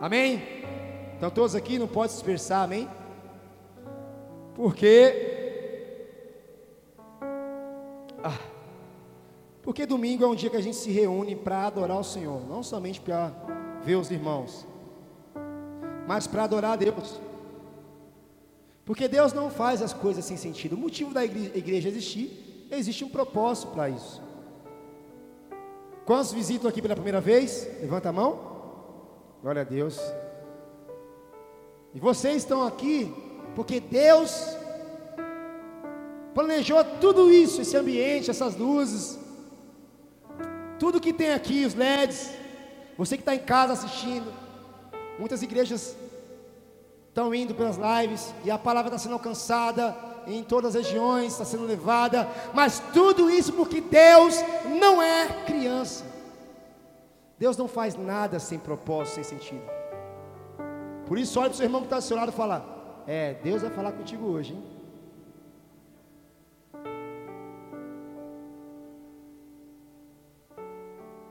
Amém? Então todos aqui não podem se dispersar, amém? Porque ah, porque domingo é um dia que a gente se reúne para adorar o Senhor, não somente para ver os irmãos, mas para adorar a Deus. Porque Deus não faz as coisas sem sentido. O motivo da igreja existir, existe um propósito para isso. Quantos visitam aqui pela primeira vez? Levanta a mão. Glória a Deus. E vocês estão aqui porque Deus planejou tudo isso, esse ambiente, essas luzes, tudo que tem aqui, os LEDs. Você que está em casa assistindo, muitas igrejas estão indo pelas lives e a palavra está sendo alcançada em todas as regiões, está sendo levada, mas tudo isso porque Deus não é criança. Deus não faz nada sem propósito, sem sentido. Por isso, olha para o seu irmão que está ao seu lado e fala: É, Deus vai falar contigo hoje, hein?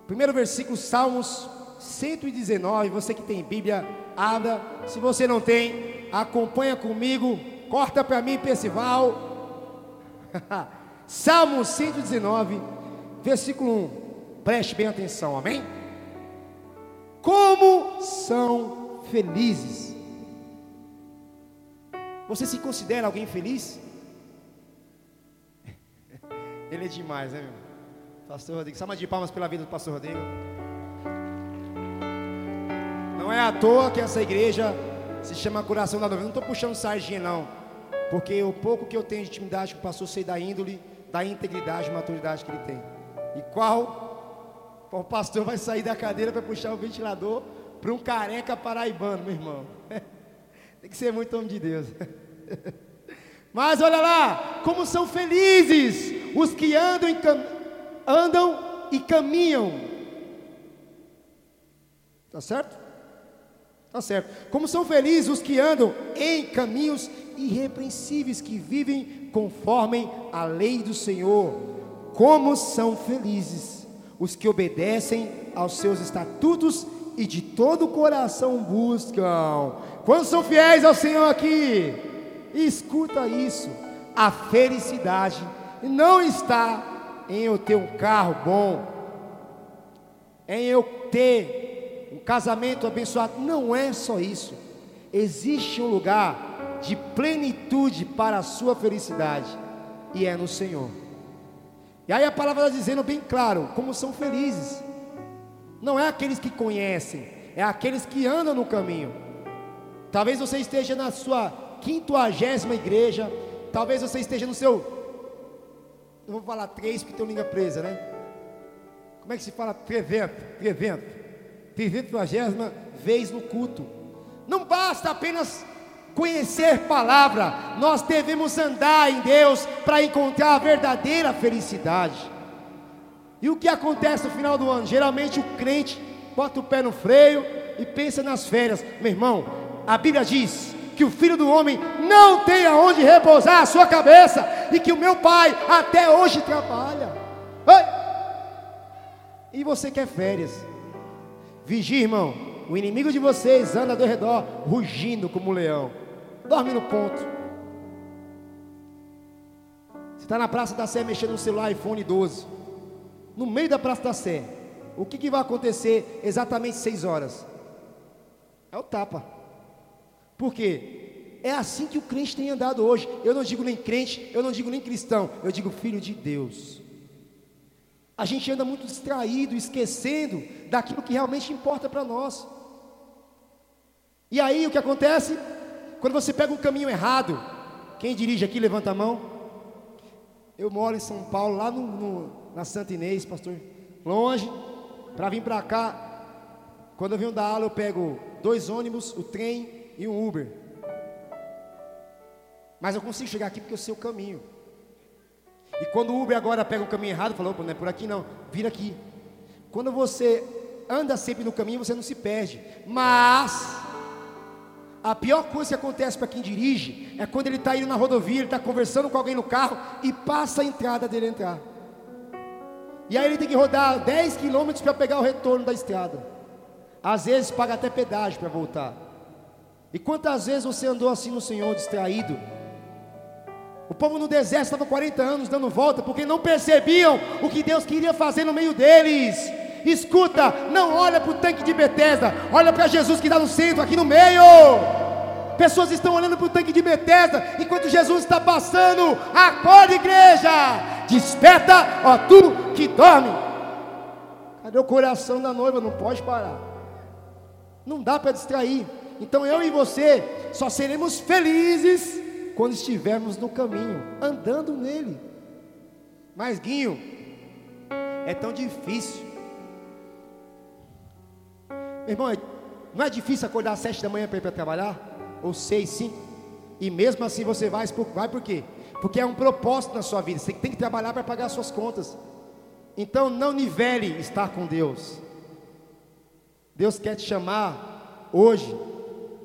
Primeiro versículo, Salmos 119. Você que tem Bíblia, abra. Se você não tem, acompanha comigo. Corta para mim, Percival. Salmo 119, versículo 1. Preste bem atenção, amém? Como são felizes. Você se considera alguém feliz? Ele é demais, né, meu? Pastor Rodrigo, salva de palmas pela vida do Pastor Rodrigo. Não é à toa que essa igreja se chama Coração da Noiva. Não estou puxando sardinha, não. Porque o pouco que eu tenho de intimidade com o pastor, sei da índole, da integridade e maturidade que ele tem. E qual o pastor vai sair da cadeira para puxar o ventilador para um careca paraibano, meu irmão. Tem que ser muito homem de Deus. Mas olha lá, como são felizes os que andam, cam... andam e caminham. Tá certo? Tá certo. Como são felizes os que andam em caminhos irrepreensíveis, que vivem conforme a lei do Senhor. Como são felizes os que obedecem aos seus estatutos e de todo o coração buscam. Quantos são fiéis ao Senhor aqui? Escuta isso. A felicidade não está em eu ter um carro bom, em eu ter um casamento abençoado. Não é só isso. Existe um lugar de plenitude para a sua felicidade, e é no Senhor. E aí a palavra está dizendo bem claro: como são felizes. Não é aqueles que conhecem, é aqueles que andam no caminho. Talvez você esteja na sua quinquagésima igreja, talvez você esteja no seu. Não vou falar três porque tem língua presa, né? Como é que se fala trevento? Trevento trigésima vez no culto. Não basta apenas conhecer palavra, nós devemos andar em Deus para encontrar a verdadeira felicidade. E o que acontece no final do ano? Geralmente o crente bota o pé no freio e pensa nas férias. Meu irmão, a Bíblia diz que o filho do homem não tem aonde repousar a sua cabeça e que o meu pai até hoje trabalha. E você quer férias? Vigia, irmão. O inimigo de vocês anda ao redor, rugindo como um leão. Dorme no ponto. Você está na Praça da Sé mexendo no celular iPhone 12. No meio da Praça da Sé. O que, que vai acontecer exatamente seis horas? É o tapa. Por quê? É assim que o crente tem andado hoje. Eu não digo nem crente, eu não digo nem cristão, eu digo filho de Deus. A gente anda muito distraído, esquecendo daquilo que realmente importa para nós. E aí o que acontece? Quando você pega um caminho errado, quem dirige aqui, levanta a mão. Eu moro em São Paulo, lá no, no, na Santa Inês, pastor, longe, para vir para cá. Quando eu venho dar aula, eu pego dois ônibus, o trem e um Uber. Mas eu consigo chegar aqui porque eu sei o caminho. E quando o Uber agora pega o caminho errado, falou, não é por aqui não, vira aqui. Quando você anda sempre no caminho, você não se perde. Mas a pior coisa que acontece para quem dirige é quando ele está indo na rodovia, ele está conversando com alguém no carro e passa a entrada dele entrar. E aí ele tem que rodar 10 quilômetros para pegar o retorno da estrada. Às vezes paga até pedágio para voltar. E quantas vezes você andou assim no Senhor, distraído? O povo no deserto estava 40 anos dando volta, porque não percebiam o que Deus queria fazer no meio deles. Escuta, não olha para o tanque de Betesda, olha para Jesus que está no centro, aqui no meio. Pessoas estão olhando para o tanque de Betesda, enquanto Jesus está passando. Acorda, igreja! Desperta, ó tu que dorme. Cadê o coração da noiva? Não pode parar. Não dá para distrair. Então eu e você só seremos felizes quando estivermos no caminho, andando nele. Mas Guinho, é tão difícil. Meu irmão, não é difícil acordar às sete da manhã para ir para trabalhar? Ou seis, cinco? E mesmo assim você vai, vai por quê? Porque é um propósito na sua vida. Você tem que trabalhar para pagar suas contas. Então não nivele estar com Deus. Deus quer te chamar hoje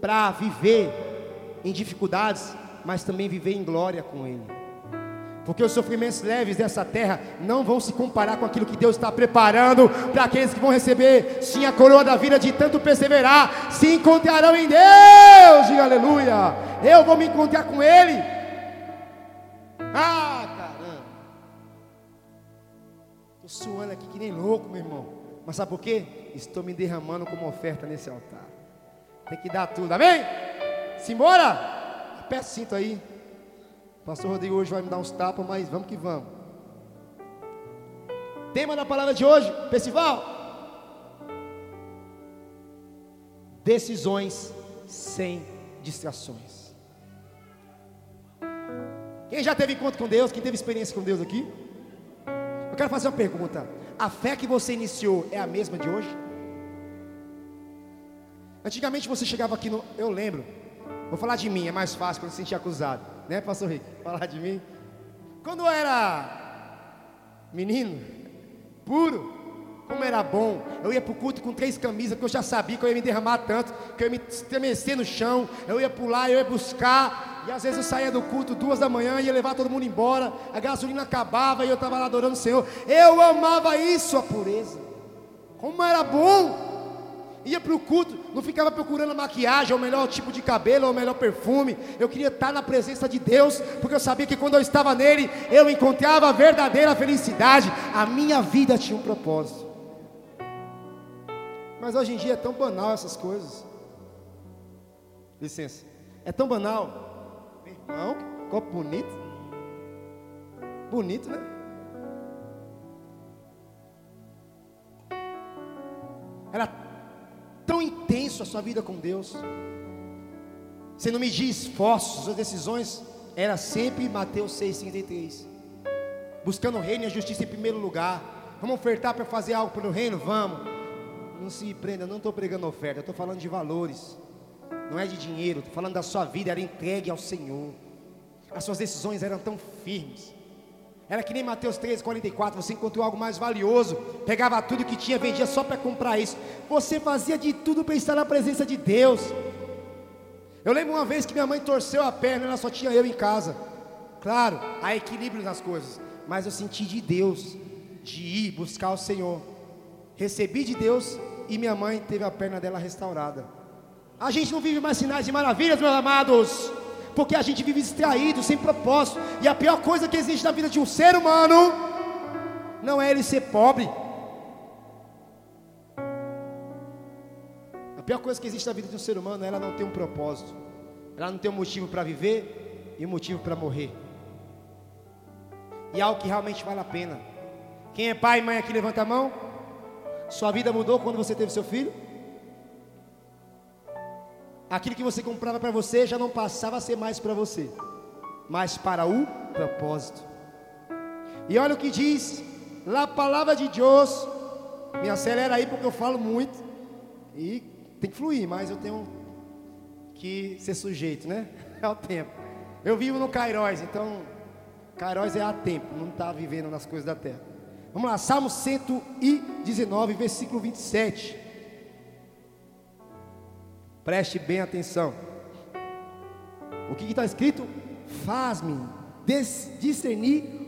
para viver em dificuldades, mas também viver em glória com Ele. Porque os sofrimentos leves dessa terra não vão se comparar com aquilo que Deus está preparando para aqueles que vão receber, sim, a coroa da vida de tanto perseverar, se encontrarão em Deus, diga aleluia. Eu vou me encontrar com Ele. Ah, caramba, estou suando aqui que nem louco, meu irmão. Mas sabe por quê? Estou me derramando como oferta nesse altar. Tem que dar tudo, amém? Simbora! Aperta o cinto aí. Pastor Rodrigo hoje vai me dar uns tapas, mas vamos que vamos. Tema da palavra de hoje, Percival. Decisões sem distrações. Quem já teve encontro com Deus? Quem teve experiência com Deus aqui? Eu quero fazer uma pergunta. A fé que você iniciou é a mesma de hoje? Antigamente você chegava aqui no. Eu lembro, Vou falar de mim, é mais fácil para não se sentir acusado. Né, pastor Rick? Falar de mim. Quando eu era menino, puro, como era bom. Eu ia para o culto com três camisas, porque eu já sabia que eu ia me derramar tanto, que eu ia me estremecer no chão, eu ia pular, eu ia buscar. E às vezes eu saía do culto duas da manhã, ia levar todo mundo embora, a gasolina acabava e eu estava lá adorando o Senhor. Eu amava isso, a pureza. Como era bom ia para o culto, não ficava procurando maquiagem, ou o melhor tipo de cabelo, ou o melhor perfume. Eu queria estar na presença de Deus, porque eu sabia que quando eu estava nele, eu encontrava a verdadeira felicidade. A minha vida tinha um propósito. Mas hoje em dia é tão banal essas coisas. Licença. É tão banal. Meu irmão, copo bonito. Bonito, né? Era tão intenso a sua vida com Deus. Você não media esforços, suas decisões era sempre Mateus 6,53. Buscando o reino e a justiça em primeiro lugar. Vamos ofertar para fazer algo pelo reino? Vamos. Não se prenda, não estou pregando oferta, estou falando de valores. Não é de dinheiro, estou falando da sua vida, era entregue ao Senhor. As suas decisões eram tão firmes. Era que nem Mateus 13, 44, você encontrou algo mais valioso, pegava tudo que tinha, vendia só para comprar isso. Você fazia de tudo para estar na presença de Deus. Eu lembro uma vez que minha mãe torceu a perna, ela só tinha eu em casa. Claro, há equilíbrio nas coisas, mas eu senti de Deus, de ir buscar o Senhor. Recebi de Deus e minha mãe teve a perna dela restaurada. A gente não vive mais sinais de maravilhas, meus amados porque a gente vive distraído, sem propósito. E a pior coisa que existe na vida de um ser humano não é ele ser pobre. A pior coisa que existe na vida de um ser humano é ela não ter um propósito. Ela não tem um motivo para viver e um motivo para morrer. E algo que realmente vale a pena. Quem é pai e mãe aqui, levanta a mão. Sua vida mudou quando você teve seu filho? Aquilo que você comprava para você já não passava a ser mais para você, mas para o propósito. E olha o que diz lá a palavra de Deus. Me acelera aí porque eu falo muito e tem que fluir, mas eu tenho que ser sujeito, né? É o tempo. Eu vivo no Cairóis, então Cairóis é a tempo, não está vivendo nas coisas da terra. Vamos lá, Salmo 119, versículo 27. Preste bem atenção. O que está escrito? Faz-me discernir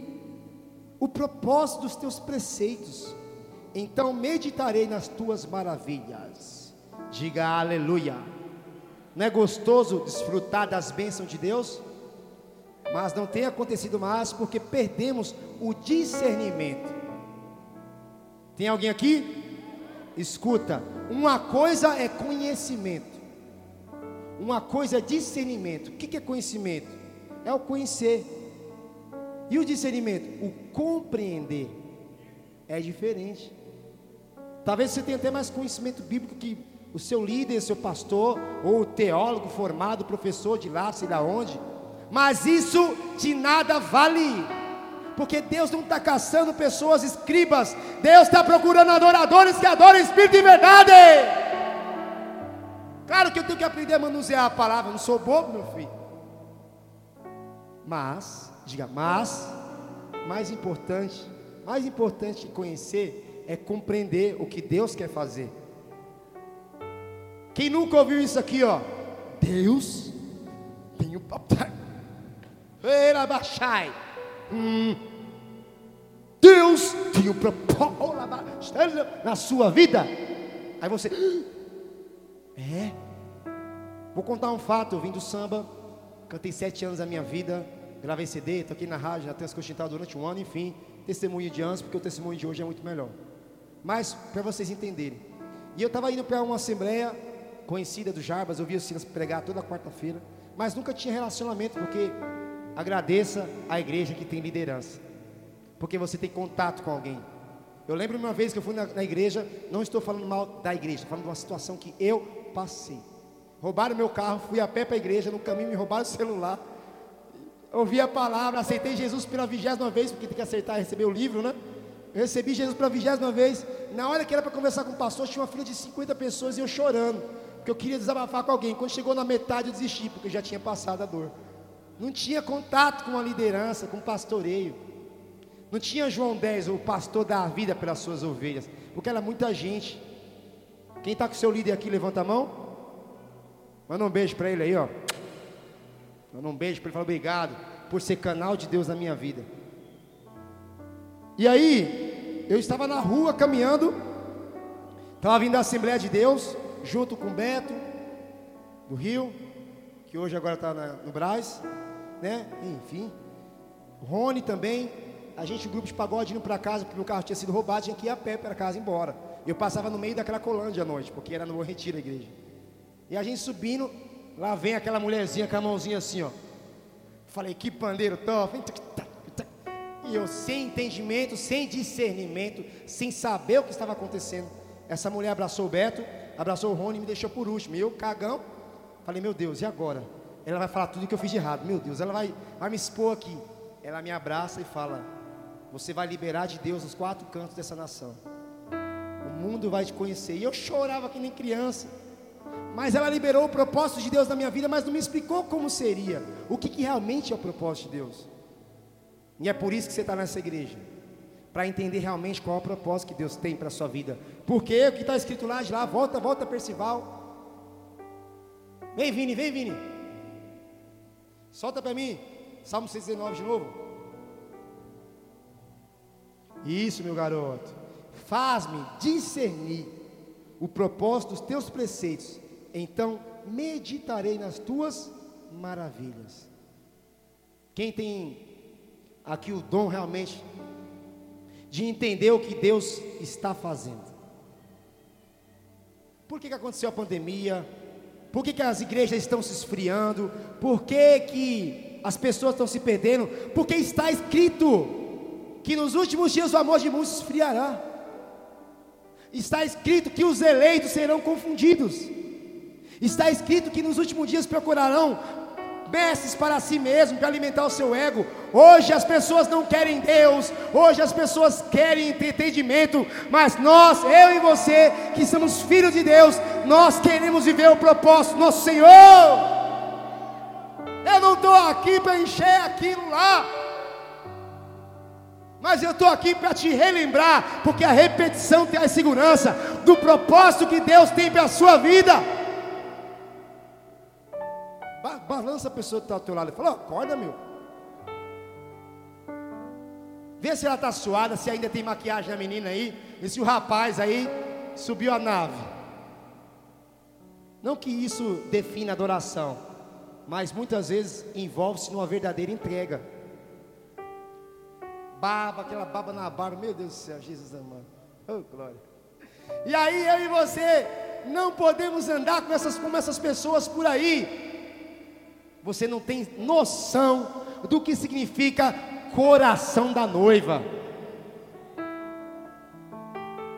o propósito dos teus preceitos, então meditarei nas tuas maravilhas. Diga aleluia. Não é gostoso desfrutar das bênçãos de Deus? Mas não tem acontecido mais porque perdemos o discernimento. Tem alguém aqui? Escuta, uma coisa é conhecimento, uma coisa é discernimento. O que é conhecimento? É o conhecer. E o discernimento? O compreender. É diferente. Talvez você tenha até mais conhecimento bíblico que o seu líder, seu pastor, ou o teólogo formado, professor de lá, sei lá onde. Mas isso de nada vale. Porque Deus não está caçando pessoas escribas, Deus está procurando adoradores que adoram Espírito e verdade. Claro que eu tenho que aprender a manusear a palavra, não sou bobo, meu filho. Mas, diga, mas, mais importante, mais importante que conhecer é compreender o que Deus quer fazer. Quem nunca ouviu isso aqui, ó? Deus tem o papai. Era baixai. Hum. Deus tem o propósito na sua vida. Aí você, é. Vou contar um fato. Eu vim do samba, cantei sete anos da minha vida, gravei CD, toquei na rádio, já tenho as durante um ano, enfim. Testemunho de anos, porque o testemunho de hoje é muito melhor. Mas, para vocês entenderem. E eu estava indo para uma assembleia conhecida do Jarbas, eu via o Silas pregar toda quarta-feira, mas nunca tinha relacionamento, porque Agradeça a igreja que tem liderança, porque você tem contato com alguém. Eu lembro uma vez que eu fui na, na igreja, não estou falando mal da igreja, estou falando de uma situação que eu passei. Roubaram meu carro, fui a pé para a igreja, no caminho me roubaram o celular. Ouvi a palavra, aceitei Jesus pela vigésima vez, porque tem que aceitar receber o livro, né? Eu recebi Jesus pela vigésima vez. Na hora que era para conversar com o pastor, tinha uma fila de 50 pessoas e eu chorando, porque eu queria desabafar com alguém. Quando chegou na metade, eu desisti, porque eu já tinha passado a dor. Não tinha contato com a liderança, com o pastoreio. Não tinha João 10, o pastor da vida pelas suas ovelhas. Porque era muita gente. Quem está com seu líder aqui, levanta a mão. Manda um beijo para ele aí, ó. Manda um beijo para ele, fala obrigado por ser canal de Deus na minha vida. E aí, eu estava na rua caminhando, estava vindo da Assembleia de Deus, junto com o Beto, do Rio, que hoje agora está no Braz né? Enfim. Rony também. A gente, o grupo de pagode, indo para casa, porque meu carro tinha sido roubado, tinha que ir a pé para casa embora. Eu passava no meio daquela colândia à noite, porque era no retiro da igreja. E a gente subindo, lá vem aquela mulherzinha com a mãozinha assim, ó. Falei, que pandeiro top. E eu, sem entendimento, sem discernimento, sem saber o que estava acontecendo. Essa mulher abraçou o Beto, abraçou o Rony e me deixou por último. E eu, cagão, falei, meu Deus, e agora? ela vai falar tudo que eu fiz de errado. Meu Deus, ela vai, vai me expor aqui. Ela me abraça e fala: Você vai liberar de Deus os quatro cantos dessa nação. Mundo vai te conhecer. E eu chorava que nem criança. Mas ela liberou o propósito de Deus na minha vida, mas não me explicou como seria. O que, que realmente é o propósito de Deus. E é por isso que você está nessa igreja. Para entender realmente qual é o propósito que Deus tem para a sua vida. Porque o que está escrito lá de lá, volta, volta Percival. Vem, Vini, vem, Vini. Solta para mim, Salmo 119 de novo. Isso, meu garoto. Faz-me discernir o propósito dos teus preceitos, então meditarei nas tuas maravilhas. Quem tem aqui o dom realmente de entender o que Deus está fazendo? Por que, que aconteceu a pandemia? Por que, que as igrejas estão se esfriando? Por que, que as pessoas estão se perdendo? Porque está escrito que nos últimos dias o amor de muitos esfriará. Está escrito que os eleitos serão confundidos. Está escrito que nos últimos dias procurarão mestres para si mesmo, para alimentar o seu ego. Hoje as pessoas não querem Deus, hoje as pessoas querem entendimento, mas nós, eu e você, que somos filhos de Deus, nós queremos viver o propósito do nosso Senhor. Eu não estou aqui para encher aquilo lá. Mas eu estou aqui para te relembrar, porque a repetição tem a segurança do propósito que Deus tem para a sua vida balança a pessoa que está ao teu lado e fala: oh, acorda, meu. Vê se ela está suada, se ainda tem maquiagem na menina aí, e se o rapaz aí subiu a nave. Não que isso defina adoração, mas muitas vezes envolve-se numa verdadeira entrega. Baba, aquela baba na barba, meu Deus do céu, Jesus amado. Oh, glória. E aí eu e você não podemos andar com essas, com essas pessoas por aí. Você não tem noção do que significa coração da noiva.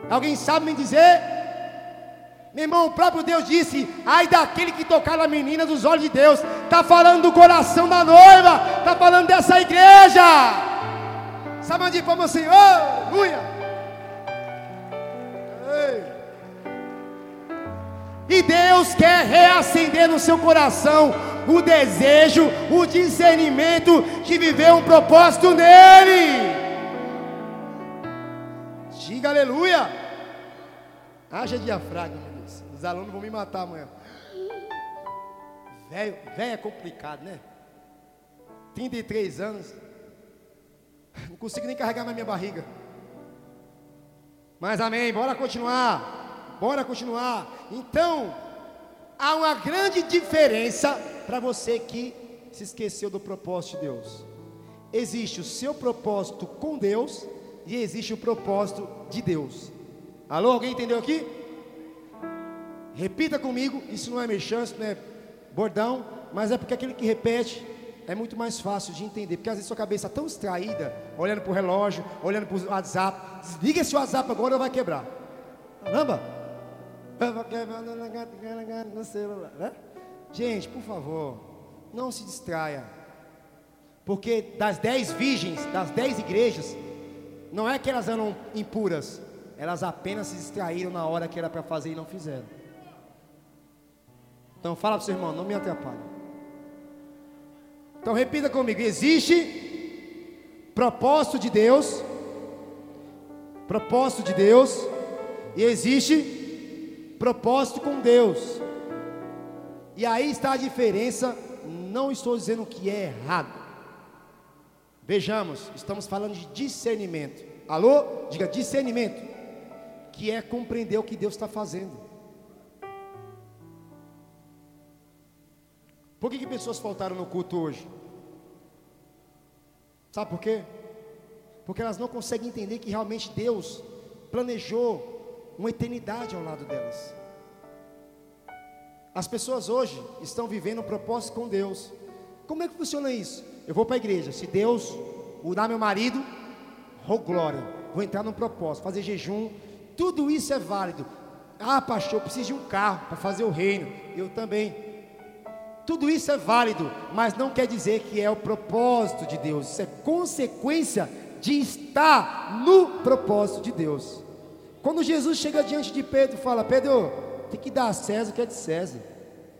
Alguém sabe me dizer? Meu irmão, o próprio Deus disse: ai daquele que tocar na menina dos olhos de Deus. Está falando do coração da noiva, está falando dessa igreja. Sabe onde palmas assim, aleluia. E Deus quer reacender no seu coração o desejo, o discernimento de viver um propósito nele. Diga aleluia. Haja diafragma, meu Deus. Os alunos vão me matar amanhã. Velho, velho é complicado, né? 33 anos. Não consigo nem carregar na minha barriga. Mas amém, bora continuar. Bora continuar. Então, há uma grande diferença para você que se esqueceu do propósito de Deus. Existe o seu propósito com Deus e existe o propósito de Deus. Alô, alguém entendeu aqui? Repita comigo, isso não é mexança, não é bordão, mas é porque aquele que repete é muito mais fácil de entender, porque às vezes sua cabeça está tão distraída, olhando para o relógio, olhando para o WhatsApp, desliga esse WhatsApp agora ou vai quebrar. Caramba! No celular, né? Gente, por favor, não se distraia. Porque das dez virgens, das dez igrejas, não é que elas eram impuras, elas apenas se distraíram na hora que era para fazer e não fizeram. Então fala para o seu irmão, não me atrapalhe. Então repita comigo: existe propósito de Deus, propósito de Deus, e existe propósito com Deus. E aí está a diferença. Não estou dizendo que é errado. Vejamos, estamos falando de discernimento. Alô? Diga discernimento. Que é compreender o que Deus está fazendo. Por que, que pessoas faltaram no culto hoje? Sabe por quê? Porque elas não conseguem entender que realmente Deus planejou uma eternidade ao lado delas. As pessoas hoje estão vivendo um propósito com Deus. Como é que funciona isso? Eu vou para a igreja. Se Deus mudar meu marido, oh glória, vou entrar num propósito, fazer jejum. Tudo isso é válido. Ah, pastor, eu preciso de um carro para fazer o reino. Eu também. Tudo isso é válido, mas não quer dizer que é o propósito de Deus. Isso é consequência de estar no propósito de Deus. Quando Jesus chega diante de Pedro e fala: Pedro, tem que dar a César o que é de César.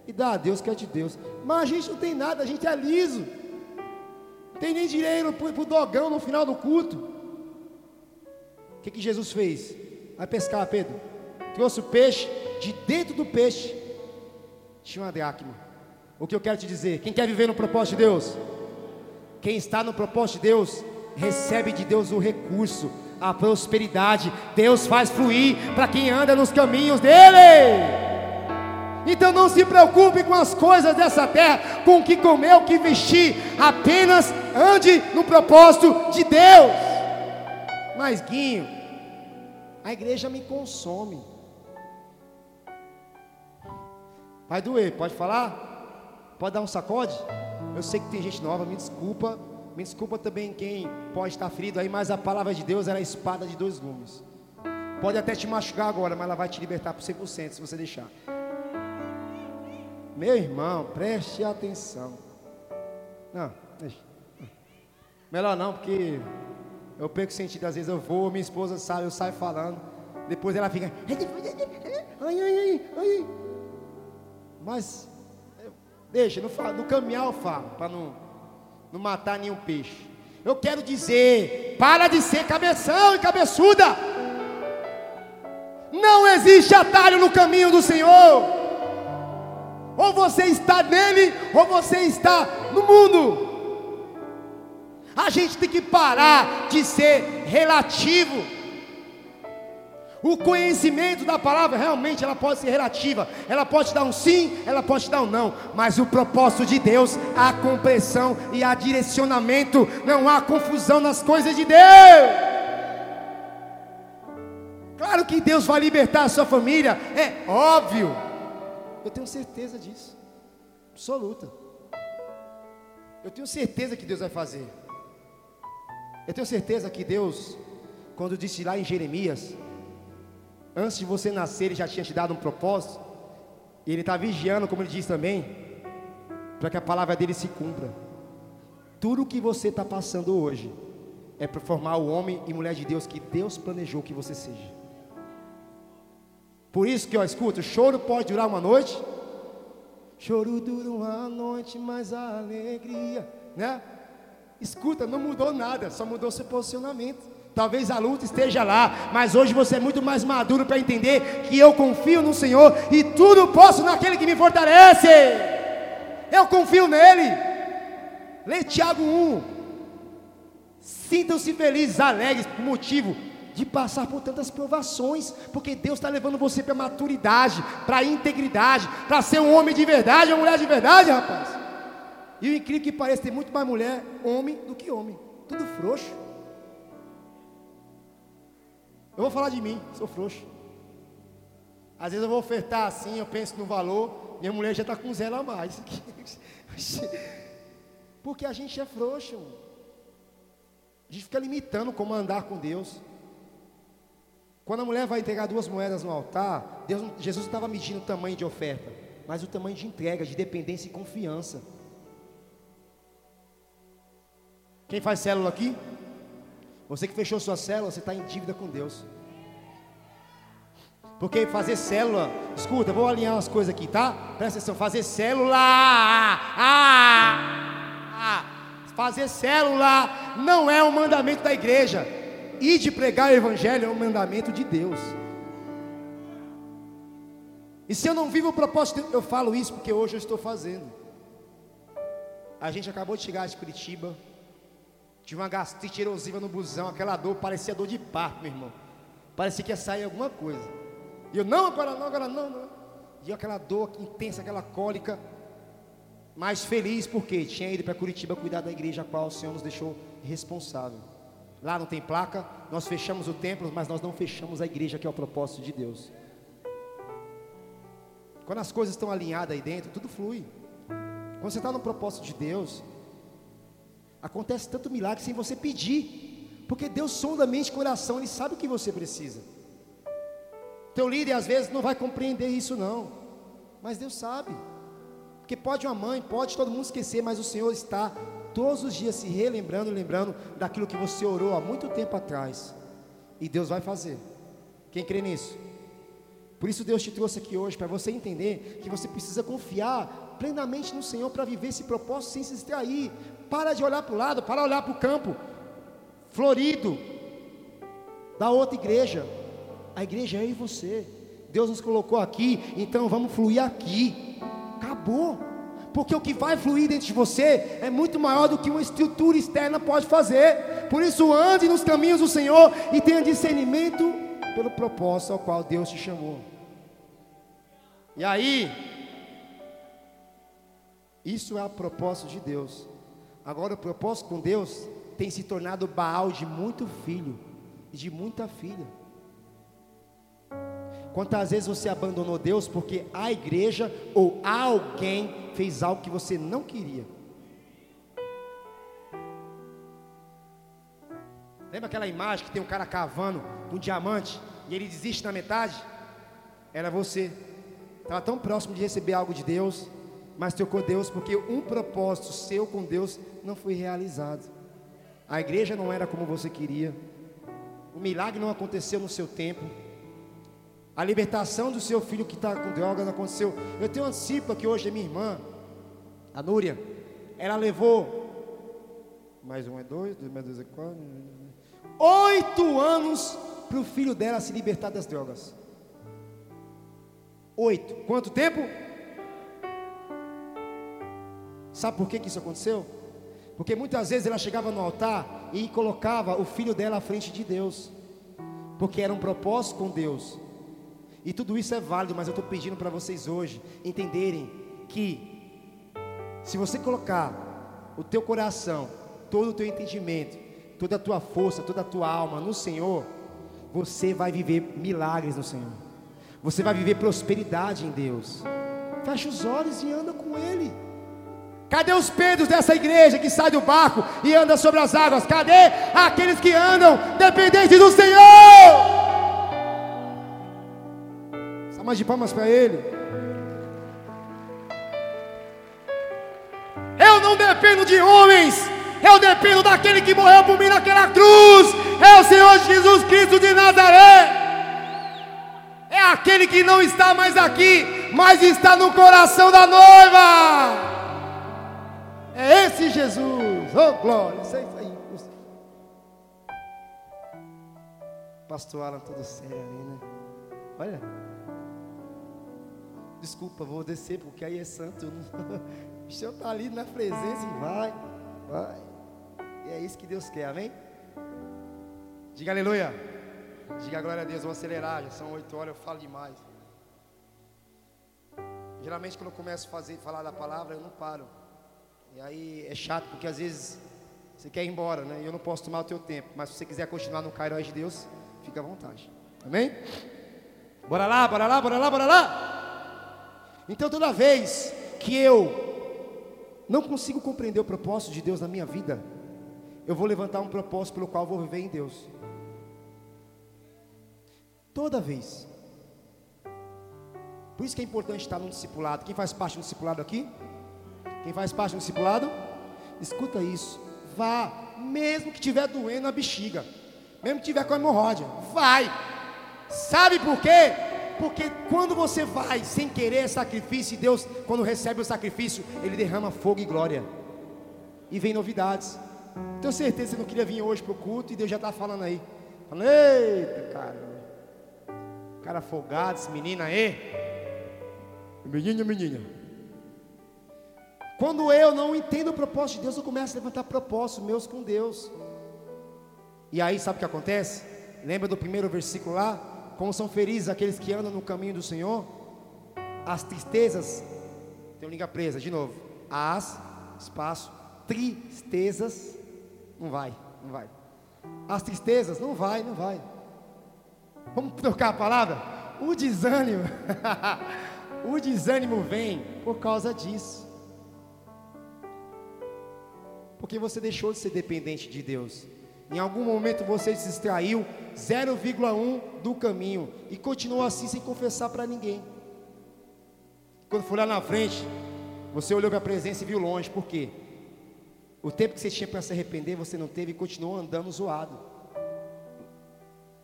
E dar a Deus o que é de Deus. Mas a gente não tem nada, a gente é liso. Tem nem dinheiro para o dogão no final do culto. O que, que Jesus fez? Vai pescar, Pedro. Trouxe o peixe, de dentro do peixe tinha uma dracma. O que eu quero te dizer? Quem quer viver no propósito de Deus? Quem está no propósito de Deus, recebe de Deus o recurso a prosperidade. Deus faz fluir para quem anda nos caminhos dele. Então não se preocupe com as coisas dessa terra, com o que comer, o que vestir, apenas ande no propósito de Deus. Mas Guinho, a igreja me consome. Vai doer, pode falar? Pode dar um sacode? Eu sei que tem gente nova, me desculpa, me desculpa também quem pode estar ferido aí, mas a palavra de Deus era a espada de dois gumes. Pode até te machucar agora, mas ela vai te libertar por 100% se você deixar. Meu irmão, preste atenção. Não, deixa. Melhor não, porque eu perco sentido. Às vezes eu vou, minha esposa sabe, eu saio falando. Depois ela fica. Ai, ai, ai, ai. Mas, deixa, no, no caminhar eu falo, para não não matar nenhum peixe. Eu quero dizer, para de ser cabeção e cabeçuda. Não existe atalho no caminho do Senhor. Ou você está nele, ou você está no mundo. A gente tem que parar de ser relativo. O conhecimento da palavra realmente ela pode ser relativa. Ela pode dar um sim, ela pode dar um não. Mas o propósito de Deus, há compreensão e há direcionamento. Não há confusão nas coisas de Deus. Claro que Deus vai libertar a sua família, é óbvio. Eu tenho certeza disso, absoluta. Eu tenho certeza que Deus vai fazer. Eu tenho certeza que Deus, quando disse lá em Jeremias, antes de você nascer, Ele já tinha te dado um propósito, e Ele está vigiando, como Ele diz também, para que a palavra dele se cumpra. Tudo o que você está passando hoje é para formar o homem e mulher de Deus que Deus planejou que você seja. Por isso que, ó, escuta, o choro pode durar uma noite, choro dura uma noite, mas a alegria, né? Escuta, não mudou nada, só mudou seu posicionamento. Talvez a luta esteja lá, mas hoje você é muito mais maduro para entender que eu confio no Senhor e tudo posso naquele que me fortalece. Eu confio nele. Lê Tiago 1. Sintam-se felizes, alegres, por motivo de passar por tantas provações, porque Deus está levando você para maturidade, para integridade, para ser um homem de verdade, uma mulher de verdade, rapaz. E o incrível que parece, tem muito mais mulher, homem, do que homem. Tudo frouxo. Eu vou falar de mim, sou frouxo. Às vezes eu vou ofertar assim, eu penso no valor, minha mulher já está com zero a mais. Porque a gente é frouxo. A gente fica limitando como andar com Deus. Quando a mulher vai entregar duas moedas no altar, Deus, Jesus estava medindo o tamanho de oferta, mas o tamanho de entrega, de dependência e confiança. Quem faz célula aqui? Você que fechou sua célula, você está em dívida com Deus. Porque fazer célula, escuta, vou alinhar umas coisas aqui, tá? Presta atenção, fazer célula, ah, ah, fazer célula não é um mandamento da igreja. E de pregar o evangelho é um mandamento de Deus. E se eu não vivo o propósito, eu falo isso porque hoje eu estou fazendo. A gente acabou de chegar de Curitiba, tinha uma gastrite erosiva no busão, aquela dor parecia dor de parto, meu irmão. Parecia que ia sair alguma coisa. E eu, não, agora não, agora não, não. E aquela dor intensa, aquela cólica. Mas feliz porque tinha ido para Curitiba cuidar da igreja a qual o Senhor nos deixou responsável. Lá não tem placa, nós fechamos o templo, mas nós não fechamos a igreja, que é o propósito de Deus. Quando as coisas estão alinhadas aí dentro, tudo flui. Quando você está no propósito de Deus, Acontece tanto milagre sem você pedir, porque Deus sonda a mente e coração, Ele sabe o que você precisa. Teu líder às vezes não vai compreender isso, não, mas Deus sabe, porque pode uma mãe, pode todo mundo esquecer, mas o Senhor está todos os dias se relembrando, lembrando daquilo que você orou há muito tempo atrás, e Deus vai fazer. Quem crê nisso? Por isso Deus te trouxe aqui hoje para você entender que você precisa confiar plenamente no Senhor para viver esse propósito sem se distrair. Para de olhar para o lado, para olhar para o campo florido da outra igreja. A igreja é eu e você. Deus nos colocou aqui, então vamos fluir aqui. Acabou. Porque o que vai fluir dentro de você é muito maior do que uma estrutura externa pode fazer. Por isso, ande nos caminhos do Senhor e tenha discernimento pelo propósito ao qual Deus te chamou. E aí, isso é a propósito de Deus. Agora, o propósito com Deus tem se tornado Baal de muito filho e de muita filha. Quantas vezes você abandonou Deus porque a igreja ou alguém fez algo que você não queria? Lembra aquela imagem que tem um cara cavando um diamante e ele desiste na metade? Era você. Estava tão próximo de receber algo de Deus, mas trocou Deus porque um propósito seu com Deus não foi realizado. A igreja não era como você queria. O milagre não aconteceu no seu tempo. A libertação do seu filho que está com droga não aconteceu. Eu tenho uma discípula que hoje é minha irmã, a Núria. Ela levou mais um é dois, dois mais dois é quatro. Oito anos para o filho dela se libertar das drogas. Oito. Quanto tempo? Sabe por que, que isso aconteceu? Porque muitas vezes ela chegava no altar e colocava o filho dela à frente de Deus. porque era um propósito com Deus. E tudo isso é válido, mas eu estou pedindo para vocês hoje entenderem que se você colocar o teu coração, todo o teu entendimento, toda a tua força, toda a tua alma no Senhor, você vai viver milagres no Senhor. Você vai viver prosperidade em Deus. Fecha os olhos e anda com Ele. Cadê os Pedros dessa igreja que sai do barco e anda sobre as águas? Cadê aqueles que andam dependentes do Senhor? Salmas de palmas para Ele. Eu não dependo de homens, eu dependo daquele que morreu por mim naquela cruz. É o Senhor Jesus Cristo de Nazaré. É aquele que não está mais aqui, mas está no coração da noiva. É esse Jesus. Oh, glória. Isso aí. Pastor Alan, todo sério aí, né? Olha. Desculpa, vou descer porque aí é santo. O Senhor está ali na presença e vai, vai. E é isso que Deus quer, amém? Diga aleluia. Diga glória a Deus, vou acelerar, já são oito horas, eu falo demais. Geralmente quando eu começo a fazer, falar da palavra, eu não paro. E aí é chato, porque às vezes você quer ir embora, né? E eu não posso tomar o teu tempo. Mas se você quiser continuar no Cairo de Deus, fica à vontade. Amém? Bora lá, bora lá, bora lá, bora lá. Então toda vez que eu não consigo compreender o propósito de Deus na minha vida, eu vou levantar um propósito pelo qual vou viver em Deus. Toda vez. Por isso que é importante estar no discipulado. Quem faz parte do discipulado aqui? Quem faz parte do discipulado? Escuta isso. Vá, mesmo que estiver doendo a bexiga, mesmo que tiver com hemorroida, vai. Sabe por quê? Porque quando você vai sem querer sacrifício, e Deus, quando recebe o sacrifício, Ele derrama fogo e glória. E vem novidades. Tenho certeza que você não queria vir hoje para o culto e Deus já está falando aí. Falando, eita, cara. Cara afogado, esse menino aí. Menino, menina. Quando eu não entendo o propósito de Deus, eu começo a levantar propósitos meus com Deus. E aí, sabe o que acontece? Lembra do primeiro versículo lá? Como são felizes aqueles que andam no caminho do Senhor? As tristezas, tem língua presa, de novo. As, espaço, tristezas, não vai, não vai. As tristezas, não vai, não vai. Vamos trocar a palavra? O desânimo, o desânimo vem por causa disso. Porque você deixou de ser dependente de Deus. Em algum momento você se extraiu 0,1 do caminho e continuou assim sem confessar para ninguém. Quando foi lá na frente, você olhou para a presença e viu longe. Por quê? O tempo que você tinha para se arrepender, você não teve e continuou andando zoado.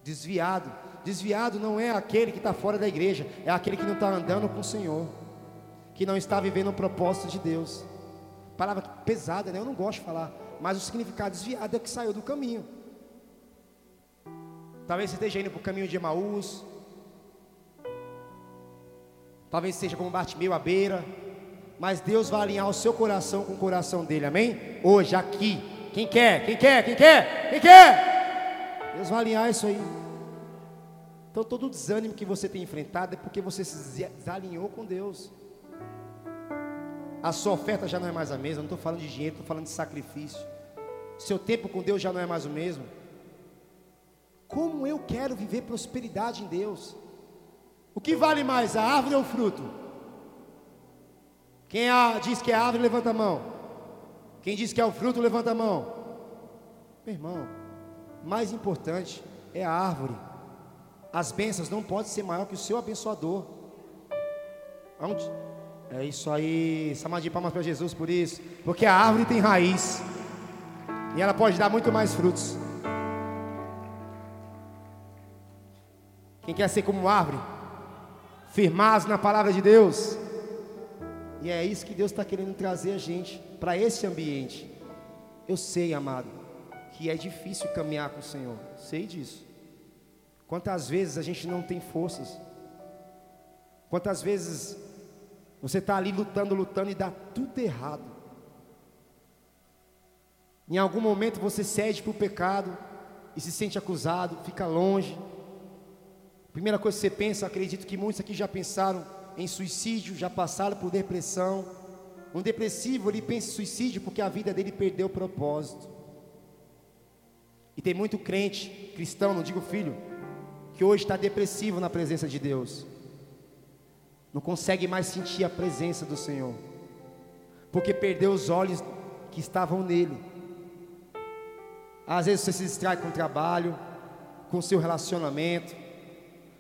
Desviado. Desviado não é aquele que está fora da igreja, é aquele que não está andando com o Senhor, que não está vivendo o propósito de Deus. Palavra pesada, né? Eu não gosto de falar. Mas o significado desviado é que saiu do caminho. Talvez você esteja indo para o caminho de Emaús. Talvez seja como Bartimeu à beira. Mas Deus vai alinhar o seu coração com o coração dele, amém? Hoje, aqui. Quem quer? Quem quer? Quem quer? Quem quer? Deus vai alinhar isso aí. Então, todo o desânimo que você tem enfrentado é porque você se desalinhou com Deus. A sua oferta já não é mais a mesma. Não estou falando de dinheiro, estou falando de sacrifício. Seu tempo com Deus já não é mais o mesmo. Como eu quero viver prosperidade em Deus? O que vale mais, a árvore ou o fruto? Quem diz que é a árvore, levanta a mão. Quem diz que é o fruto, levanta a mão. Meu irmão, mais importante é a árvore. As bênçãos não podem ser maior que o seu abençoador. Onde? É isso aí. Salma de palmas para Jesus por isso. Porque a árvore tem raiz. E ela pode dar muito mais frutos. Quem quer ser como árvore? Firmados na palavra de Deus. E é isso que Deus está querendo trazer a gente para esse ambiente. Eu sei, amado, que é difícil caminhar com o Senhor. Sei disso. Quantas vezes a gente não tem forças? Quantas vezes você está ali lutando, lutando e dá tudo errado. Em algum momento você cede para o pecado e se sente acusado, fica longe, Primeira coisa que você pensa, acredito que muitos aqui já pensaram em suicídio, já passaram por depressão. Um depressivo, ele pensa em suicídio porque a vida dele perdeu o propósito. E tem muito crente, cristão, não digo filho, que hoje está depressivo na presença de Deus. Não consegue mais sentir a presença do Senhor. Porque perdeu os olhos que estavam nele. Às vezes você se distrai com o trabalho, com o seu relacionamento,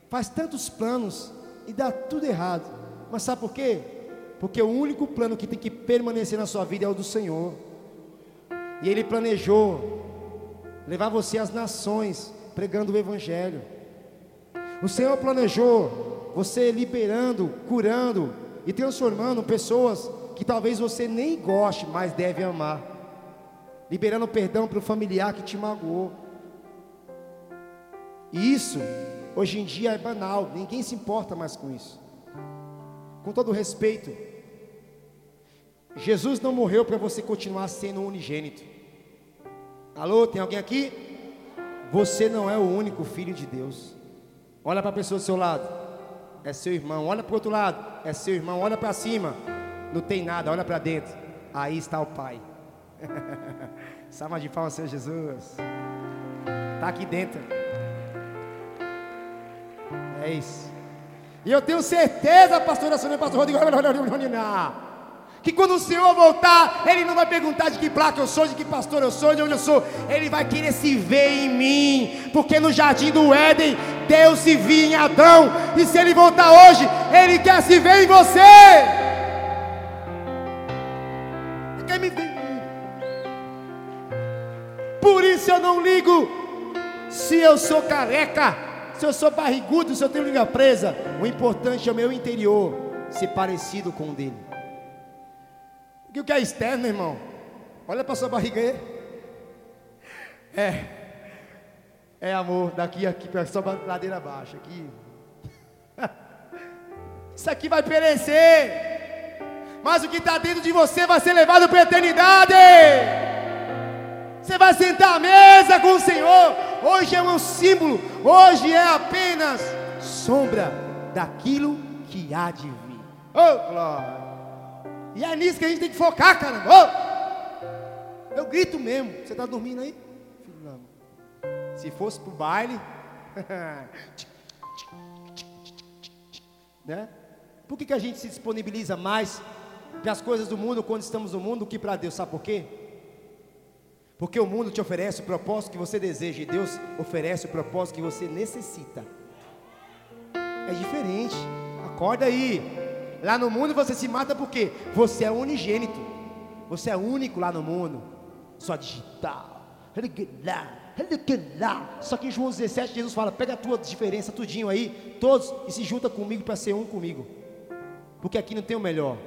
faz tantos planos e dá tudo errado. Mas sabe por quê? Porque o único plano que tem que permanecer na sua vida é o do Senhor. E Ele planejou levar você às nações, pregando o Evangelho. O Senhor planejou você liberando, curando e transformando pessoas que talvez você nem goste, mas deve amar. Liberando perdão para o familiar que te magoou. E isso, hoje em dia, é banal, ninguém se importa mais com isso. Com todo respeito, Jesus não morreu para você continuar sendo unigênito. Alô, tem alguém aqui? Você não é o único filho de Deus. Olha para a pessoa do seu lado, é seu irmão. Olha para o outro lado, é seu irmão. Olha para cima, não tem nada. Olha para dentro, aí está o Pai. Salva de palmas, Senhor Jesus. Está aqui dentro. É isso. E eu tenho certeza, pastora Sônia, pastor Rodrigo, que quando o Senhor voltar, Ele não vai perguntar de que placa eu sou, de que pastor eu sou, de onde eu sou. Ele vai querer se ver em mim, porque no jardim do Éden, Deus se via em Adão, e se Ele voltar hoje, Ele quer se ver em você. Ele quer me ver. Por isso eu não ligo se eu sou careca, se eu sou barrigudo, se eu tenho língua presa. O importante é o meu interior ser parecido com o dele. Porque o que é externo, irmão? Olha para sua barriga aí. É. É amor, daqui aqui sua ladeira baixa aqui. Isso aqui vai perecer. Mas o que está dentro de você vai ser levado para a eternidade. Você vai sentar à mesa com o Senhor. Hoje é um símbolo. Hoje é apenas sombra daquilo que há de vir. Oh, glória. E é nisso que a gente tem que focar, cara. Oh! Eu grito mesmo. Você está dormindo aí? Se fosse para o baile. né? Por que, que a gente se disponibiliza mais para as coisas do mundo quando estamos no mundo do que para Deus? Sabe por quê? Porque o mundo te oferece o propósito que você deseja e Deus oferece o propósito que você necessita. É diferente. Acorda aí. Lá no mundo você se mata porque você é unigênito. Você é único lá no mundo. Só digital. Só que em João 17 Jesus fala: pega a tua diferença, tudinho aí, todos, e se junta comigo para ser um comigo. Porque aqui não tem o melhor.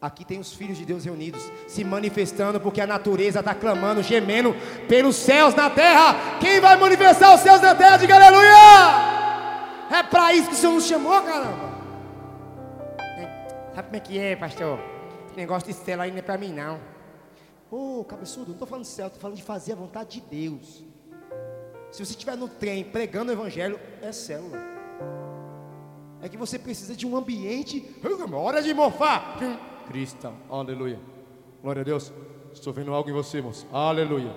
Aqui tem os filhos de Deus reunidos, se manifestando, porque a natureza está clamando, gemendo pelos céus na terra. Quem vai manifestar os céus na terra? Diga aleluia! É para isso que o Senhor nos chamou, caramba. Sabe como é que é, pastor? Esse negócio de célula aí não é para mim, não. Ô, oh, cabeçudo, não estou falando de céu, estou falando de fazer a vontade de Deus. Se você estiver no trem pregando o evangelho, é célula. É que você precisa de um ambiente. Hora de mofar. Cristão, aleluia. Glória a Deus. Estou vendo algo em você, moço. Aleluia.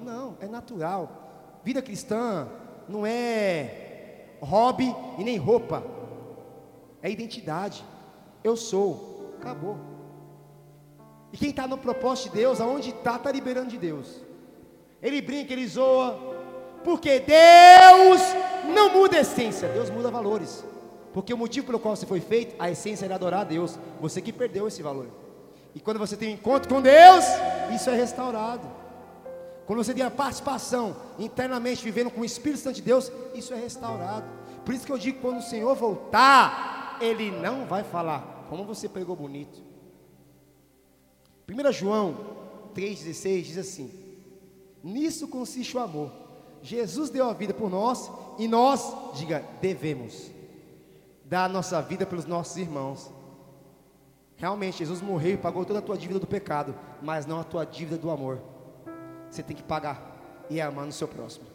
Não, é natural. Vida cristã não é hobby e nem roupa. É identidade. Eu sou. Acabou. E quem está no propósito de Deus, aonde está, está liberando de Deus. Ele brinca, ele zoa. Porque Deus não muda a essência, Deus muda valores. Porque o motivo pelo qual você foi feito, a essência era adorar a Deus. Você que perdeu esse valor. E quando você tem um encontro com Deus, isso é restaurado. Quando você tem a participação internamente vivendo com o Espírito Santo de Deus, isso é restaurado. Por isso que eu digo, quando o Senhor voltar, Ele não vai falar, como você pregou bonito. 1 João 3,16 diz assim: Nisso consiste o amor. Jesus deu a vida por nós e nós, diga, devemos dar a nossa vida pelos nossos irmãos. Realmente, Jesus morreu e pagou toda a tua dívida do pecado, mas não a tua dívida do amor. Você tem que pagar e é amando o seu próximo.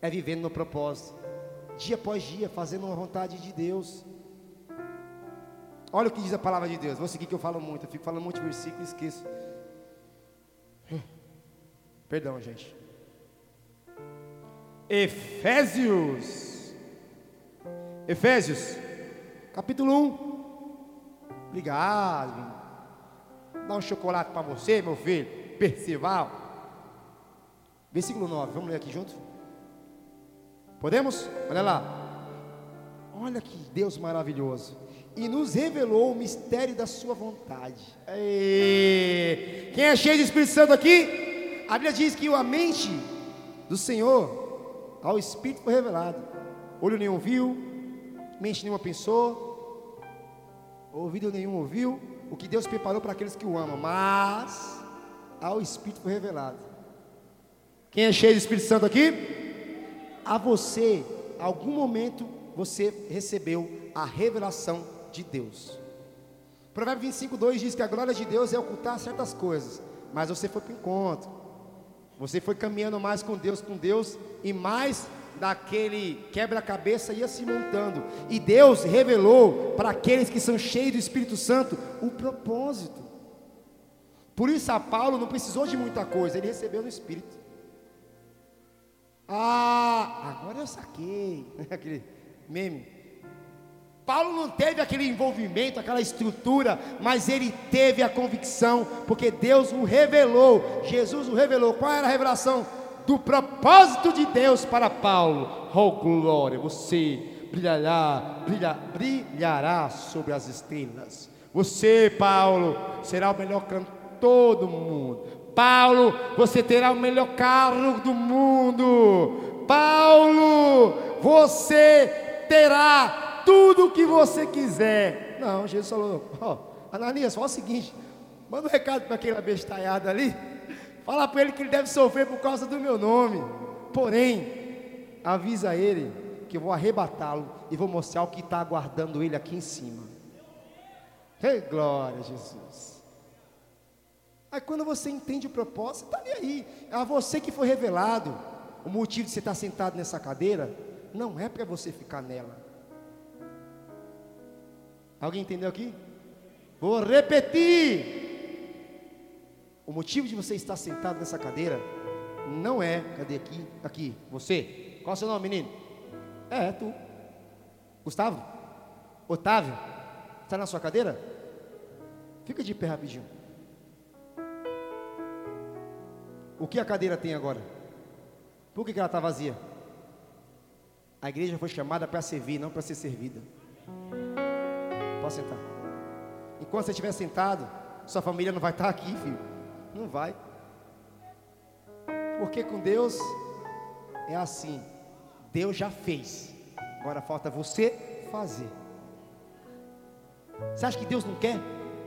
É vivendo no propósito. dia após dia, fazendo a vontade de Deus. Olha o que diz a palavra de Deus. Vou seguir que eu falo muito. Eu fico falando muito versículo e esqueço. Perdão, gente. Efésios. Efésios, capítulo 1. Obrigado. Dá um chocolate para você, meu filho. Percival. Versículo 9. Vamos ler aqui junto? Podemos? Olha lá. Olha que Deus maravilhoso e nos revelou o mistério da sua vontade. Ei. Quem é cheio de Espírito Santo aqui? A Bíblia diz que a mente do Senhor ao Espírito foi revelado. Olho nenhum viu, mente nenhuma pensou, ouvido nenhum ouviu o que Deus preparou para aqueles que o amam, mas ao Espírito foi revelado. Quem é cheio de Espírito Santo aqui? A você, algum momento você recebeu a revelação de Deus. Provérbio 25, 2 diz que a glória de Deus é ocultar certas coisas, mas você foi para o encontro, você foi caminhando mais com Deus, com Deus, e mais daquele quebra-cabeça ia se montando, e Deus revelou para aqueles que são cheios do Espírito Santo o propósito. Por isso a Paulo não precisou de muita coisa, ele recebeu no Espírito. Ah, agora eu saquei. Aquele meme. Paulo não teve aquele envolvimento, aquela estrutura, mas ele teve a convicção, porque Deus o revelou, Jesus o revelou. Qual era a revelação? Do propósito de Deus para Paulo. Oh glória, você brilhará, brilha, brilhará sobre as estrelas. Você, Paulo, será o melhor cantor do mundo. Paulo, você terá o melhor carro do mundo. Paulo, você terá tudo o que você quiser. Não, Jesus falou: Ó, Ananias, fala o seguinte: manda um recado para aquele abestalhado ali. Fala para ele que ele deve sofrer por causa do meu nome. Porém, avisa ele que eu vou arrebatá-lo e vou mostrar o que está aguardando ele aqui em cima. Ei, glória, Jesus. Aí quando você entende o propósito, está ali aí. A você que foi revelado. O motivo de você estar sentado nessa cadeira não é para você ficar nela. Alguém entendeu aqui? Vou repetir. O motivo de você estar sentado nessa cadeira não é, cadê aqui? Aqui, você. Qual é o seu nome, menino? É, é tu. Gustavo? Otávio? Está na sua cadeira? Fica de pé rapidinho. O que a cadeira tem agora? Por que, que ela está vazia? A igreja foi chamada para servir, não para ser servida. Pode sentar. Enquanto você estiver sentado, sua família não vai estar aqui, filho. Não vai. Porque com Deus é assim. Deus já fez. Agora falta você fazer. Você acha que Deus não quer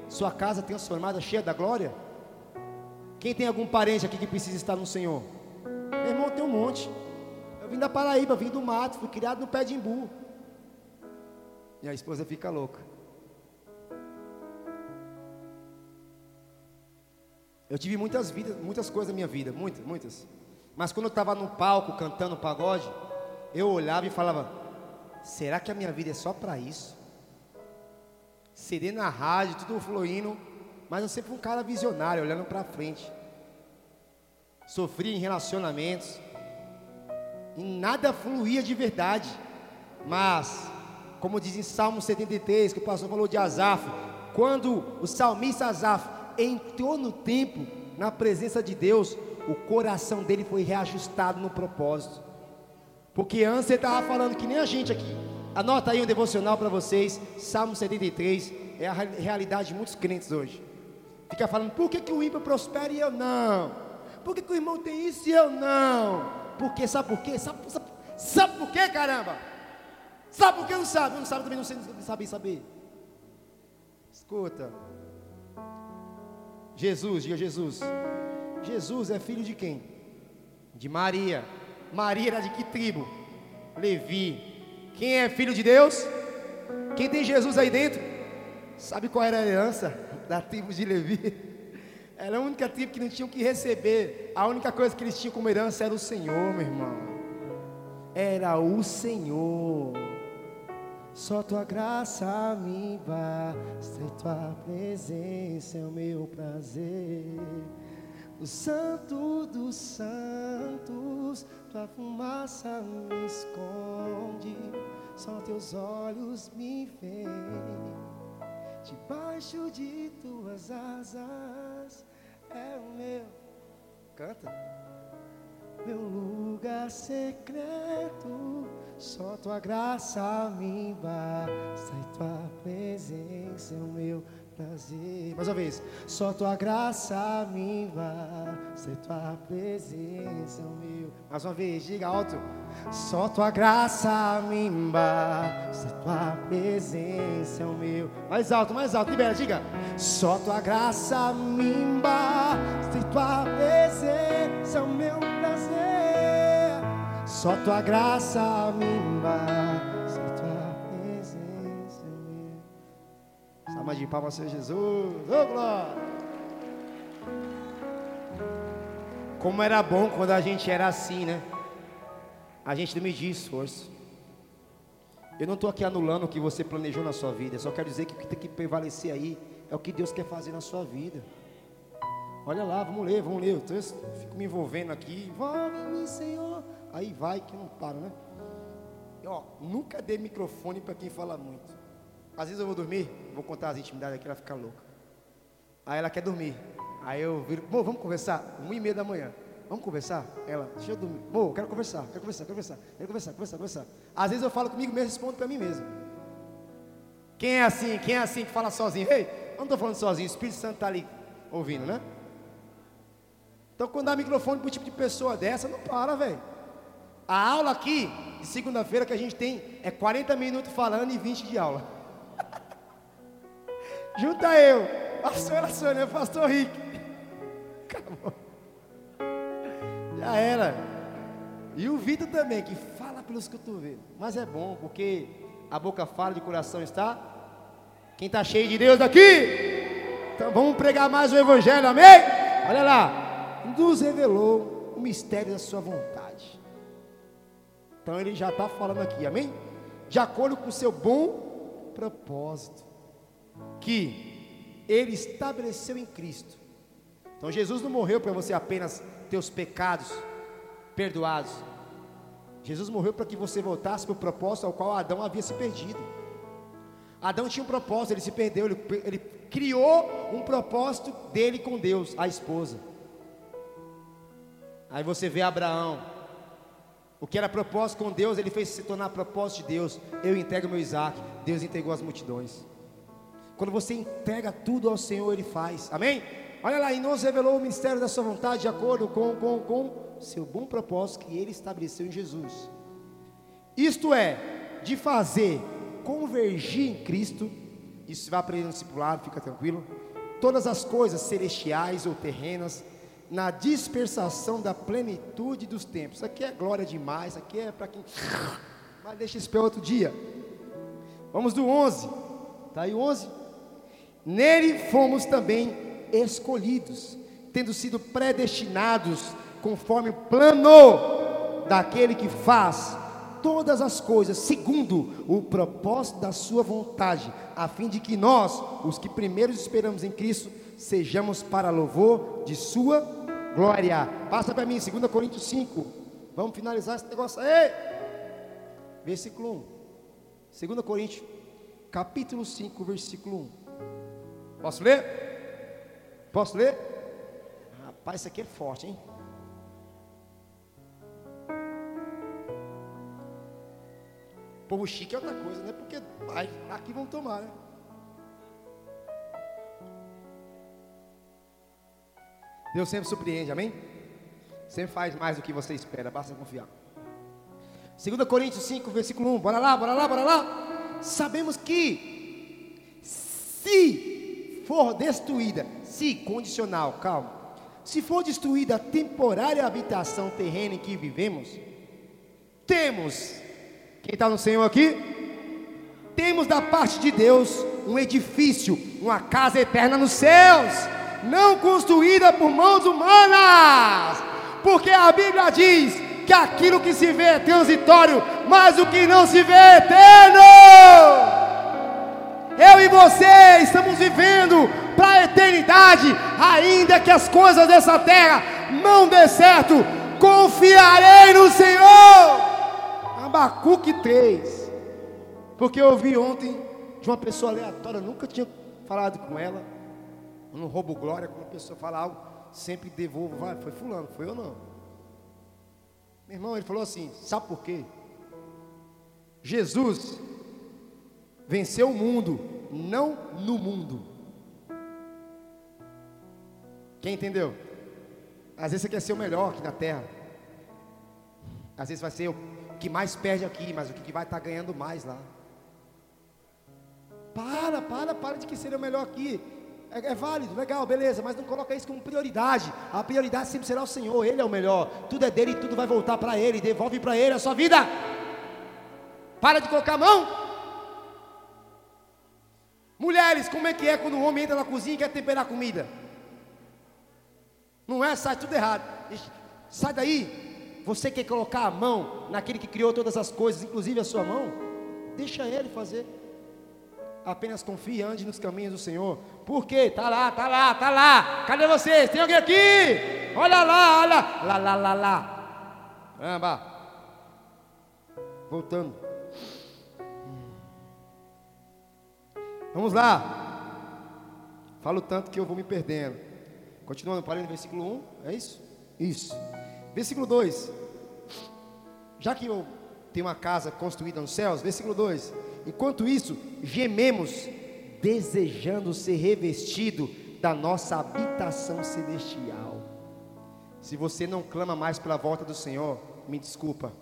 sua casa transformada, cheia da glória? Quem tem algum parente aqui que precisa estar no Senhor? Meu irmão, tem um monte. Eu vim da Paraíba, vim do mato, fui criado no pé de imbu. E a esposa fica louca. Eu tive muitas vidas, muitas coisas na minha vida, muitas, muitas. Mas quando eu estava no palco cantando pagode, eu olhava e falava: será que a minha vida é só para isso? CD na rádio, tudo fluindo, mas eu sempre fui um cara visionário, olhando para frente. Sofri em relacionamentos, e nada fluía de verdade. Mas, como diz em Salmo 73, que o pastor falou de Asaf, quando o salmista Asaf entrou no templo, na presença de Deus, o coração dele foi reajustado no propósito. Porque antes ele estava falando que nem a gente aqui. Anota aí um devocional para vocês, Salmo 73, é a realidade de muitos crentes hoje. Fica falando, por que, que o ímpio prospera e eu não? Por que, que o irmão tem isso e eu não? Porque, sabe por quê? Sabe, sabe, sabe por quê, caramba? Sabe por que não sabe? Não sabe também, não sabe saber. Escuta, Jesus, diga Jesus. Jesus é filho de quem? De Maria. Maria era de que tribo? Levi. Quem é filho de Deus? Quem tem Jesus aí dentro? Sabe qual era a herança da tribo de Levi? Era a única tribo que não tinham que receber. A única coisa que eles tinham como herança era o Senhor, meu irmão. era o Senhor. Só tua graça me basta tua presença é o meu prazer. O santo dos santos, tua fumaça me esconde, só teus olhos me veem. Debaixo de tuas asas é o meu. Canta. Meu lugar secreto, só tua graça me basta e tua presença é o meu prazer. Mais uma vez, só tua graça me basta e tua presença é o meu. Mais uma vez, diga alto. Só tua graça me basta, tua presença é o meu. Mais alto, mais alto, libera, diga. Só tua graça me basta, tua presença é o meu prazer. Só tua graça me basta, tua presença. Salma de palmas, Senhor Jesus. Oh, glória. Como era bom quando a gente era assim, né? a gente não medir esforço. Eu não estou aqui anulando o que você planejou na sua vida, eu só quero dizer que o que tem que prevalecer aí é o que Deus quer fazer na sua vida. Olha lá, vamos ler, vamos ler. Eu fico me envolvendo aqui. Envolve-me, Senhor. Aí vai que não para, né? E, ó, nunca dê microfone para quem fala muito. Às vezes eu vou dormir, vou contar as intimidades aqui, ela fica louca. Aí ela quer dormir. Aí eu viro, vamos conversar? Uma e meia da manhã. Vamos conversar? Ela, deixa eu dormir. Pô, quero conversar, quero conversar, quero conversar, quero conversar, conversar, conversar. Às vezes eu falo comigo mesmo, respondo para mim mesmo. Quem é assim? Quem é assim que fala sozinho? Ei, eu não estou falando sozinho, o Espírito Santo está ali ouvindo, né? Então quando dá microfone para um tipo de pessoa dessa, não para, velho. A aula aqui, de segunda-feira, que a gente tem, é 40 minutos falando e 20 de aula. Junta eu, pastora Sônia, pastor Rick. Acabou. Já era. E o Vitor também, que fala pelos cotovelos. Mas é bom, porque a boca fala de coração está. Quem está cheio de Deus daqui? Então vamos pregar mais o Evangelho, amém? Olha lá. Nos revelou o mistério da sua vontade. Então ele já está falando aqui, amém? De acordo com o seu bom propósito. Que ele estabeleceu em Cristo. Então Jesus não morreu para você apenas teus pecados perdoados. Jesus morreu para que você voltasse para o propósito ao qual Adão havia se perdido. Adão tinha um propósito, ele se perdeu, ele, ele criou um propósito dele com Deus, a esposa. Aí você vê Abraão, o que era propósito com Deus, ele fez se tornar propósito de Deus. Eu entrego meu Isaac, Deus entregou as multidões. Quando você entrega tudo ao Senhor, Ele faz, amém? Olha lá, e nos revelou o ministério da sua vontade de acordo com, com, com seu bom propósito que ele estabeleceu em Jesus. Isto é, de fazer convergir em Cristo, isso vai aprender no discipulado, fica tranquilo, todas as coisas celestiais ou terrenas, na dispersação da plenitude dos tempos. Isso aqui é glória demais, isso aqui é para quem. Mas deixa isso para outro dia. Vamos do 11. Está aí o 11? Nele fomos também escolhidos, tendo sido predestinados conforme o plano daquele que faz todas as coisas segundo o propósito da sua vontade, a fim de que nós, os que primeiro esperamos em Cristo, sejamos para louvor de sua glória. Passa para mim, 2 Coríntios 5. Vamos finalizar esse negócio aí. Versículo 1. 2 Coríntios, capítulo 5, versículo 1. Posso ler? Posso ler? Rapaz, isso aqui é forte, hein? Povo chique é outra coisa, né? Porque aqui vão tomar, né? Deus sempre surpreende, amém? Sempre faz mais do que você espera, basta confiar. 2 Coríntios 5, versículo 1. Bora lá, bora lá, bora lá. Sabemos que se for destruída se condicional, calma. Se for destruída a temporária habitação terrena em que vivemos, temos, quem está no Senhor aqui? Temos da parte de Deus um edifício, uma casa eterna nos céus, não construída por mãos humanas, porque a Bíblia diz que aquilo que se vê é transitório, mas o que não se vê é eterno. Eu e você estamos vivendo para a eternidade, ainda que as coisas dessa terra não dê certo, confiarei no Senhor. Abacuque 3. Porque eu ouvi ontem de uma pessoa aleatória, nunca tinha falado com ela. Eu não roubo glória quando a pessoa fala algo, sempre devolvo, vai, foi fulano, foi eu não. Meu irmão, ele falou assim: sabe por quê? Jesus venceu o mundo, não no mundo. Quem entendeu? Às vezes você quer ser o melhor aqui na terra. Às vezes vai ser o que mais perde aqui, mas o que vai estar ganhando mais lá. Para, para, para de que seria o melhor aqui. É, é, válido, legal, beleza, mas não coloca isso como prioridade. A prioridade sempre será o Senhor, Ele é o melhor. Tudo é dele e tudo vai voltar para Ele. Devolve para Ele a sua vida. Para de colocar a mão. Mulheres, como é que é quando o homem entra na cozinha e quer temperar a comida? Não é, sai tudo errado. Sai daí. Você quer colocar a mão naquele que criou todas as coisas, inclusive a sua mão? Deixa ele fazer apenas confie e ande nos caminhos do Senhor. Por quê? Tá lá, tá lá, tá lá. Cadê vocês? Tem alguém aqui? Olha lá, olha lá, lá, lá, lá. Caramba. Voltando. Vamos lá. Falo tanto que eu vou me perdendo. Continuando, parei no versículo 1. É isso? Isso. Versículo 2. Já que eu tenho uma casa construída nos céus, versículo 2 Enquanto isso, gememos, desejando ser revestido da nossa habitação celestial. Se você não clama mais pela volta do Senhor, me desculpa,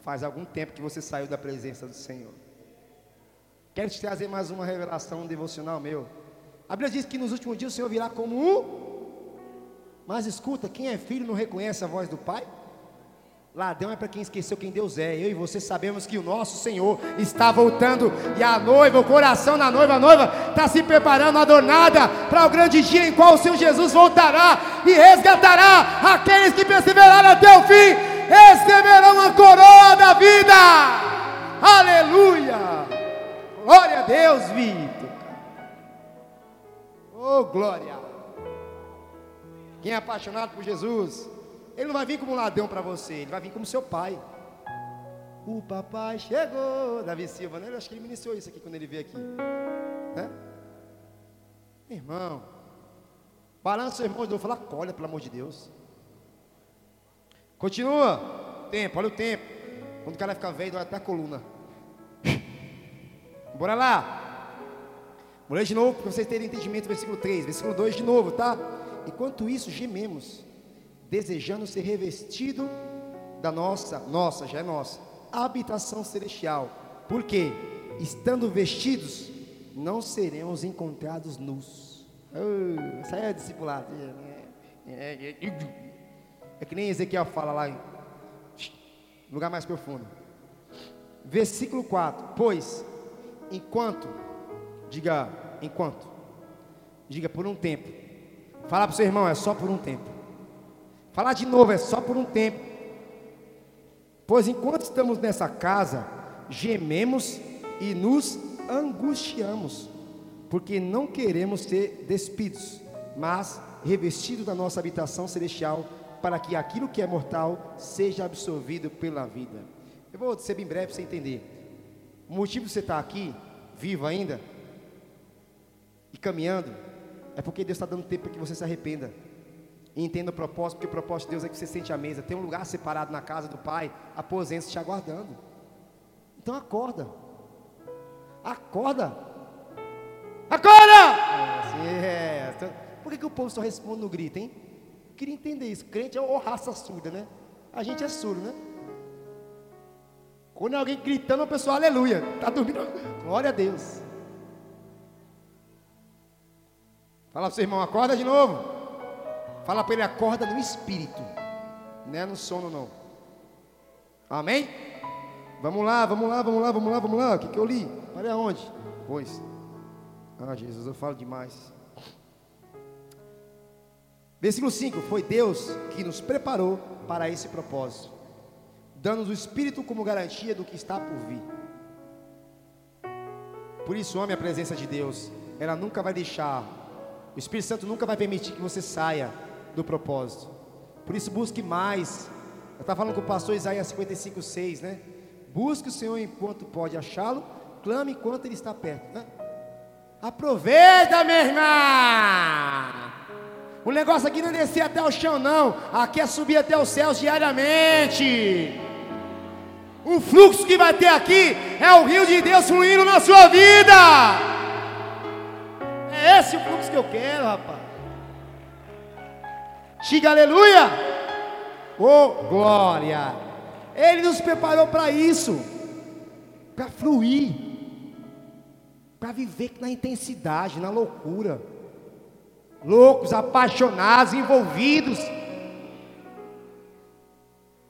faz algum tempo que você saiu da presença do Senhor. Quero te trazer mais uma revelação devocional meu. A Bíblia diz que nos últimos dias o Senhor virá como um. Mas escuta, quem é filho não reconhece a voz do Pai? Ladrão é para quem esqueceu quem Deus é. Eu e você sabemos que o nosso Senhor está voltando. E a noiva, o coração da noiva, a noiva está se preparando, adornada, para o grande dia em qual o Senhor Jesus voltará e resgatará aqueles que perseveraram até o fim. Receberão a coroa da vida. Aleluia. Glória a Deus, Vitor. Oh, glória. Quem é apaixonado por Jesus? Ele não vai vir como um ladrão para você, ele vai vir como seu pai. O papai chegou, Davi Silva, né? Eu acho que ele iniciou isso aqui quando ele veio aqui. Né? Irmão, balança seu irmão de novo, fala, olha, pelo amor de Deus. Continua. Tempo, olha o tempo. Quando o cara fica velho, dói até a coluna. Bora lá. Vou ler de novo para vocês terem entendimento, versículo 3, versículo 2 de novo, tá? Enquanto isso, gememos desejando ser revestido da nossa, nossa, já é nossa, habitação celestial. Porque, estando vestidos, não seremos encontrados nus. Oh, isso aí é discipulado. É que nem Ezequiel fala lá em lugar mais profundo. Versículo 4: Pois, enquanto, diga, enquanto, diga por um tempo. Fala para o seu irmão, é só por um tempo. Falar de novo é só por um tempo. Pois enquanto estamos nessa casa, gememos e nos angustiamos, porque não queremos ser despidos, mas revestidos da nossa habitação celestial, para que aquilo que é mortal seja absorvido pela vida. Eu vou ser bem breve para você entender. O motivo de você estar aqui, vivo ainda, e caminhando, é porque Deus está dando tempo para que você se arrependa. E entenda o propósito, porque o propósito de Deus é que você sente a mesa. Tem um lugar separado na casa do Pai, aposenta te aguardando. Então acorda. Acorda. Acorda! É, é. Por que, que o povo só responde no grito, hein? Eu queria entender isso. Crente é uma raça surda, né? A gente é surdo, né? Quando é alguém gritando, a pessoa, aleluia. Está dormindo. Glória a Deus. Fala para o seu irmão, acorda de novo. Fala para ele, acorda no espírito, não é no sono não. Amém? Vamos lá, vamos lá, vamos lá, vamos lá, vamos lá. O que, que eu li? Parei aonde? Pois. Ah, Jesus, eu falo demais. Versículo 5: Foi Deus que nos preparou para esse propósito. dando o Espírito como garantia do que está por vir. Por isso, ame a presença de Deus, ela nunca vai deixar, o Espírito Santo nunca vai permitir que você saia do propósito. Por isso, busque mais. Eu estava falando com o pastor Isaías 55, 6, né? Busque o Senhor enquanto pode achá-lo, clame enquanto Ele está perto. Né? Aproveita, minha irmã! O negócio aqui não é descer até o chão, não. Aqui é subir até os céus diariamente. O fluxo que vai ter aqui é o rio de Deus fluindo na sua vida. É esse o fluxo que eu quero, rapaz. Diga aleluia. Oh, glória. Ele nos preparou para isso. Para fluir. Para viver na intensidade, na loucura. Loucos, apaixonados, envolvidos.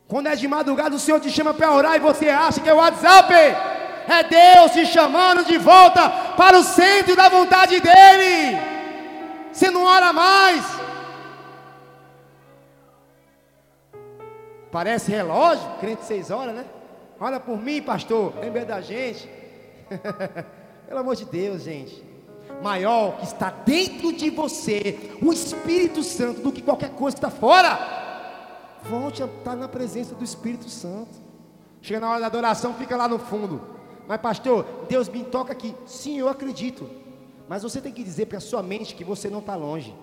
Quando é de madrugada, o Senhor te chama para orar e você acha que é o WhatsApp. É Deus te chamando de volta para o centro da vontade dEle. Você não ora mais. Parece relógio, crente seis horas, né? Ora por mim, pastor. Lembra da gente. Pelo amor de Deus, gente. Maior que está dentro de você, o Espírito Santo, do que qualquer coisa que está fora. Volte a estar na presença do Espírito Santo. Chega na hora da adoração, fica lá no fundo. Mas, pastor, Deus me toca aqui. Sim, eu acredito. Mas você tem que dizer para a sua mente que você não está longe.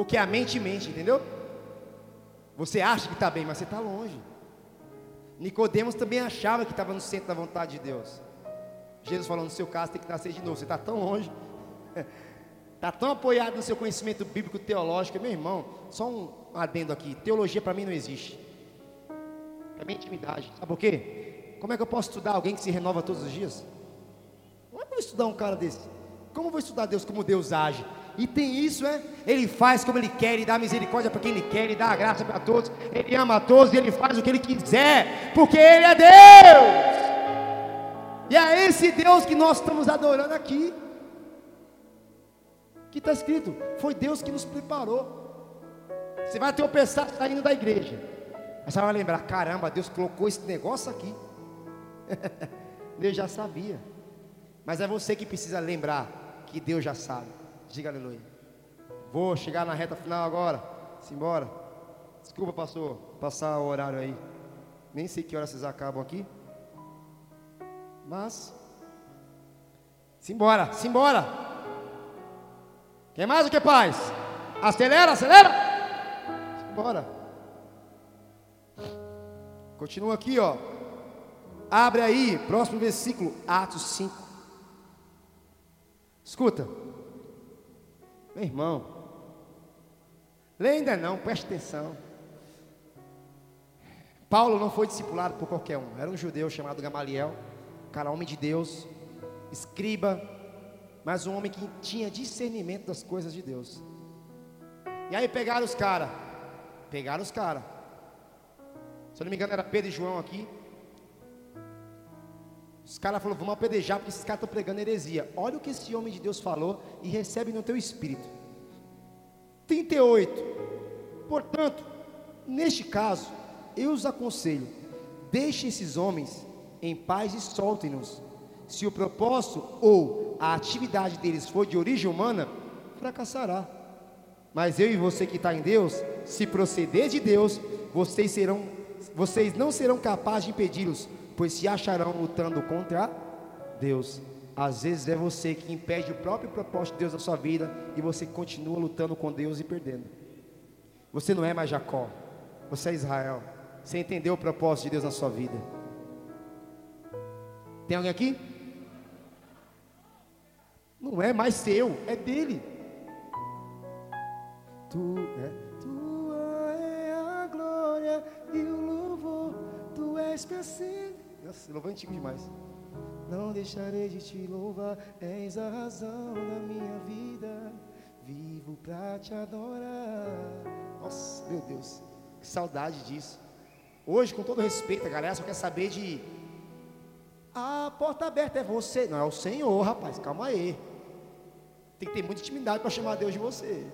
Porque a mente mente, entendeu? Você acha que está bem, mas você está longe. Nicodemos também achava que estava no centro da vontade de Deus. Jesus falou, no seu caso tem que nascer de novo. Você está tão longe. Está tão apoiado no seu conhecimento bíblico teológico, meu irmão, só um adendo aqui, teologia para mim não existe. É minha intimidade. Sabe por quê? Como é que eu posso estudar alguém que se renova todos os dias? Como é que eu vou estudar um cara desse? Como eu vou estudar Deus como Deus age? E tem isso, é? Ele faz como ele quer, ele dá misericórdia para quem ele quer, ele dá a graça para todos, ele ama a todos, ele faz o que ele quiser, porque ele é Deus. E é esse Deus que nós estamos adorando aqui que está escrito, foi Deus que nos preparou. Você vai ter o pensar saindo da igreja. Mas você vai lembrar, caramba, Deus colocou esse negócio aqui. Deus já sabia. Mas é você que precisa lembrar que Deus já sabe. Diga aleluia. Vou chegar na reta final agora. Simbora. Desculpa, pastor, passar o horário aí. Nem sei que hora vocês acabam aqui. Mas. Simbora, simbora. Quem mais o que paz? Acelera, acelera. Bora. Continua aqui, ó. Abre aí, próximo versículo, Atos 5. Escuta. Meu irmão. Lê ainda não, preste atenção. Paulo não foi discipulado por qualquer um. Era um judeu chamado Gamaliel, cara homem de Deus, escriba, mas um homem que tinha discernimento das coisas de Deus. E aí pegaram os caras, pegaram os caras. Se eu não me engano, era Pedro e João aqui. Os caras falaram, vamos apedrejar, porque esses caras estão pregando heresia. Olha o que esse homem de Deus falou e recebe no teu espírito. 38. Portanto, neste caso, eu os aconselho, deixem esses homens em paz e soltem-nos se o propósito ou a atividade deles for de origem humana, fracassará. Mas eu e você que está em Deus, se proceder de Deus, vocês serão, vocês não serão capazes de impedi-los, pois se acharão lutando contra Deus. Às vezes é você que impede o próprio propósito de Deus na sua vida e você continua lutando com Deus e perdendo. Você não é mais Jacó, você é Israel. Você entendeu o propósito de Deus na sua vida. Tem alguém aqui? Não é mais seu, é dele. Tu é, tua é a glória e o louvor, tu és perfeito. Nossa, louvor é antigo demais. Não deixarei de te louvar, és a razão da minha vida. Vivo pra te adorar. Nossa, meu Deus, que saudade disso. Hoje, com todo respeito, a galera só quer saber de. A porta aberta é você, não é o Senhor, rapaz, calma aí. Tem que ter muita intimidade para chamar Deus de você.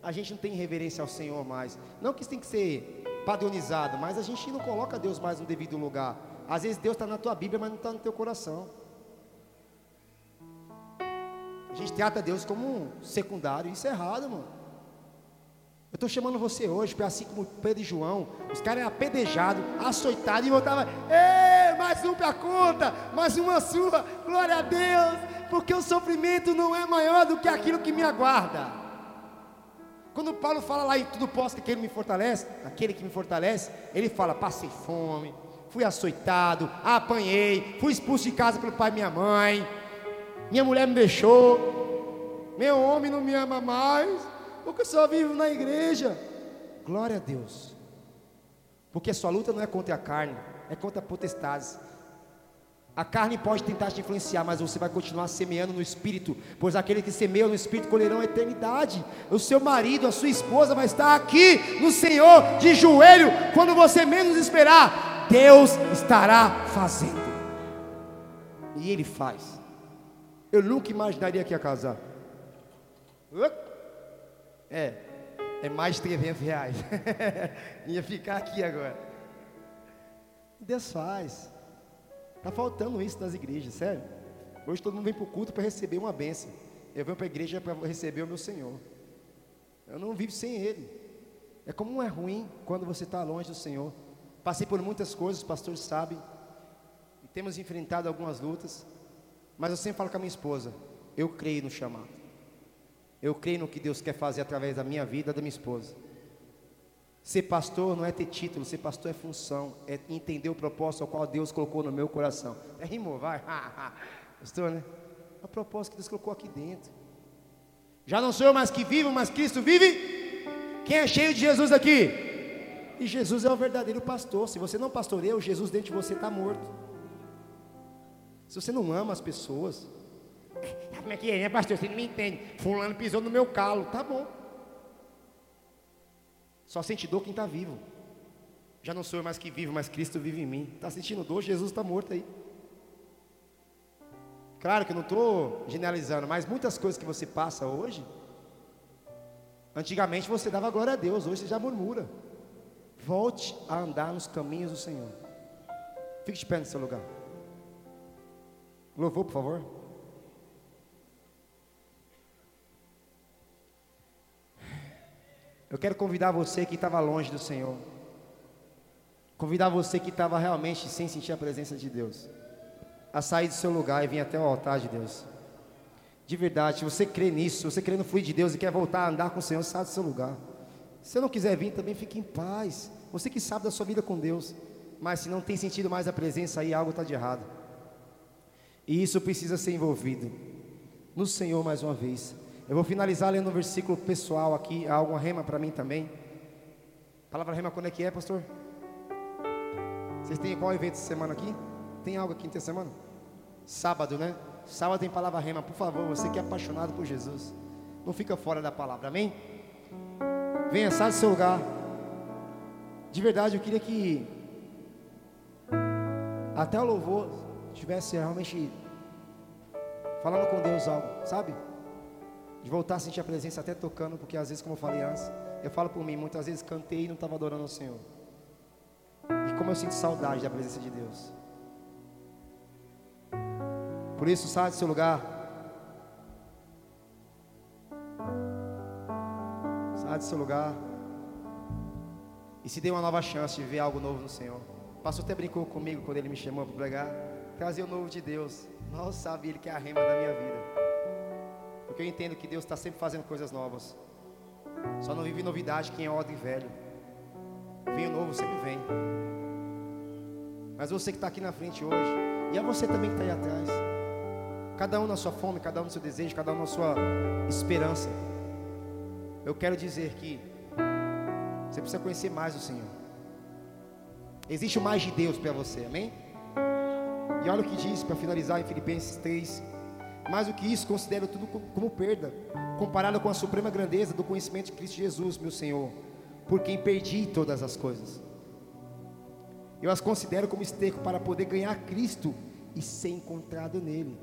A gente não tem reverência ao Senhor mais. Não que isso tem que ser padronizado, mas a gente não coloca Deus mais no devido lugar. Às vezes Deus está na tua Bíblia, mas não está no teu coração. A gente trata Deus como um secundário, isso é errado, mano. Eu estou chamando você hoje, assim como Pedro e João, os caras eram apedrejados, açoitados e voltavam, ei, mais um para conta, mais uma sua, glória a Deus, porque o sofrimento não é maior do que aquilo que me aguarda. Quando Paulo fala lá em tudo posso que aquele me fortalece, aquele que me fortalece, ele fala: passei fome, fui açoitado, apanhei, fui expulso de casa pelo pai e minha mãe, minha mulher me deixou, meu homem não me ama mais, porque só vivo na igreja. Glória a Deus, porque a sua luta não é contra a carne, é contra potestades. A carne pode tentar te influenciar, mas você vai continuar semeando no espírito, pois aqueles que semeiam no espírito colherão a eternidade. O seu marido, a sua esposa vai estar aqui no Senhor de joelho quando você menos esperar. Deus estará fazendo. E ele faz. Eu nunca imaginaria que ia casar. É, é mais de 300 reais. ia ficar aqui agora. Deus faz. Está faltando isso nas igrejas, sério. Hoje todo mundo vem para o culto para receber uma bênção. Eu venho para a igreja para receber o meu Senhor. Eu não vivo sem Ele. É como é ruim quando você está longe do Senhor. Passei por muitas coisas, os pastores sabem. E temos enfrentado algumas lutas. Mas eu sempre falo com a minha esposa: eu creio no chamado. Eu creio no que Deus quer fazer através da minha vida, da minha esposa. Ser pastor não é ter título, ser pastor é função, é entender o propósito ao qual Deus colocou no meu coração. É rimou, vai. Pastor, né? É o propósito que Deus colocou aqui dentro. Já não sou eu mais que vivo, mas Cristo vive. Quem é cheio de Jesus aqui? E Jesus é o verdadeiro pastor. Se você não pastoreia, o Jesus dentro de você está morto. Se você não ama as pessoas, como é que é, né, pastor? Você não me entende. Fulano pisou no meu calo, tá bom. Só sente dor quem está vivo. Já não sou eu mais que vivo, mas Cristo vive em mim. Está sentindo dor? Jesus está morto aí. Claro que eu não estou generalizando, mas muitas coisas que você passa hoje, antigamente você dava glória a Deus, hoje você já murmura. Volte a andar nos caminhos do Senhor. Fique de pé no seu lugar. Louvor, por favor. Eu quero convidar você que estava longe do Senhor. Convidar você que estava realmente sem sentir a presença de Deus. A sair do seu lugar e vir até o altar de Deus. De verdade, você crê nisso, você crê no fluir de Deus e quer voltar a andar com o Senhor, sai do seu lugar. Se você não quiser vir, também fique em paz. Você que sabe da sua vida com Deus. Mas se não tem sentido mais a presença aí, algo está de errado. E isso precisa ser envolvido no Senhor mais uma vez. Eu vou finalizar lendo um versículo pessoal aqui, há alguma rema para mim também. Palavra rema quando é que é, pastor? Vocês têm qual evento essa semana aqui? Tem algo aqui em semana? Sábado, né? Sábado tem palavra rema, por favor, você que é apaixonado por Jesus. Não fica fora da palavra, amém? Venha, sai do seu lugar. De verdade, eu queria que até o louvor estivesse realmente falando com Deus algo, sabe? de voltar a sentir a presença até tocando, porque às vezes, como eu falei antes, eu falo por mim, muitas vezes cantei e não estava adorando ao Senhor. E como eu sinto saudade da presença de Deus. Por isso, sai do seu lugar. Sai do seu lugar. E se dê uma nova chance de ver algo novo no Senhor. O pastor até brincou comigo quando ele me chamou para pregar. Trazer o novo de Deus. Mal sabe ele que é a rema da minha vida. Porque eu entendo que Deus está sempre fazendo coisas novas. Só não vive novidade quem é ordem velho. Vinho novo sempre vem. Mas você que está aqui na frente hoje, e é você também que está aí atrás. Cada um na sua fome, cada um no seu desejo, cada um na sua esperança. Eu quero dizer que você precisa conhecer mais o Senhor. Existe mais de Deus para você, amém? E olha o que diz para finalizar em Filipenses 3, mais do que isso, considero tudo como perda, comparado com a suprema grandeza do conhecimento de Cristo Jesus, meu Senhor, por quem perdi todas as coisas. Eu as considero como esterco para poder ganhar Cristo e ser encontrado nele.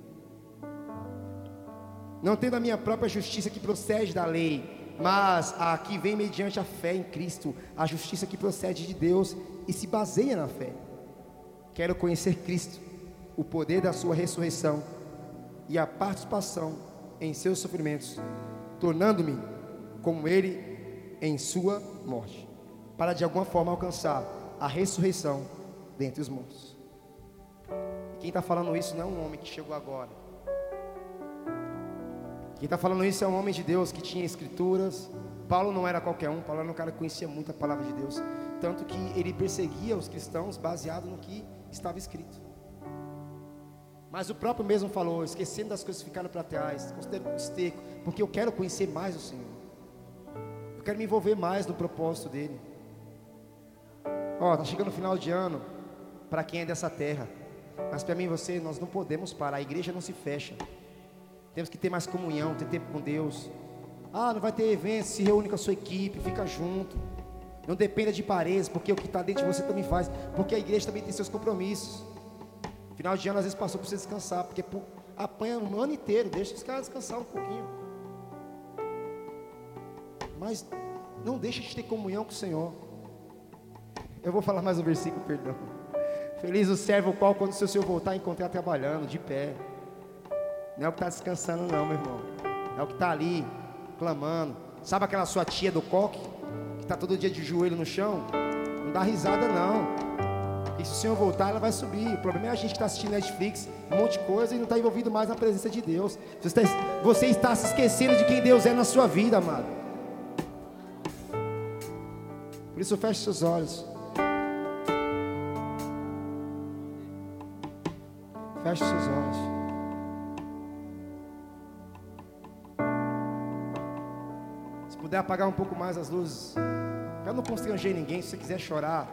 Não tendo a minha própria justiça que procede da lei, mas a que vem mediante a fé em Cristo, a justiça que procede de Deus e se baseia na fé. Quero conhecer Cristo, o poder da sua ressurreição e a participação em seus sofrimentos, tornando-me como ele em sua morte, para de alguma forma alcançar a ressurreição dentre os mortos. Quem está falando isso não é um homem que chegou agora. Quem está falando isso é um homem de Deus que tinha escrituras. Paulo não era qualquer um, Paulo era um cara que conhecia muito a palavra de Deus. Tanto que ele perseguia os cristãos baseado no que estava escrito. Mas o próprio mesmo falou: esquecendo das coisas que ficaram para trás, considero um esterco, porque eu quero conhecer mais o Senhor. Eu quero me envolver mais no propósito dele. Ó, oh, tá chegando o final de ano para quem é dessa terra. Mas para mim e você, nós não podemos parar. A igreja não se fecha. Temos que ter mais comunhão, ter tempo com Deus. Ah, não vai ter evento, se reúne com a sua equipe, fica junto. Não dependa de paredes, porque o que está dentro de você também faz. Porque a igreja também tem seus compromissos. Final de ano às vezes passou para você descansar, porque apanha o ano inteiro, deixa os caras descansar um pouquinho. Mas não deixe de ter comunhão com o Senhor. Eu vou falar mais um versículo, perdão. Feliz o servo qual, quando o seu Senhor voltar, encontrar trabalhando, de pé. Não é o que está descansando, não, meu irmão. É o que está ali, clamando. Sabe aquela sua tia do coque, que está todo dia de joelho no chão? Não dá risada, não. E se o Senhor voltar, ela vai subir. O problema é a gente que está assistindo Netflix, um monte de coisa e não está envolvido mais na presença de Deus. Você está, você está se esquecendo de quem Deus é na sua vida, amado. Por isso, feche seus olhos. Feche seus olhos. Puder apagar um pouco mais as luzes, para não constranger ninguém, se você quiser chorar,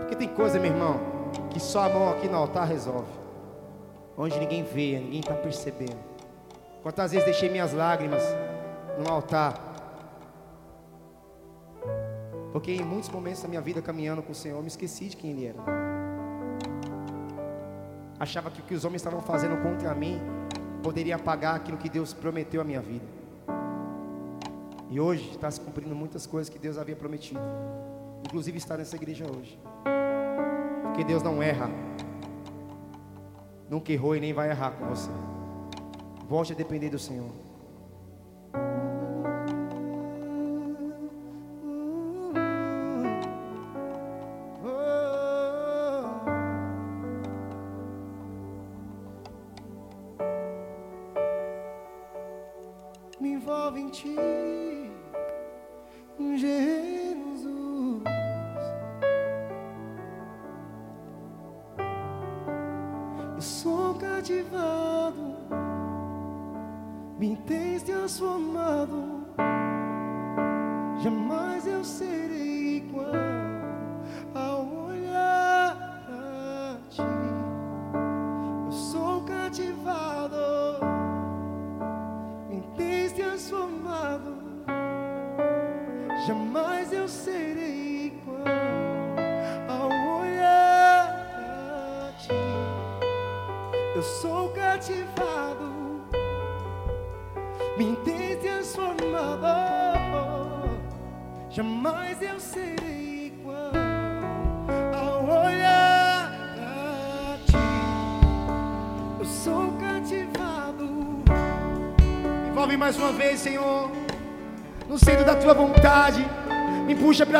porque tem coisa, meu irmão, que só a mão aqui no altar resolve. Onde ninguém vê, ninguém está percebendo. Quantas vezes deixei minhas lágrimas no altar? Porque em muitos momentos da minha vida caminhando com o Senhor, eu me esqueci de quem Ele era achava que o que os homens estavam fazendo contra mim poderia apagar aquilo que Deus prometeu à minha vida. E hoje está se cumprindo muitas coisas que Deus havia prometido, inclusive estar nessa igreja hoje, porque Deus não erra, nunca errou e nem vai errar com você. Volte a depender do Senhor.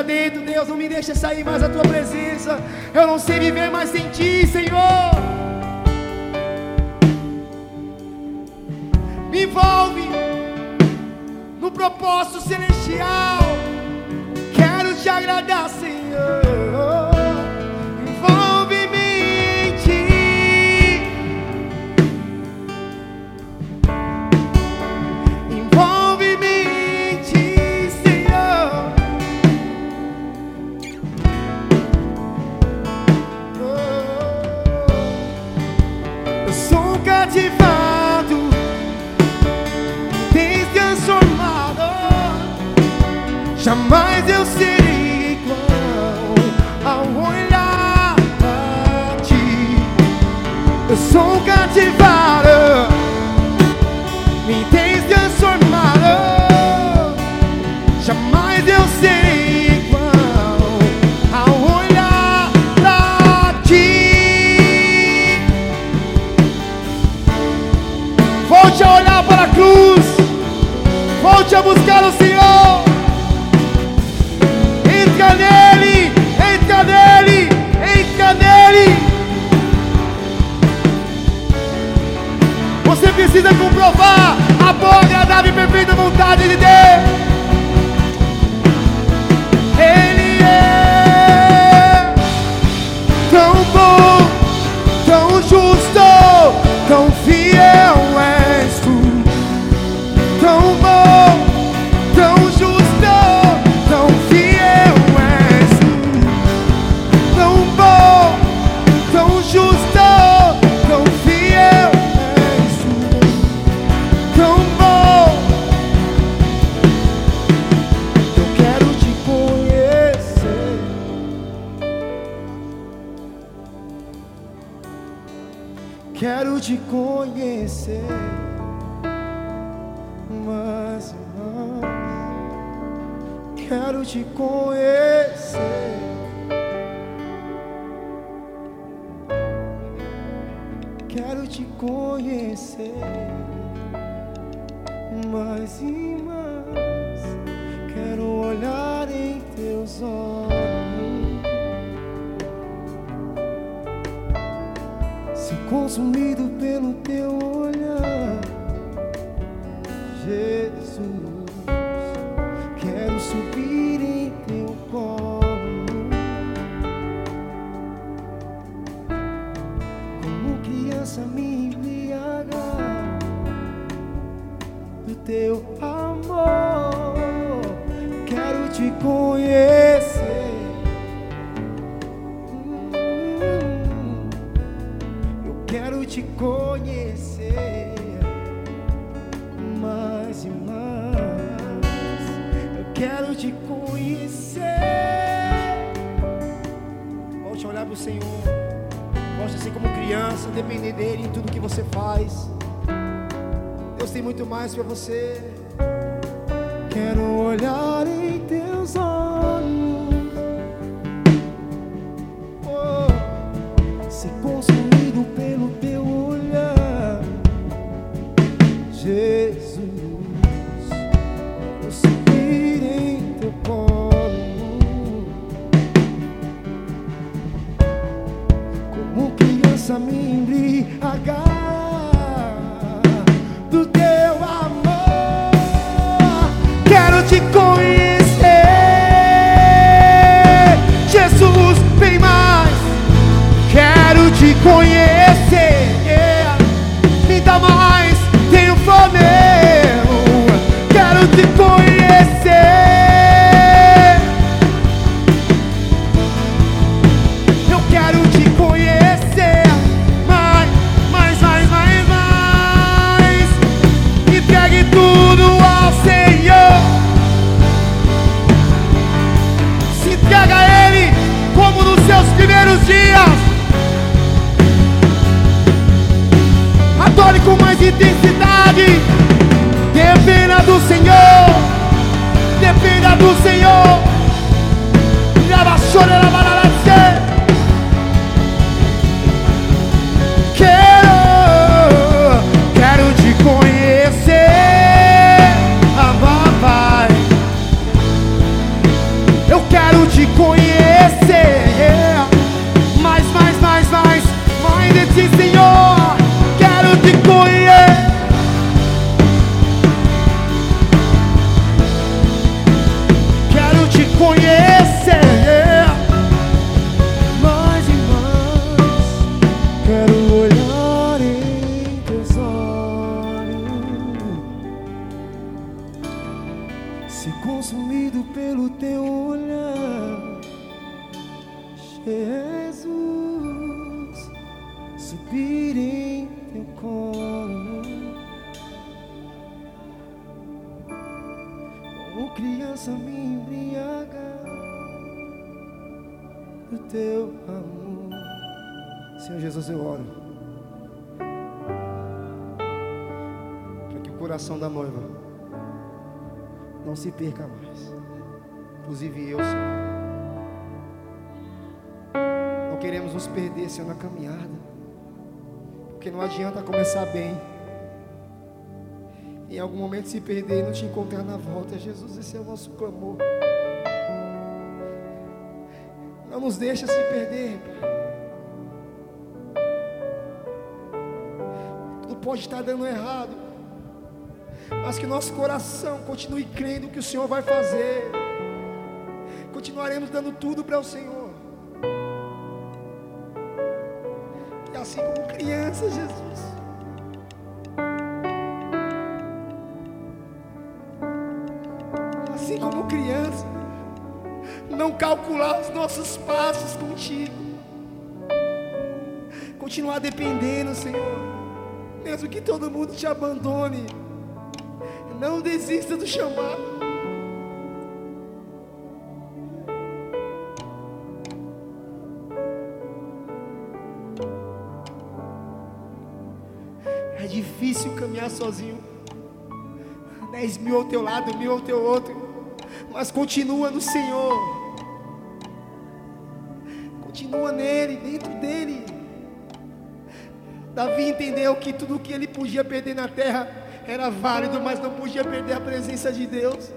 Dentro, Deus, não me deixa sair mais da tua presença. Eu não sei viver mais sem ti, Senhor. Se consumido pelo teu olhar, Jesus. Quero subir em teu colo, como criança me embriagar do teu amor. Quero te conhecer. depender dele em tudo que você faz. Deus tem muito mais para você. Quero olhar em teus olhos. Oh, se conseguir. Se perder e não te encontrar na volta. Jesus, esse é o nosso clamor. Não nos deixa se perder. Tudo pode estar dando errado, mas que nosso coração continue crendo que o Senhor vai fazer. Continuaremos dando tudo para o Senhor. E assim como crianças, Jesus. Assim como criança, não calcular os nossos passos contigo, continuar dependendo, Senhor, mesmo que todo mundo te abandone, não desista do chamado. É difícil caminhar sozinho. Dez mil ao teu lado, mil ao teu outro. Mas continua no Senhor. Continua nele, dentro dele. Davi entendeu que tudo que ele podia perder na terra era válido, mas não podia perder a presença de Deus.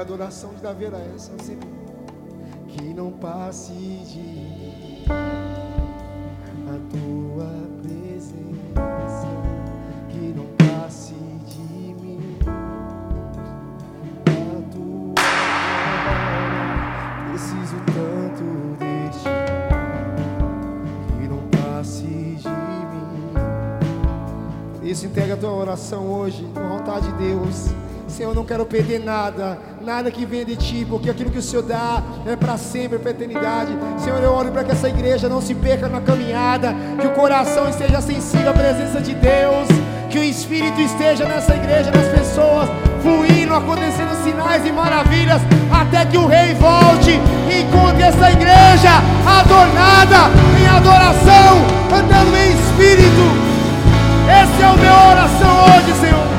A adoração de Davi era essa, Senhor. Que não passe de a tua presença, que não passe de mim a tua glória. Preciso tanto de ti, que não passe de mim. Isso entrega a tua oração hoje, com vontade de Deus. Senhor, eu não quero perder nada, nada que venha de ti, porque aquilo que o Senhor dá é para sempre, para a eternidade. Senhor, eu oro para que essa igreja não se perca na caminhada, que o coração esteja sensível à presença de Deus, que o Espírito esteja nessa igreja, nas pessoas, fluindo, acontecendo sinais e maravilhas, até que o Rei volte e encontre essa igreja adornada em adoração, andando em Espírito. Essa é a minha oração hoje, Senhor.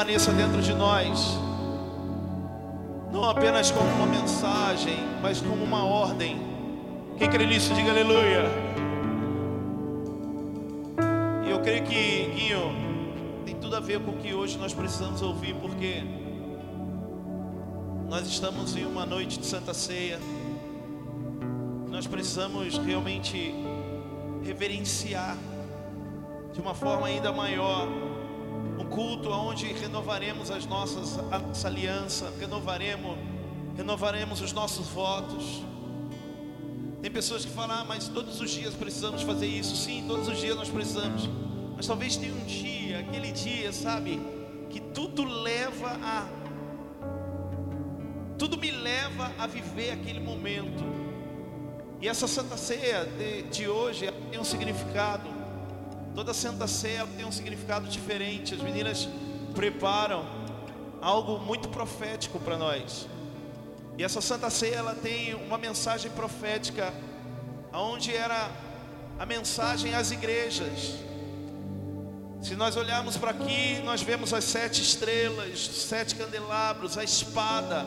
Permaneça dentro de nós, não apenas como uma mensagem, mas como uma ordem. Quem crê nisso, diga aleluia. E eu creio que, Guinho, tem tudo a ver com o que hoje nós precisamos ouvir, porque nós estamos em uma noite de Santa Ceia. Nós precisamos realmente reverenciar de uma forma ainda maior um culto onde renovaremos as nossas a nossa aliança, renovaremos renovaremos os nossos votos. Tem pessoas que falam, ah, mas todos os dias precisamos fazer isso. Sim, todos os dias nós precisamos. Mas talvez tenha um dia, aquele dia, sabe, que tudo leva a tudo me leva a viver aquele momento. E essa Santa Ceia de, de hoje tem um significado. Toda Santa Ceia tem um significado diferente. As meninas preparam algo muito profético para nós. E essa Santa Ceia ela tem uma mensagem profética, aonde era a mensagem às igrejas. Se nós olharmos para aqui, nós vemos as sete estrelas, sete candelabros, a espada.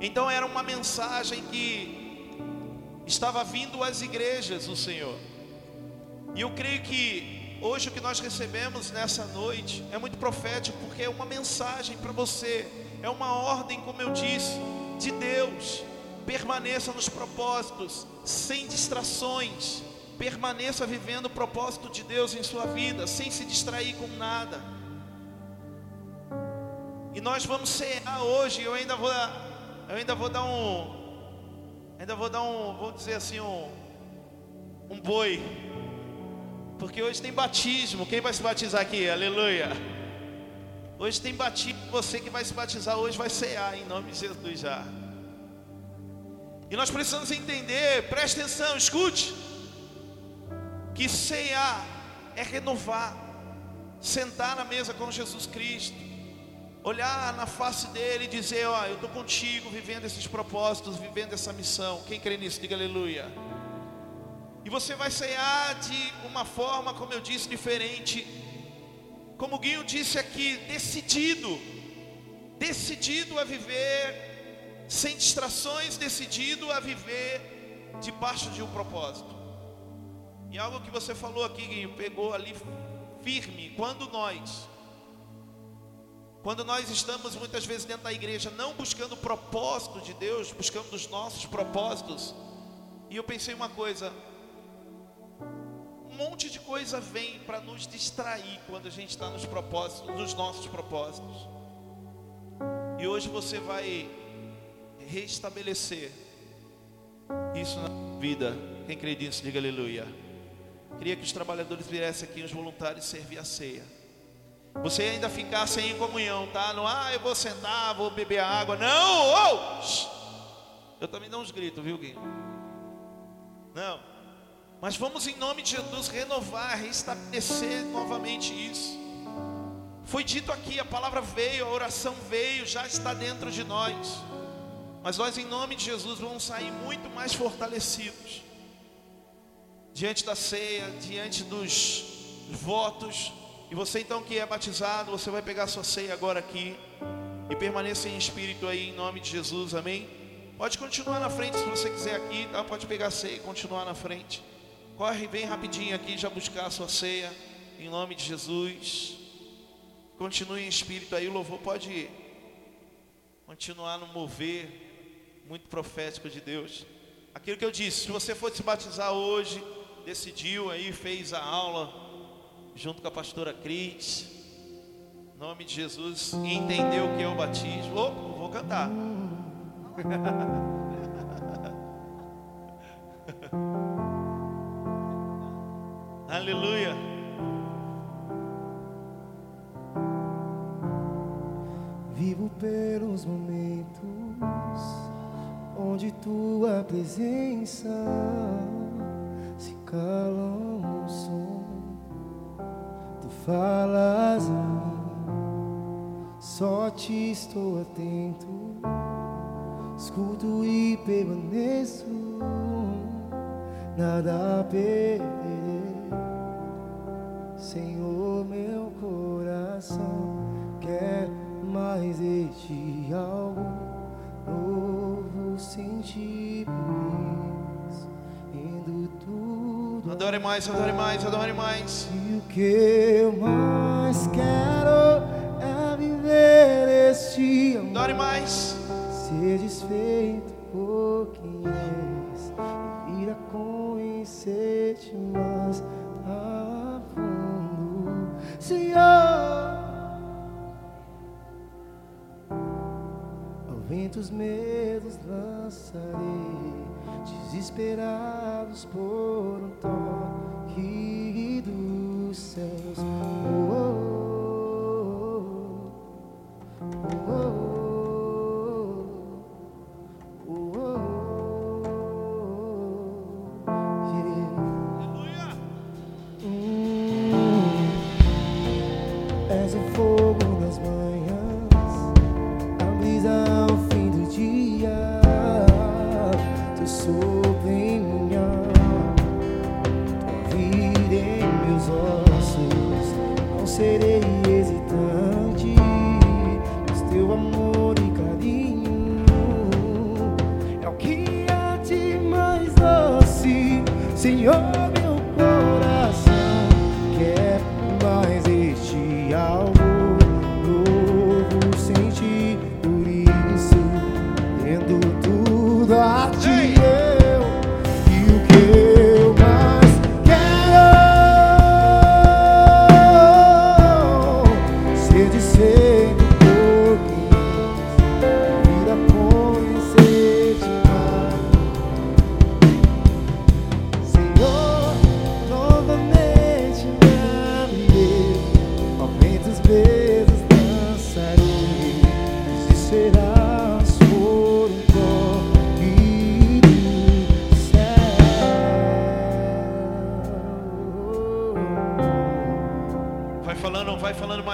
Então era uma mensagem que estava vindo às igrejas, o Senhor. E eu creio que hoje o que nós recebemos nessa noite é muito profético, porque é uma mensagem para você é uma ordem, como eu disse, de Deus. Permaneça nos propósitos, sem distrações. Permaneça vivendo o propósito de Deus em sua vida, sem se distrair com nada. E nós vamos cear hoje. Eu ainda vou, eu ainda vou dar um, ainda vou dar um, vou dizer assim um, um boi, porque hoje tem batismo. Quem vai se batizar aqui? Aleluia. Hoje tem batismo, você que vai se batizar hoje vai cear em nome de Jesus já. E nós precisamos entender, preste atenção, escute, que cear é renovar, sentar na mesa com Jesus Cristo, olhar na face dele e dizer: Ó, eu estou contigo, vivendo esses propósitos, vivendo essa missão. Quem crê nisso, diga aleluia. E você vai cear de uma forma, como eu disse, diferente. Como o Guinho disse aqui, decidido, decidido a viver sem distrações, decidido a viver debaixo de um propósito. E algo que você falou aqui, Guinho, pegou ali firme, quando nós, quando nós estamos muitas vezes dentro da igreja, não buscando o propósito de Deus, buscando os nossos propósitos, e eu pensei uma coisa, monte de coisa vem para nos distrair quando a gente está nos propósitos, nos nossos propósitos. E hoje você vai restabelecer isso na vida. Quem crê nisso, diga aleluia. Queria que os trabalhadores viessem aqui, os voluntários, servir a ceia. Você ainda ficar sem comunhão, tá? Não, ah, eu vou sentar, vou beber água. Não, oh! Eu também dou uns gritos, viu, Guinho? Não. Mas vamos, em nome de Jesus, renovar, restabelecer novamente isso. Foi dito aqui, a palavra veio, a oração veio, já está dentro de nós. Mas nós, em nome de Jesus, vamos sair muito mais fortalecidos. Diante da ceia, diante dos votos. E você então que é batizado, você vai pegar sua ceia agora aqui. E permaneça em espírito aí, em nome de Jesus, amém? Pode continuar na frente se você quiser aqui, tá? pode pegar a ceia e continuar na frente. Corre bem rapidinho aqui já buscar a sua ceia. Em nome de Jesus. Continue em espírito aí. O louvor pode continuar no mover muito profético de Deus. Aquilo que eu disse, se você for se batizar hoje, decidiu aí, fez a aula junto com a pastora Cris. Em nome de Jesus, e entendeu o que é o batismo. Oh, vou cantar. Aleluia. Vivo pelos momentos onde tua presença se cala um som. Tu falas a mim, só te estou atento, escuto e permaneço, nada a. Senhor, meu coração quer mais de ti algo novo sentir por isso, indo tudo. Adore mais, adore mais, adore mais. E o que eu mais quero é viver este amor. Adore mais. Ser desfeito por quem és, e vir a conhecer-te. Senhor. Ao vento os medos lançarei, desesperados por um toque dos céus. Oh, oh,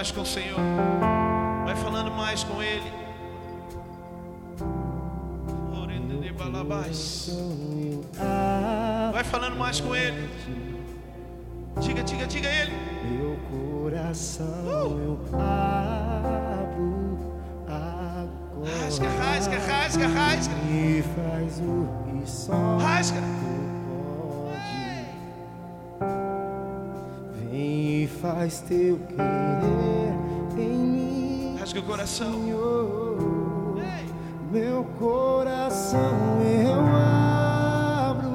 mais com o Senhor. Vai falando mais com Ele. Vai falando mais com Ele. Diga, diga, diga a Ele. Meu coração eu abro agora. Rasga, rasga, rasga, rasga. E faz o que só Rasga. Vem e faz teu querer Rasga o coração. Senhor. Ei. Meu coração eu abro,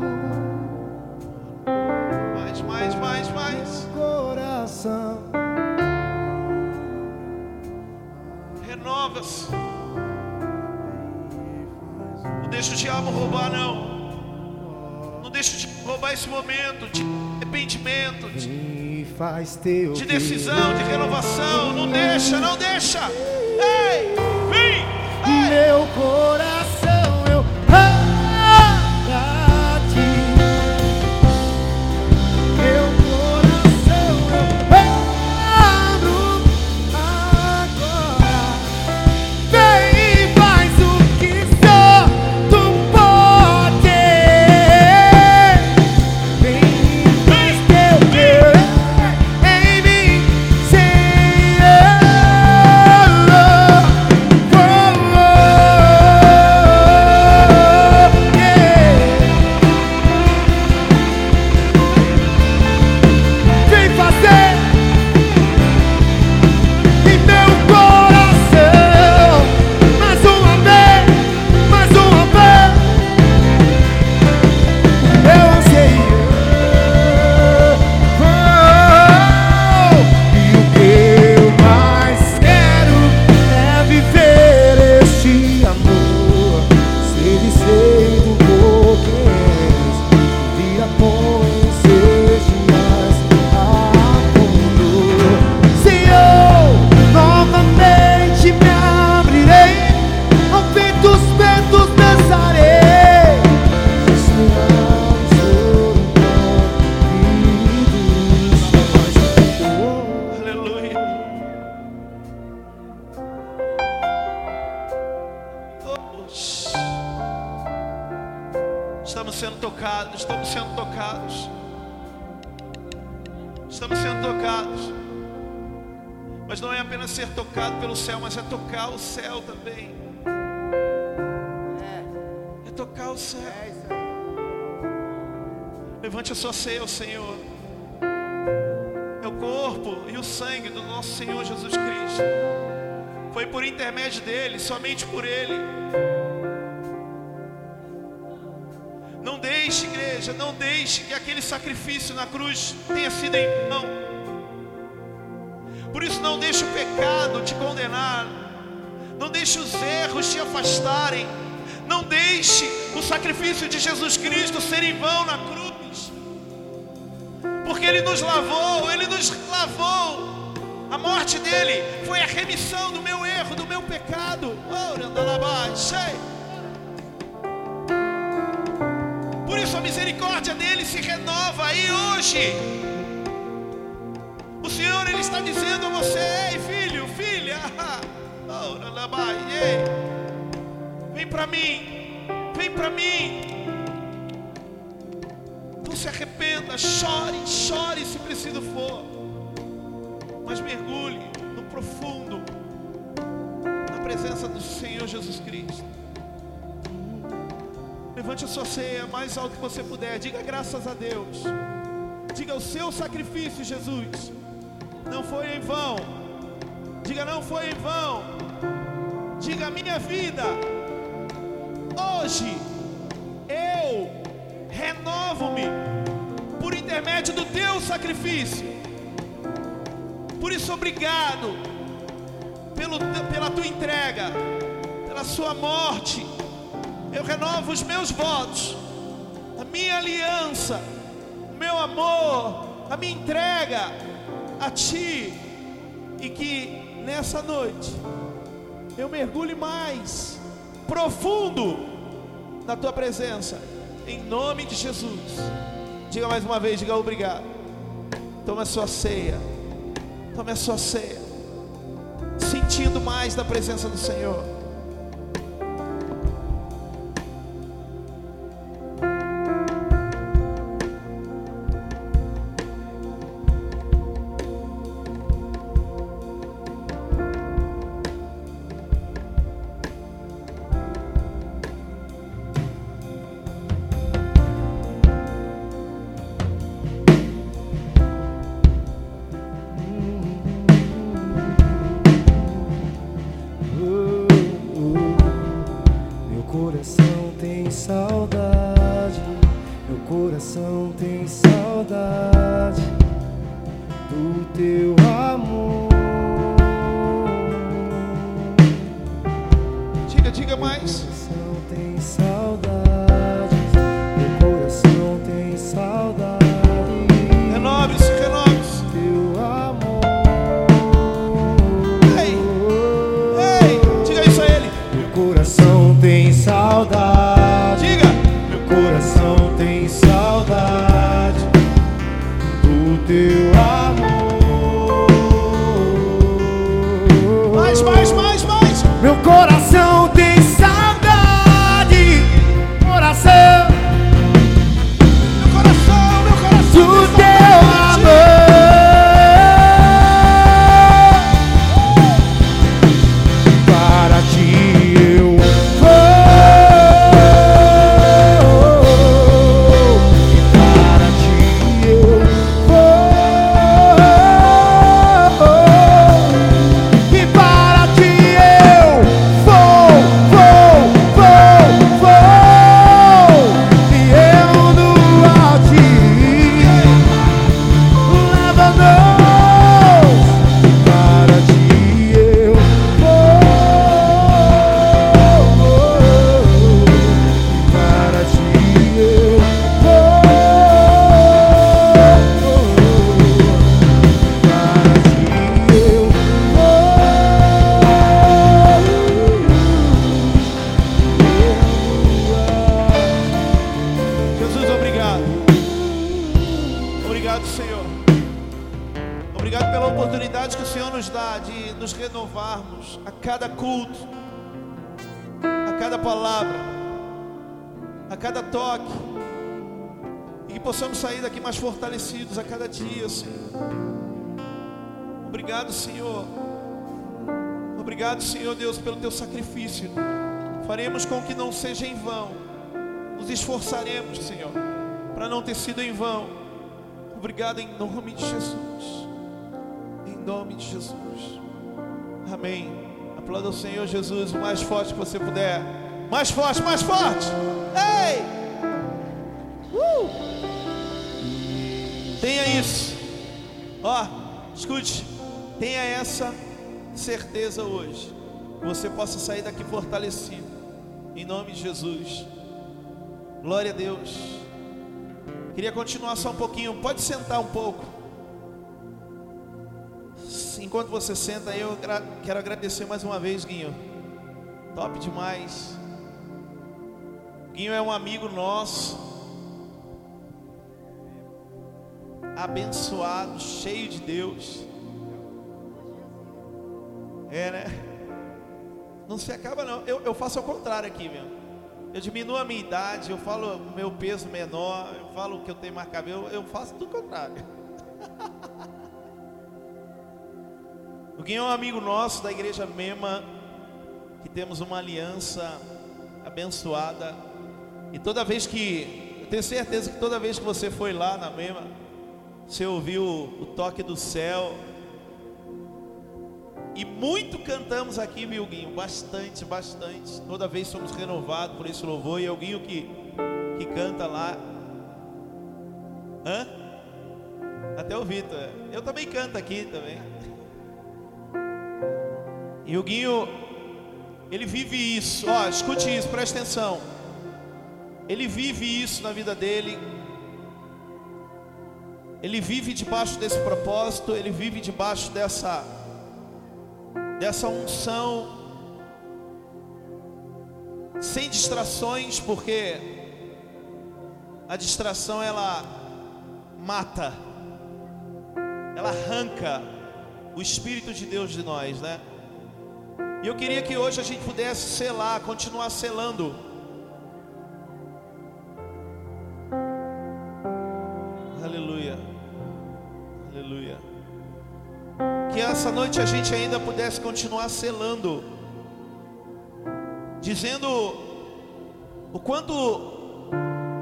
Mais, mais, mais, mais. coração. Renova-se. Não deixa o diabo roubar, não. Não deixa diabo roubar esse momento de arrependimento, de, de decisão, de renovação. Não deixa, não deixa. Meu coração Senhor Jesus Cristo. Foi por intermédio dele, somente por ele. Não deixe, igreja, não deixe que aquele sacrifício na cruz tenha sido em vão. Por isso, não deixe o pecado te condenar. Não deixe os erros te afastarem. Não deixe o sacrifício de Jesus Cristo ser em vão na cruz. Porque Ele nos lavou, Ele nos lavou. A morte dele foi a remissão do meu erro, do meu pecado. Por isso a misericórdia dele se renova e hoje. O Senhor ele está dizendo a você, ei filho, filha, vem para mim, vem para mim. Não se arrependa, chore, chore se preciso for. Mas mergulhe no profundo, na presença do Senhor Jesus Cristo. Levante a sua ceia mais alto que você puder. Diga graças a Deus. Diga o seu sacrifício, Jesus. Não foi em vão. Diga não foi em vão. Diga minha vida. Hoje eu renovo-me por intermédio do teu sacrifício. Por isso, obrigado pelo, pela tua entrega, pela sua morte. Eu renovo os meus votos, a minha aliança, o meu amor, a minha entrega a ti. E que nessa noite eu mergulhe mais profundo na tua presença, em nome de Jesus. Diga mais uma vez, diga obrigado. Toma sua ceia. Tome a sua ceia. Sentindo mais da presença do Senhor. Sacrifício. Faremos com que não seja em vão. Nos esforçaremos, Senhor, para não ter sido em vão. Obrigado em nome de Jesus. Em nome de Jesus. Amém. Aplauda o Senhor Jesus o mais forte que você puder. Mais forte, mais forte. Ei! Uh! Tenha isso. Ó, escute. Tenha essa certeza hoje. Você possa sair daqui fortalecido. Em nome de Jesus. Glória a Deus. Queria continuar só um pouquinho. Pode sentar um pouco. Enquanto você senta, eu quero agradecer mais uma vez, Guinho. Top demais. Guinho é um amigo nosso. Abençoado, cheio de Deus. É, né? Não se acaba não. Eu, eu faço ao contrário aqui, meu. Eu diminuo a minha idade, eu falo meu peso menor, eu falo que eu tenho mais cabelo, eu faço tudo contrário. O Guinho é um amigo nosso da igreja Mema, que temos uma aliança abençoada. E toda vez que, eu tenho certeza que toda vez que você foi lá na Mema, você ouviu o toque do céu, e muito cantamos aqui, meu Guinho, bastante, bastante. Toda vez somos renovados por esse louvor. E é o Guinho que, que canta lá. Hã? Até o Vitor. Eu também canto aqui também. E o Guinho, ele vive isso. Ó, escute isso, preste atenção. Ele vive isso na vida dele. Ele vive debaixo desse propósito, ele vive debaixo dessa dessa unção, sem distrações, porque a distração ela mata, ela arranca o Espírito de Deus de nós, né? E eu queria que hoje a gente pudesse selar, continuar selando. Que essa noite a gente ainda pudesse continuar selando, dizendo o quanto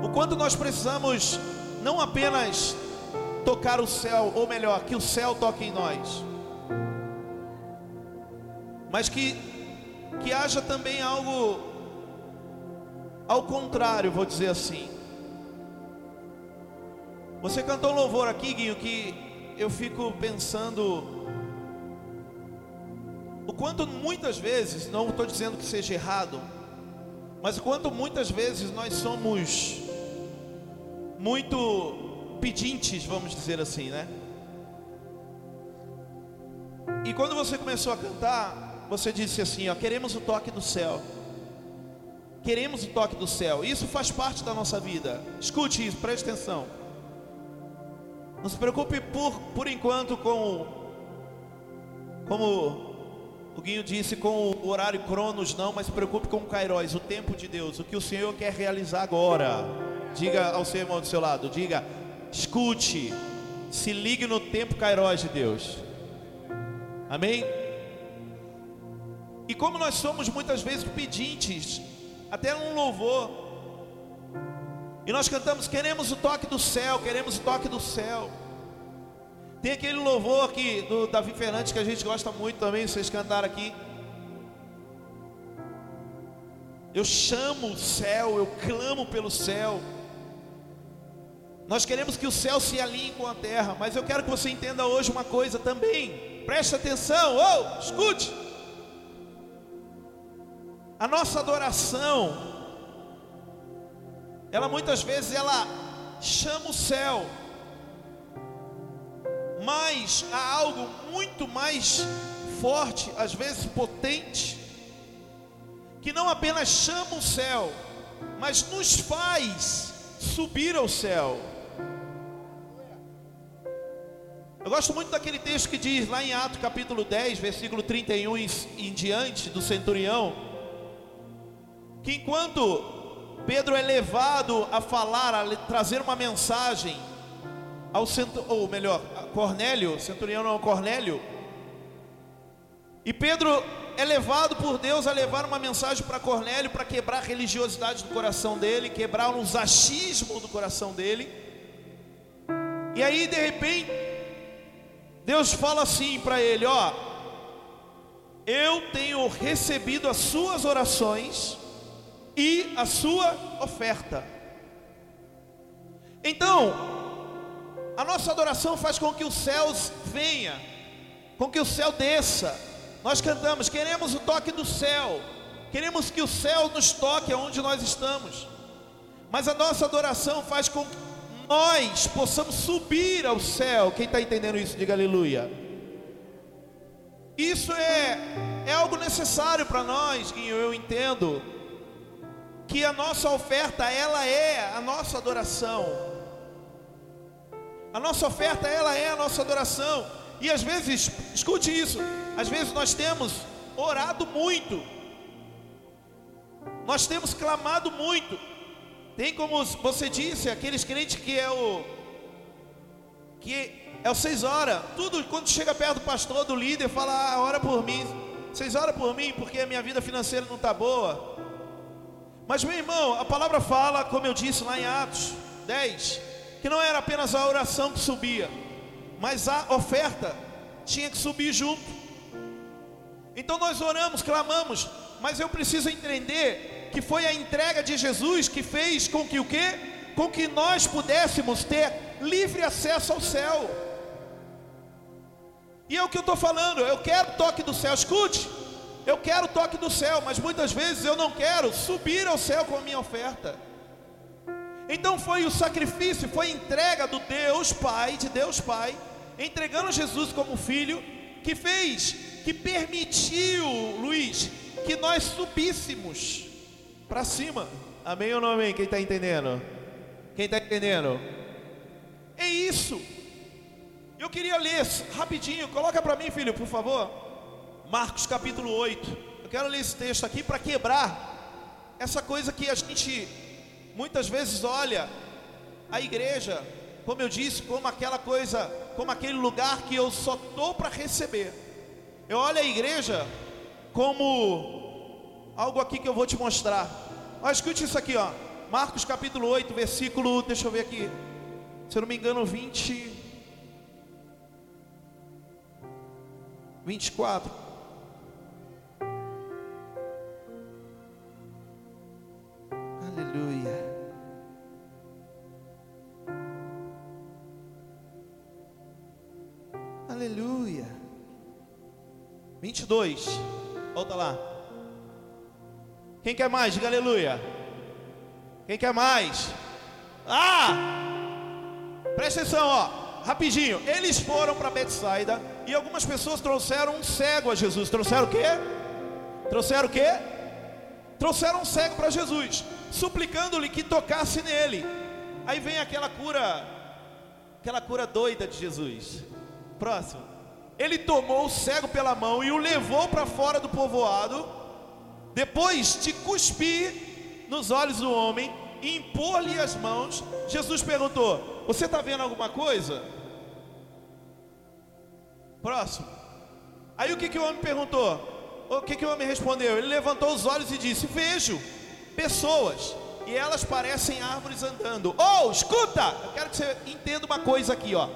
o quanto nós precisamos não apenas tocar o céu, ou melhor, que o céu toque em nós, mas que que haja também algo ao contrário, vou dizer assim. Você cantou louvor aqui, Guinho, que eu fico pensando o quanto muitas vezes, não estou dizendo que seja errado, mas o quanto muitas vezes nós somos muito pedintes, vamos dizer assim, né? E quando você começou a cantar, você disse assim: ó, queremos o toque do céu. Queremos o toque do céu. Isso faz parte da nossa vida. Escute isso, preste atenção. Não se preocupe por, por enquanto com como o Guinho disse com o horário Cronos não, mas se preocupe com o Kairos, o tempo de Deus, o que o Senhor quer realizar agora. Diga ao seu irmão do seu lado, diga, escute, se ligue no tempo Kairos de Deus. Amém? E como nós somos muitas vezes pedintes, até um louvor, e nós cantamos, queremos o toque do céu, queremos o toque do céu. Tem aquele louvor aqui do Davi Fernandes que a gente gosta muito também, vocês cantaram aqui. Eu chamo o céu, eu clamo pelo céu. Nós queremos que o céu se alinhe com a terra, mas eu quero que você entenda hoje uma coisa também. Preste atenção, ou oh, escute. A nossa adoração, ela muitas vezes ela chama o céu, mas há algo muito mais forte, às vezes potente, que não apenas chama o céu, mas nos faz subir ao céu. Eu gosto muito daquele texto que diz lá em Atos capítulo 10, versículo 31 em, diante do centurião, que enquanto Pedro é levado a falar, a trazer uma mensagem ao centro, ou melhor, Cornélio, centurião não Cornélio, E Pedro é levado por Deus a levar uma mensagem para Cornélio para quebrar a religiosidade do coração dele, quebrar os achismos do coração dele. E aí, de repente, Deus fala assim para ele: Ó, eu tenho recebido as suas orações e a sua oferta. Então, a nossa adoração faz com que os céus venha, com que o céu desça. Nós cantamos, queremos o toque do céu, queremos que o céu nos toque aonde nós estamos. Mas a nossa adoração faz com que nós possamos subir ao céu. Quem está entendendo isso, diga aleluia. Isso é, é algo necessário para nós, Guinho, eu entendo. Que a nossa oferta, ela é a nossa adoração. A nossa oferta, ela é a nossa adoração. E às vezes, escute isso, às vezes nós temos orado muito. Nós temos clamado muito. Tem como você disse, aqueles crentes que é o que é o seis horas. Tudo quando chega perto do pastor, do líder, fala: ah, ora por mim. Seis horas por mim, porque a minha vida financeira não está boa. Mas meu irmão, a palavra fala, como eu disse lá em Atos 10, que não era apenas a oração que subia, mas a oferta tinha que subir junto. Então nós oramos, clamamos, mas eu preciso entender que foi a entrega de Jesus que fez com que o quê? Com que nós pudéssemos ter livre acesso ao céu. E é o que eu estou falando, eu quero toque do céu, escute, eu quero toque do céu, mas muitas vezes eu não quero subir ao céu com a minha oferta. Então foi o sacrifício, foi a entrega do Deus Pai, de Deus Pai, entregando Jesus como filho, que fez, que permitiu, Luiz, que nós subíssemos para cima. Amém ou não amém? Quem está entendendo? Quem está entendendo? É isso. Eu queria ler rapidinho, coloca para mim, filho, por favor. Marcos capítulo 8. Eu quero ler esse texto aqui para quebrar essa coisa que a gente muitas vezes olha a igreja, como eu disse, como aquela coisa, como aquele lugar que eu só tô para receber. Eu olho a igreja como algo aqui que eu vou te mostrar. Mas escute isso aqui, ó. Marcos capítulo 8, versículo, deixa eu ver aqui. Se eu não me engano, 20 24. Aleluia. Aleluia. 22. Volta lá. Quem quer mais? Diga aleluia. Quem quer mais? Ah! Presta atenção, ó. Rapidinho. Eles foram para Betsaida e algumas pessoas trouxeram um cego a Jesus. Trouxeram o quê? Trouxeram o quê? Trouxeram um cego para Jesus, suplicando-lhe que tocasse nele. Aí vem aquela cura, aquela cura doida de Jesus. Próximo. Ele tomou o cego pela mão e o levou para fora do povoado depois de cuspir nos olhos do homem e impor-lhe as mãos, Jesus perguntou: Você está vendo alguma coisa? Próximo. Aí o que, que o homem perguntou? O que, que o homem respondeu? Ele levantou os olhos e disse: Vejo pessoas e elas parecem árvores andando. Oh, escuta! Eu quero que você entenda uma coisa aqui, ó.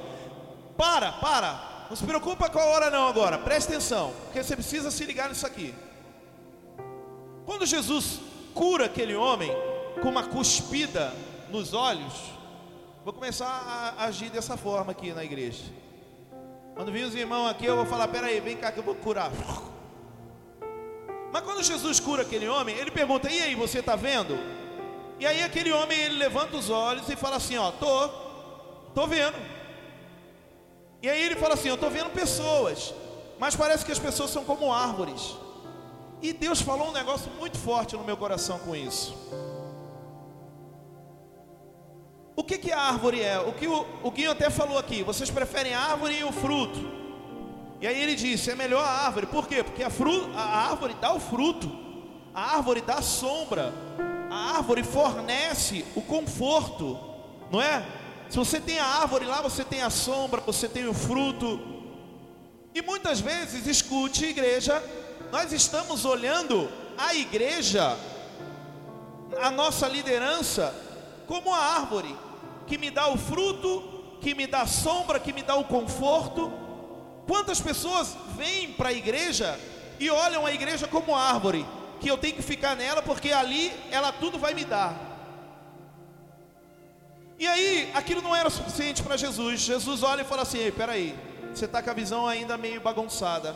Para, para. Não se preocupa com a hora não agora. Preste atenção, porque você precisa se ligar nisso aqui. Quando Jesus cura aquele homem com uma cuspida nos olhos, vou começar a agir dessa forma aqui na igreja. Quando vir os irmãos aqui, eu vou falar: peraí, vem cá que eu vou curar. Mas quando Jesus cura aquele homem, ele pergunta: e aí, você está vendo? E aí aquele homem ele levanta os olhos e fala assim: ó, tô, tô vendo. E aí ele fala assim: eu tô vendo pessoas, mas parece que as pessoas são como árvores. E Deus falou um negócio muito forte no meu coração com isso. O que, que a árvore é? O que o, o Guinho até falou aqui: vocês preferem a árvore e o fruto. E aí ele disse: é melhor a árvore, por quê? Porque a, fru, a árvore dá o fruto, a árvore dá a sombra, a árvore fornece o conforto, não é? Se você tem a árvore lá, você tem a sombra, você tem o fruto. E muitas vezes, escute, igreja, nós estamos olhando a igreja, a nossa liderança, como a árvore que me dá o fruto, que me dá a sombra, que me dá o conforto. Quantas pessoas vêm para a igreja e olham a igreja como árvore, que eu tenho que ficar nela porque ali ela tudo vai me dar. E aí, aquilo não era suficiente para Jesus. Jesus olha e fala assim: Ei, peraí, você está com a visão ainda meio bagunçada.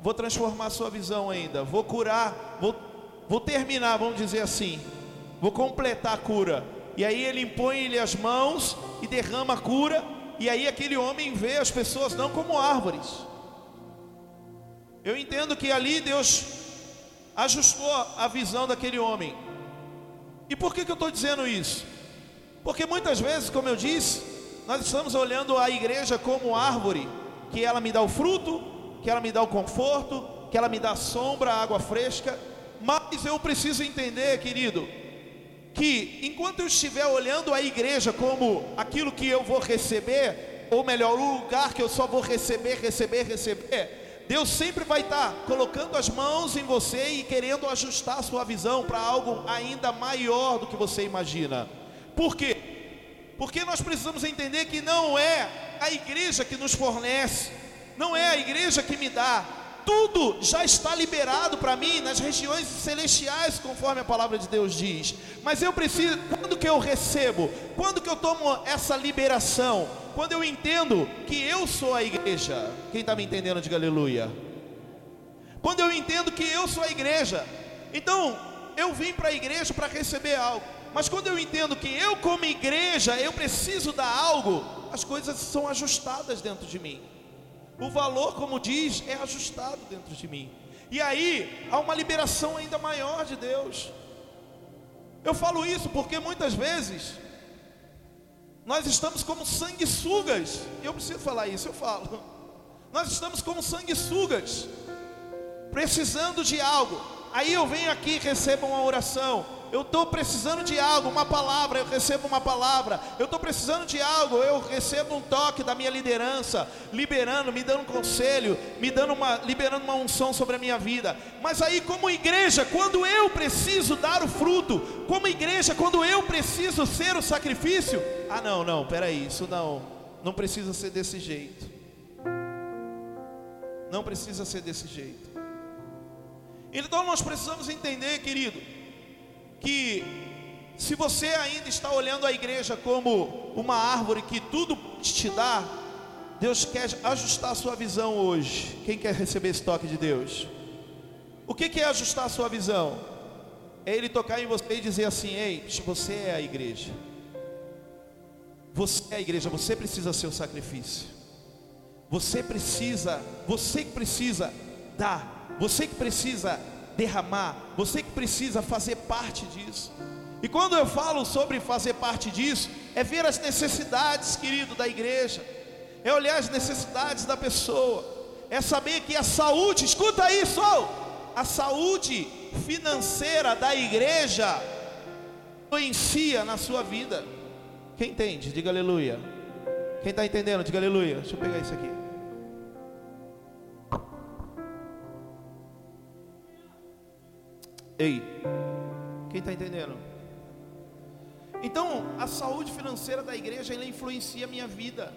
Vou transformar a sua visão ainda. Vou curar, vou, vou terminar, vamos dizer assim. Vou completar a cura. E aí ele impõe-lhe as mãos e derrama a cura. E aí aquele homem vê as pessoas não como árvores. Eu entendo que ali Deus ajustou a visão daquele homem. E por que, que eu estou dizendo isso? Porque muitas vezes, como eu disse, nós estamos olhando a igreja como árvore, que ela me dá o fruto, que ela me dá o conforto, que ela me dá sombra, água fresca. Mas eu preciso entender, querido, que enquanto eu estiver olhando a igreja como aquilo que eu vou receber, ou melhor, o lugar que eu só vou receber, receber, receber, Deus sempre vai estar colocando as mãos em você e querendo ajustar a sua visão para algo ainda maior do que você imagina. Por quê? Porque nós precisamos entender que não é a igreja que nos fornece, não é a igreja que me dá, tudo já está liberado para mim nas regiões celestiais, conforme a palavra de Deus diz. Mas eu preciso, quando que eu recebo? Quando que eu tomo essa liberação? Quando eu entendo que eu sou a igreja. Quem está me entendendo, diga aleluia. Quando eu entendo que eu sou a igreja. Então, eu vim para a igreja para receber algo. Mas quando eu entendo que eu, como igreja, eu preciso dar algo, as coisas são ajustadas dentro de mim. O valor, como diz, é ajustado dentro de mim. E aí há uma liberação ainda maior de Deus. Eu falo isso porque muitas vezes nós estamos como sanguessugas. Eu preciso falar isso, eu falo. Nós estamos como sanguessugas, precisando de algo. Aí eu venho aqui e recebo uma oração eu estou precisando de algo, uma palavra, eu recebo uma palavra. Eu estou precisando de algo, eu recebo um toque da minha liderança, liberando, me dando um conselho, me dando uma, liberando uma unção sobre a minha vida. Mas aí, como igreja, quando eu preciso dar o fruto, como igreja, quando eu preciso ser o sacrifício, ah não, não, peraí, isso não, não precisa ser desse jeito. Não precisa ser desse jeito. Então nós precisamos entender, querido, que se você ainda está olhando a igreja como uma árvore que tudo te dá, Deus quer ajustar a sua visão hoje. Quem quer receber esse toque de Deus? O que é ajustar a sua visão? É Ele tocar em você e dizer assim: Ei, você é a igreja. Você é a igreja, você precisa ser o sacrifício. Você precisa, você que precisa dar, você que precisa derramar, você que precisa fazer parte disso. E quando eu falo sobre fazer parte disso, é ver as necessidades, querido, da igreja, é olhar as necessidades da pessoa, é saber que a saúde, escuta isso, a saúde financeira da igreja influencia na sua vida. Quem entende? Diga aleluia. Quem está entendendo? Diga aleluia. Deixa eu pegar isso aqui. Ei, quem está entendendo? Então, a saúde financeira da igreja ela influencia a minha vida.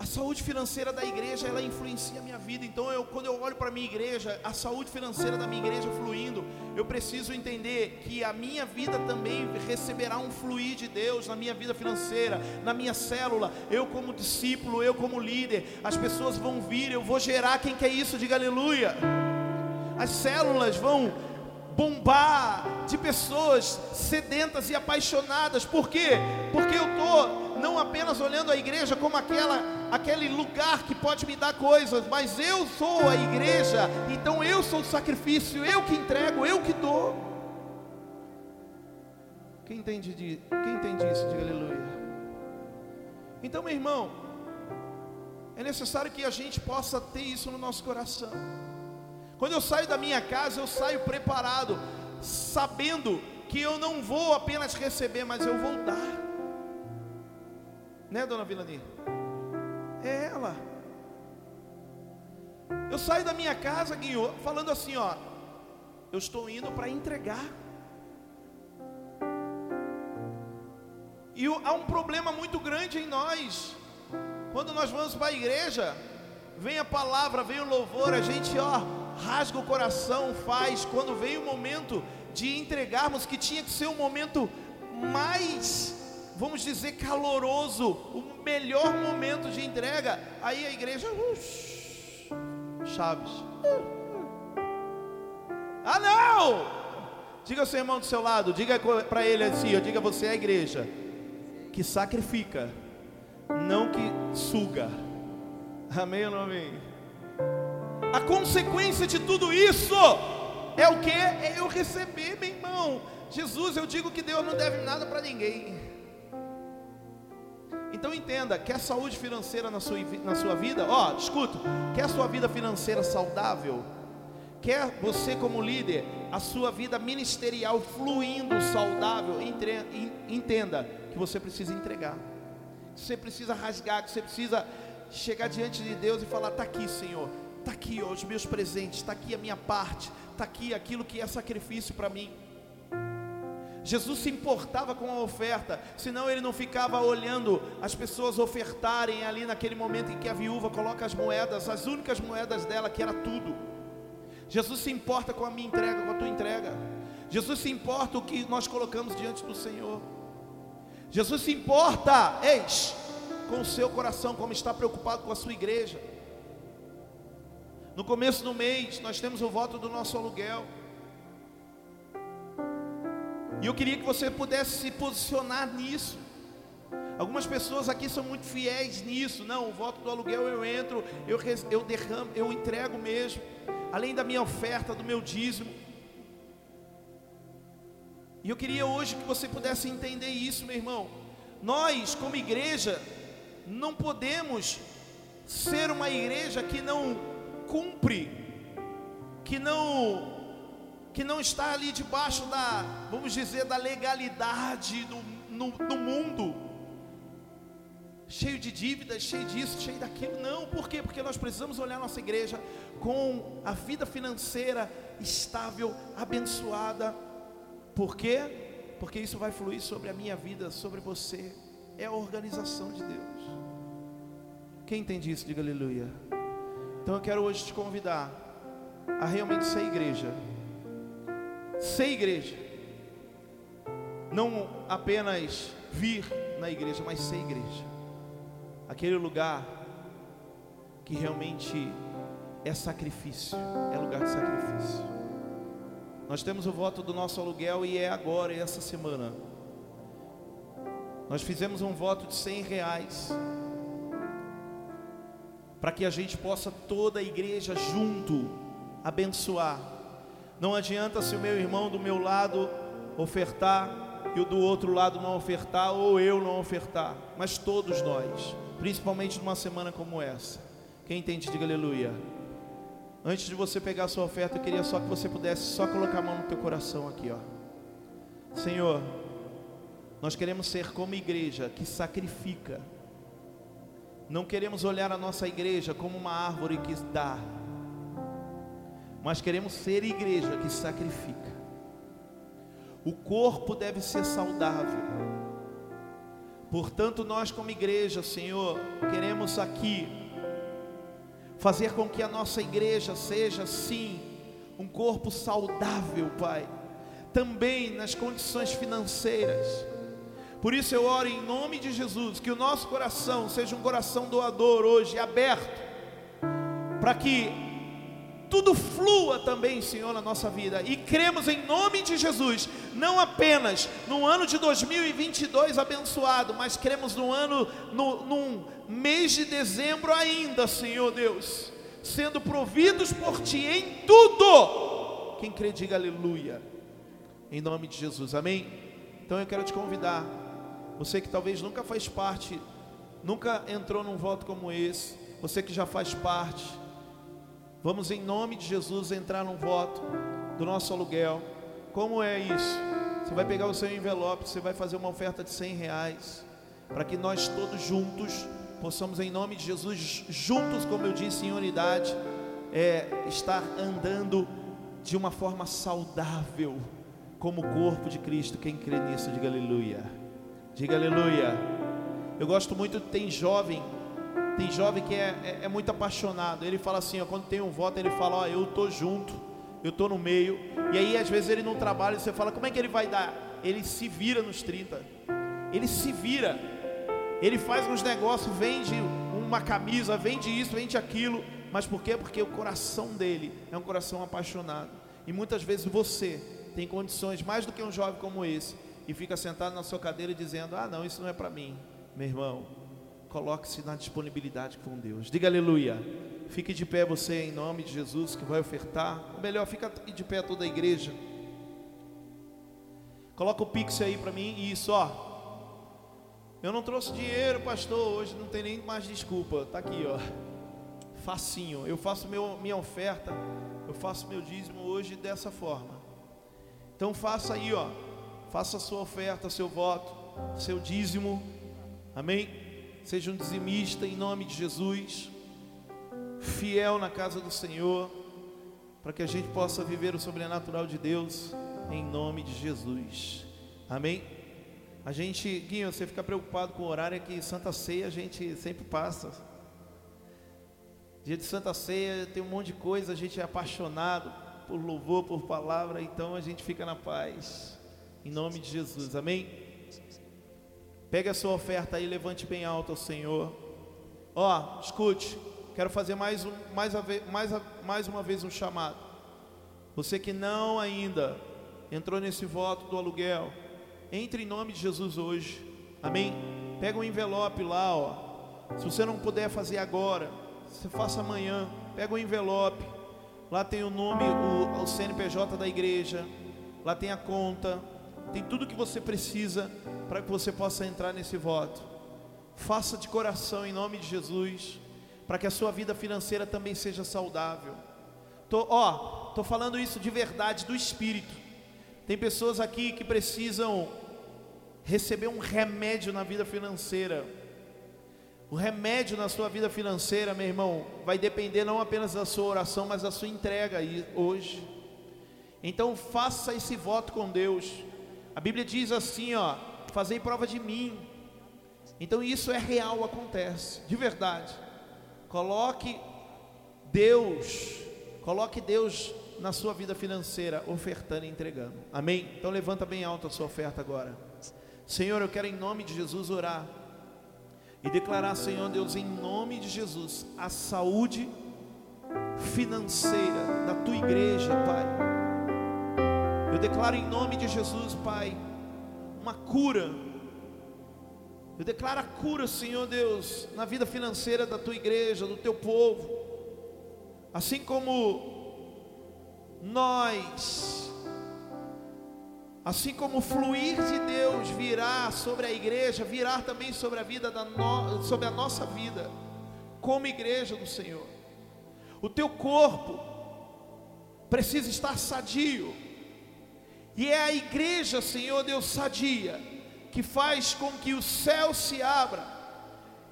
A saúde financeira da igreja ela influencia a minha vida. Então, eu, quando eu olho para a minha igreja, a saúde financeira da minha igreja fluindo, eu preciso entender que a minha vida também receberá um fluir de Deus na minha vida financeira, na minha célula. Eu, como discípulo, eu, como líder, as pessoas vão vir, eu vou gerar. Quem quer isso? Diga aleluia as células vão bombar de pessoas sedentas e apaixonadas. Por quê? Porque eu estou não apenas olhando a igreja como aquela, aquele lugar que pode me dar coisas, mas eu sou a igreja, então eu sou o sacrifício, eu que entrego, eu que dou. Quem entende, de, quem entende isso? Diga aleluia. Então, meu irmão, é necessário que a gente possa ter isso no nosso coração. Quando eu saio da minha casa, eu saio preparado, sabendo que eu não vou apenas receber, mas eu vou dar. Né, dona Vilani? É ela. Eu saio da minha casa, Guinho, falando assim, ó, eu estou indo para entregar. E há um problema muito grande em nós. Quando nós vamos para a igreja, vem a palavra, vem o louvor, a gente, ó, rasga o coração, faz. Quando vem o momento de entregarmos, que tinha que ser o momento mais, vamos dizer, caloroso, o melhor momento de entrega, aí a igreja, uh, chaves. Ah, não! Diga ao seu irmão do seu lado, diga para ele assim, eu diga você é a igreja que sacrifica, não que suga. Amém ou não amém? A consequência de tudo isso é o que? É eu receber, meu irmão. Jesus, eu digo que Deus não deve nada para ninguém. Então entenda, quer saúde financeira na sua, na sua vida? Ó, escuta, quer a sua vida financeira saudável? Quer você como líder, a sua vida ministerial fluindo saudável? Entenda que você precisa entregar. Que você precisa rasgar, que você precisa chegar diante de Deus e falar: "Tá aqui, Senhor. Tá aqui ó, os meus presentes, tá aqui a minha parte, tá aqui aquilo que é sacrifício para mim." Jesus se importava com a oferta, senão ele não ficava olhando as pessoas ofertarem ali naquele momento em que a viúva coloca as moedas, as únicas moedas dela, que era tudo. Jesus se importa com a minha entrega, com a tua entrega. Jesus se importa o que nós colocamos diante do Senhor. Jesus se importa, eis, com o seu coração, como está preocupado com a sua igreja. No começo do mês, nós temos o voto do nosso aluguel. E eu queria que você pudesse se posicionar nisso. Algumas pessoas aqui são muito fiéis nisso. Não, o voto do aluguel eu entro, eu, eu derramo, eu entrego mesmo além da minha oferta, do meu dízimo. E eu queria hoje que você pudesse entender isso, meu irmão. Nós, como igreja, não podemos ser uma igreja que não cumpre, que não que não está ali debaixo da, vamos dizer, da legalidade do, no, no mundo cheio de dívidas, cheio disso, cheio daquilo. Não, por quê? Porque nós precisamos olhar nossa igreja com a vida financeira estável, abençoada. Por quê? Porque isso vai fluir sobre a minha vida, sobre você. É a organização de Deus. Quem entende isso, diga aleluia. Então eu quero hoje te convidar a realmente ser igreja. Ser igreja. Não apenas vir na igreja, mas ser igreja aquele lugar que realmente é sacrifício, é lugar de sacrifício. Nós temos o voto do nosso aluguel e é agora, essa semana. Nós fizemos um voto de 100 reais para que a gente possa toda a igreja junto abençoar. Não adianta se o meu irmão do meu lado ofertar e o do outro lado não ofertar ou eu não ofertar, mas todos nós principalmente numa semana como essa. Quem entende, diga aleluia. Antes de você pegar a sua oferta, eu queria só que você pudesse só colocar a mão no teu coração aqui, ó. Senhor, nós queremos ser como igreja que sacrifica. Não queremos olhar a nossa igreja como uma árvore que dá, mas queremos ser igreja que sacrifica. O corpo deve ser saudável Portanto, nós, como igreja, Senhor, queremos aqui fazer com que a nossa igreja seja, sim, um corpo saudável, Pai, também nas condições financeiras. Por isso eu oro em nome de Jesus, que o nosso coração seja um coração doador hoje, aberto, para que tudo flua também, Senhor, na nossa vida. E cremos em nome de Jesus, não apenas no ano de 2022 abençoado, mas cremos no ano, no, num mês de dezembro ainda, Senhor Deus, sendo providos por Ti em tudo. Quem crê, diga aleluia. Em nome de Jesus, amém? Então eu quero te convidar, você que talvez nunca faz parte, nunca entrou num voto como esse, você que já faz parte, Vamos, em nome de Jesus, entrar num voto do nosso aluguel. Como é isso? Você vai pegar o seu envelope, você vai fazer uma oferta de 100 reais, para que nós todos juntos possamos, em nome de Jesus, juntos, como eu disse, em unidade, é, estar andando de uma forma saudável, como o corpo de Cristo. Quem crê nisso, diga aleluia. Diga aleluia. Eu gosto muito, tem jovem, tem jovem que é, é, é muito apaixonado. Ele fala assim, ó, quando tem um voto, ele fala, ó, eu tô junto, eu tô no meio. E aí, às vezes, ele não trabalha, você fala, como é que ele vai dar? Ele se vira nos 30. Ele se vira. Ele faz uns negócios, vende uma camisa, vende isso, vende aquilo. Mas por quê? Porque o coração dele é um coração apaixonado. E muitas vezes você tem condições mais do que um jovem como esse fica sentado na sua cadeira dizendo: "Ah, não, isso não é para mim". Meu irmão, coloque-se na disponibilidade com Deus. Diga aleluia. Fique de pé você em nome de Jesus que vai ofertar. Ou melhor, fica de pé toda a igreja. Coloca o pix aí para mim. Isso, ó. Eu não trouxe dinheiro, pastor, hoje não tem nem mais desculpa. Tá aqui, ó. Facinho. Eu faço meu, minha oferta, eu faço meu dízimo hoje dessa forma. Então faça aí, ó. Faça a sua oferta, seu voto, seu dízimo. Amém? Seja um dizimista em nome de Jesus. Fiel na casa do Senhor, para que a gente possa viver o sobrenatural de Deus em nome de Jesus. Amém? A gente, Guinho, você fica preocupado com o horário é que Santa Ceia a gente sempre passa. Dia de Santa Ceia tem um monte de coisa, a gente é apaixonado por louvor, por palavra, então a gente fica na paz. Em nome de Jesus, amém? Pegue a sua oferta aí, levante bem alto ao Senhor. Ó, escute, quero fazer mais, um, mais, mais, mais uma vez um chamado. Você que não ainda entrou nesse voto do aluguel, entre em nome de Jesus hoje, amém? Pega um envelope lá, ó. Se você não puder fazer agora, você faça amanhã. Pega um envelope, lá tem o nome, o, o CNPJ da igreja, lá tem a conta, tem tudo que você precisa para que você possa entrar nesse voto. Faça de coração em nome de Jesus, para que a sua vida financeira também seja saudável. Tô, ó, tô falando isso de verdade do espírito. Tem pessoas aqui que precisam receber um remédio na vida financeira. O remédio na sua vida financeira, meu irmão, vai depender não apenas da sua oração, mas da sua entrega aí hoje. Então faça esse voto com Deus. A Bíblia diz assim, ó, fazei prova de mim. Então isso é real, acontece, de verdade. Coloque Deus, coloque Deus na sua vida financeira, ofertando e entregando. Amém? Então levanta bem alto a sua oferta agora. Senhor, eu quero em nome de Jesus orar e declarar, Senhor Deus, em nome de Jesus, a saúde financeira da tua igreja, Pai eu declaro em nome de Jesus, Pai, uma cura. Eu declaro a cura, Senhor Deus, na vida financeira da tua igreja, do teu povo. Assim como nós, assim como o fluir de Deus virá sobre a igreja, virá também sobre a vida da no, sobre a nossa vida, como igreja do Senhor. O teu corpo precisa estar sadio. E é a igreja, Senhor Deus sadia, que faz com que o céu se abra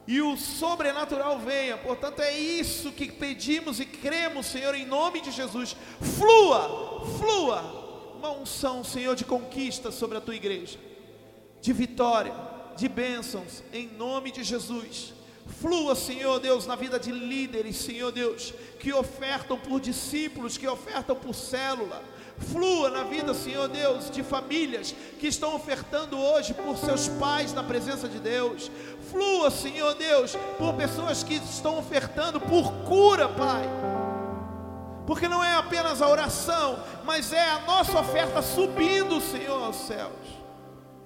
e o sobrenatural venha. Portanto, é isso que pedimos e cremos, Senhor, em nome de Jesus. Flua, flua uma unção, Senhor, de conquista sobre a tua igreja, de vitória, de bênçãos, em nome de Jesus. Flua, Senhor Deus, na vida de líderes, Senhor Deus, que ofertam por discípulos, que ofertam por célula Flua na vida, Senhor Deus, de famílias que estão ofertando hoje por seus pais na presença de Deus. Flua, Senhor Deus, por pessoas que estão ofertando por cura, Pai. Porque não é apenas a oração, mas é a nossa oferta subindo, Senhor, aos céus.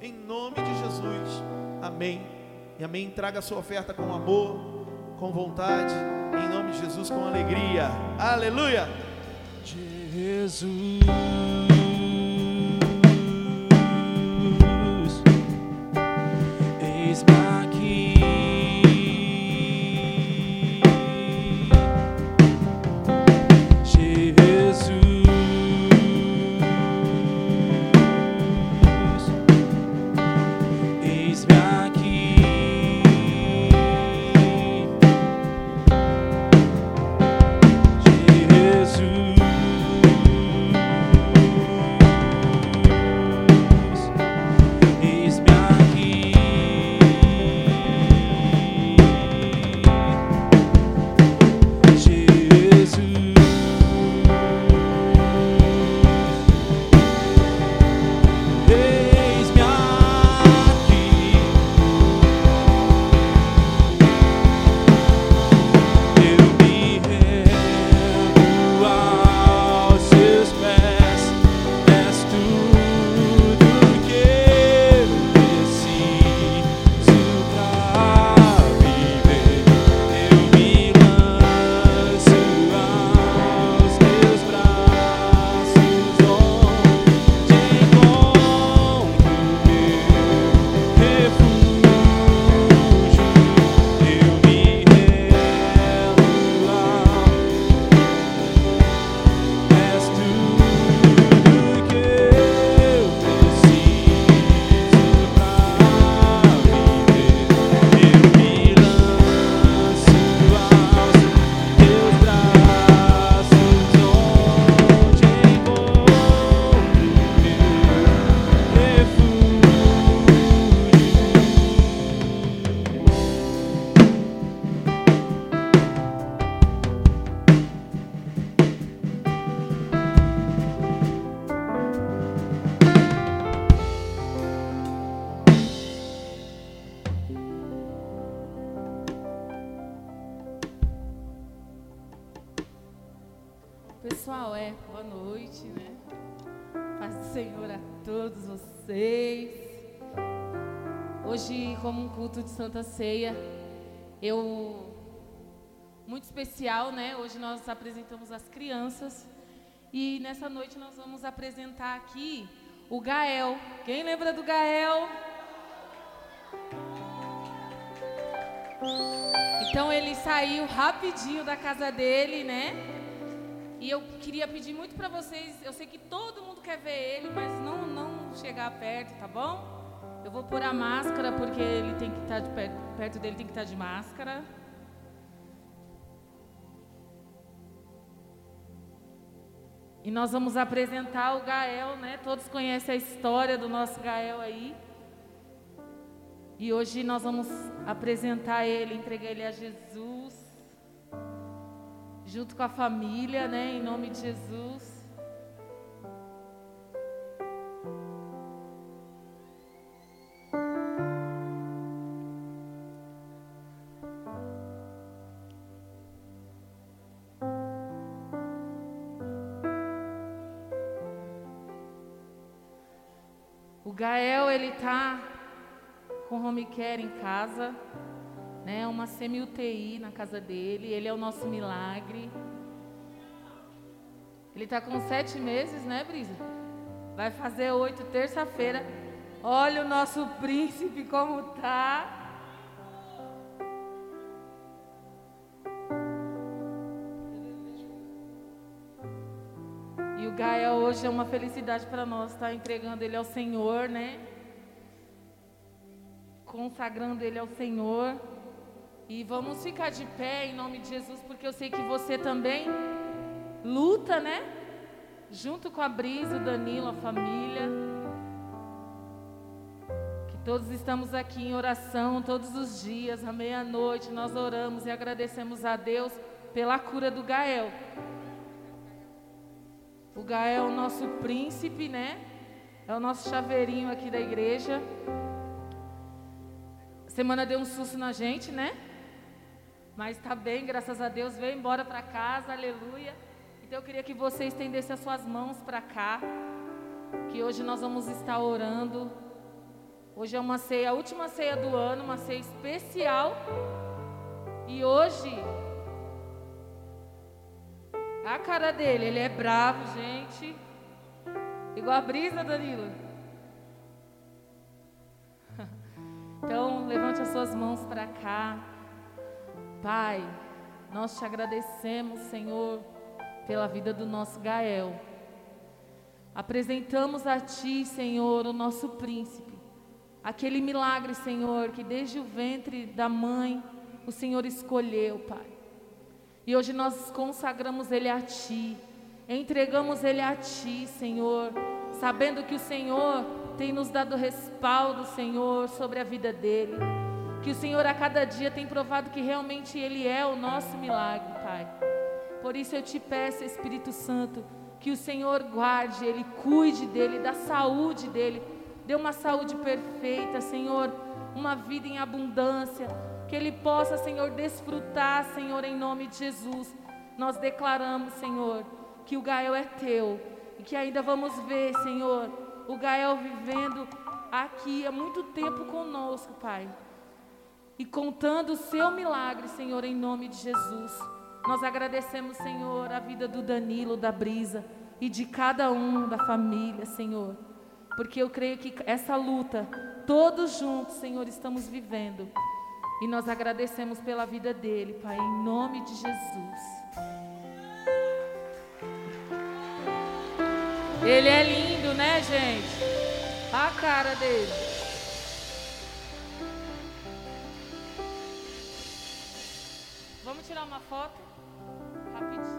Em nome de Jesus. Amém. E amém. Traga a sua oferta com amor, com vontade, em nome de Jesus, com alegria. Aleluia. Jesus. Santa Ceia, eu muito especial, né? Hoje nós apresentamos as crianças e nessa noite nós vamos apresentar aqui o Gael. Quem lembra do Gael? Então ele saiu rapidinho da casa dele, né? E eu queria pedir muito para vocês, eu sei que todo mundo quer ver ele, mas não não chegar perto, tá bom? Eu vou pôr a máscara porque ele tem que estar tá de perto, perto dele tem que estar tá de máscara. E nós vamos apresentar o Gael, né? Todos conhecem a história do nosso Gael aí. E hoje nós vamos apresentar ele, entregar ele a Jesus junto com a família, né, em nome de Jesus. Gael, ele tá com home care em casa né, uma semi-UTI na casa dele. Ele é o nosso milagre. Ele está com sete meses, né, Brisa? Vai fazer oito terça-feira. Olha o nosso príncipe como tá. E o Gaia hoje é uma felicidade para nós estar tá entregando ele ao Senhor, né? Consagrando ele ao Senhor. E vamos ficar de pé em nome de Jesus, porque eu sei que você também luta, né? Junto com a Brisa, o Danilo, a família. Que todos estamos aqui em oração todos os dias, à meia-noite, nós oramos e agradecemos a Deus pela cura do Gael. O Gael é o nosso príncipe, né? É o nosso chaveirinho aqui da igreja. semana deu um susto na gente, né? Mas está bem, graças a Deus, veio embora para casa, aleluia. Então eu queria que você estendesse as suas mãos para cá, que hoje nós vamos estar orando. Hoje é uma ceia, a última ceia do ano, uma ceia especial. E hoje, a cara dele, ele é bravo, gente. Igual a brisa, Danilo. Então, levante as suas mãos para cá. Pai, nós te agradecemos, Senhor, pela vida do nosso Gael. Apresentamos a Ti, Senhor, o nosso príncipe. Aquele milagre, Senhor, que desde o ventre da mãe o Senhor escolheu, Pai. E hoje nós consagramos ele a Ti, entregamos ele a Ti, Senhor, sabendo que o Senhor tem nos dado respaldo, Senhor, sobre a vida dele. Que o Senhor a cada dia tem provado que realmente Ele é o nosso milagre, Pai. Por isso eu te peço, Espírito Santo, que o Senhor guarde Ele, cuide dele, da saúde dele, dê uma saúde perfeita, Senhor, uma vida em abundância, que Ele possa, Senhor, desfrutar, Senhor, em nome de Jesus. Nós declaramos, Senhor, que o Gael é teu e que ainda vamos ver, Senhor, o Gael vivendo aqui há muito tempo conosco, Pai e contando o seu milagre, Senhor, em nome de Jesus. Nós agradecemos, Senhor, a vida do Danilo, da Brisa e de cada um da família, Senhor, porque eu creio que essa luta, todos juntos, Senhor, estamos vivendo. E nós agradecemos pela vida dele, Pai, em nome de Jesus. Ele é lindo, né, gente? A cara dele. Vamos tirar uma foto? Rapidinho.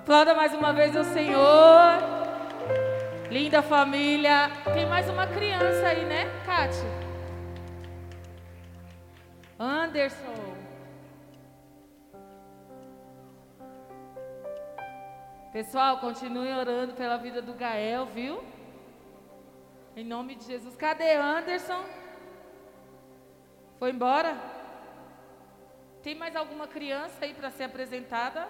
Aplauda mais uma vez o Senhor. Linda família. Tem mais uma criança aí, né, Kátia? Anderson. Pessoal, continue orando pela vida do Gael, viu? Em nome de Jesus. Cadê Anderson? Foi embora? Tem mais alguma criança aí para ser apresentada?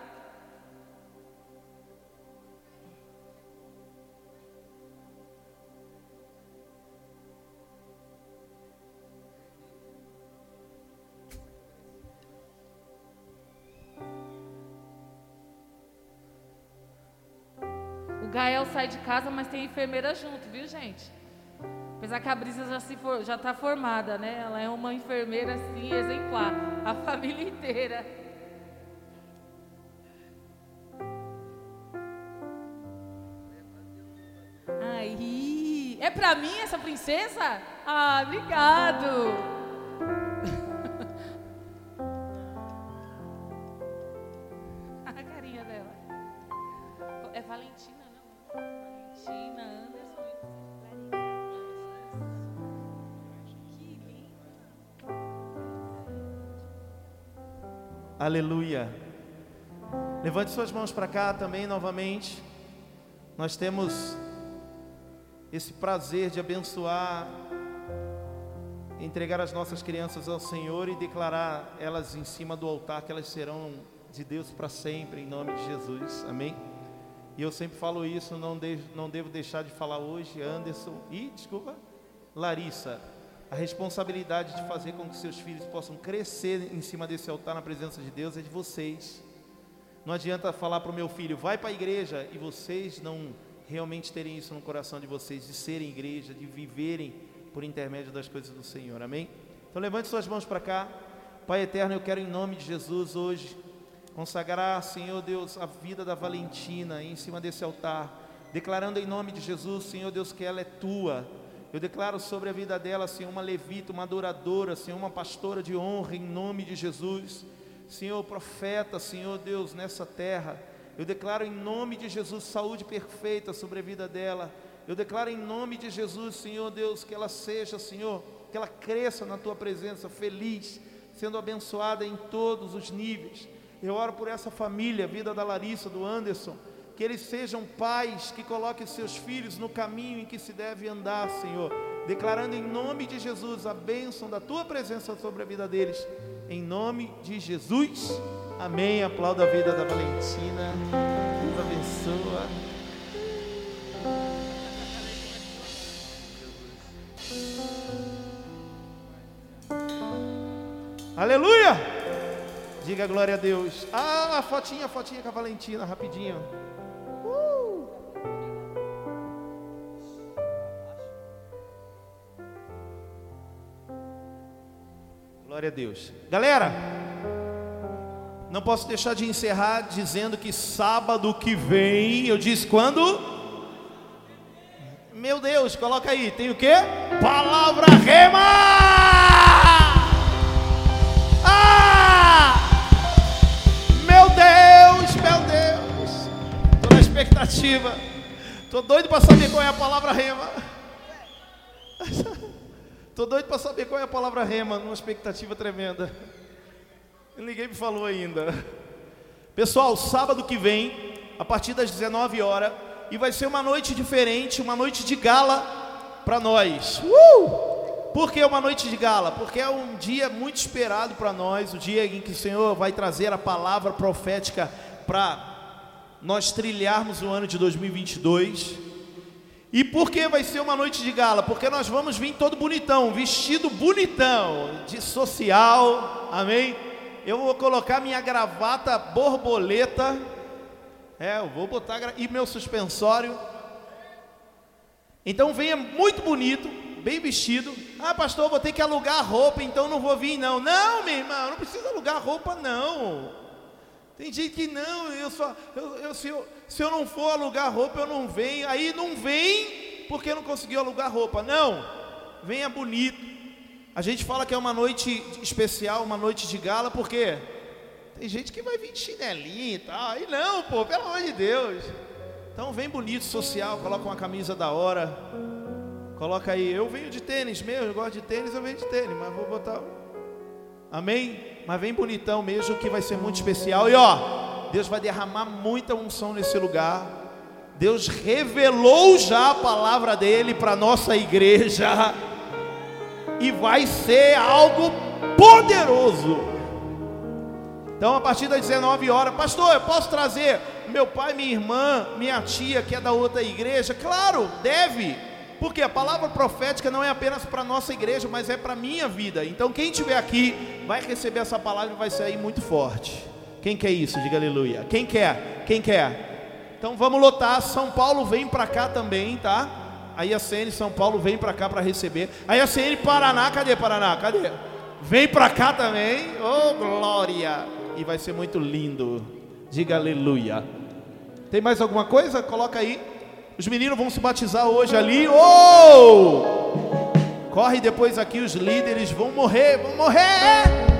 Gael sai de casa, mas tem enfermeira junto, viu, gente? Apesar que a Brisa já se for, está formada, né? Ela é uma enfermeira assim exemplar, a família inteira. Aí, é para mim essa princesa? Ah, obrigado. Aleluia. Levante suas mãos para cá também novamente. Nós temos esse prazer de abençoar, entregar as nossas crianças ao Senhor e declarar elas em cima do altar que elas serão de Deus para sempre, em nome de Jesus. Amém? E eu sempre falo isso, não, de, não devo deixar de falar hoje, Anderson e, desculpa, Larissa, a responsabilidade de fazer com que seus filhos possam crescer em cima desse altar na presença de Deus é de vocês. Não adianta falar para o meu filho, vai para a igreja, e vocês não realmente terem isso no coração de vocês, de serem igreja, de viverem por intermédio das coisas do Senhor, amém? Então levante suas mãos para cá. Pai eterno, eu quero em nome de Jesus hoje consagrar, Senhor Deus, a vida da Valentina em cima desse altar, declarando em nome de Jesus, Senhor Deus, que ela é tua. Eu declaro sobre a vida dela, Senhor, uma levita, uma adoradora, Senhor, uma pastora de honra em nome de Jesus. Senhor, profeta, Senhor Deus, nessa terra. Eu declaro em nome de Jesus saúde perfeita sobre a vida dela. Eu declaro em nome de Jesus, Senhor Deus, que ela seja, Senhor, que ela cresça na tua presença, feliz, sendo abençoada em todos os níveis. Eu oro por essa família, a vida da Larissa, do Anderson, que eles sejam pais que coloquem seus filhos no caminho em que se deve andar, Senhor, declarando em nome de Jesus a bênção da tua presença sobre a vida deles. Em nome de Jesus. Amém. Aplauda a vida da Valentina. Deus abençoa. Aleluia! Diga glória a Deus. Ah, a fotinha, a fotinha com a Valentina, rapidinho. Glória a Deus. Galera, não posso deixar de encerrar dizendo que sábado que vem, eu disse quando? Meu Deus, coloca aí, tem o quê? Palavra rema! Ah! Meu Deus, meu Deus. Tô na expectativa. Tô doido para saber qual é a palavra rema. Tô doido para saber qual é a palavra rema, numa expectativa tremenda. Ninguém me falou ainda. Pessoal, sábado que vem, a partir das 19 horas, e vai ser uma noite diferente, uma noite de gala para nós. Uh! Por que uma noite de gala? Porque é um dia muito esperado para nós, o dia em que o Senhor vai trazer a palavra profética para nós trilharmos o ano de 2022. E por que vai ser uma noite de gala? Porque nós vamos vir todo bonitão, vestido bonitão, de social, amém? Eu vou colocar minha gravata borboleta, é, eu vou botar, e meu suspensório. Então venha muito bonito, bem vestido. Ah, pastor, vou ter que alugar roupa, então não vou vir não. Não, meu irmão, não precisa alugar roupa não. Tem gente que não, eu só, eu, eu- se, eu, se eu não for alugar roupa, eu não venho. Aí não vem porque não conseguiu alugar roupa. Não, venha bonito. A gente fala que é uma noite especial, uma noite de gala, porque tem gente que vai vir de chinelinho e tal. E não, pô, pelo amor de Deus. Então vem bonito, social, coloca uma camisa da hora. Coloca aí, eu venho de tênis mesmo, eu gosto de tênis, eu venho de tênis, mas vou botar. Amém? Mas vem bonitão mesmo que vai ser muito especial. E ó, Deus vai derramar muita unção nesse lugar. Deus revelou já a palavra dele para nossa igreja. E vai ser algo poderoso. Então, a partir das 19 horas, pastor, eu posso trazer meu pai, minha irmã, minha tia que é da outra igreja? Claro, deve. Porque a palavra profética não é apenas para nossa igreja, mas é para minha vida. Então, quem estiver aqui vai receber essa palavra e vai sair muito forte. Quem quer isso? Diga aleluia. Quem quer? Quem quer? Então vamos lotar. São Paulo vem para cá também, tá? Aí a CN São Paulo vem para cá para receber. Aí a CN Paraná, cadê Paraná? Cadê? Vem para cá também. Oh, glória! E vai ser muito lindo. Diga aleluia. Tem mais alguma coisa? Coloca aí. Os meninos vão se batizar hoje ali. Oh! Corre depois aqui, os líderes vão morrer, vão morrer.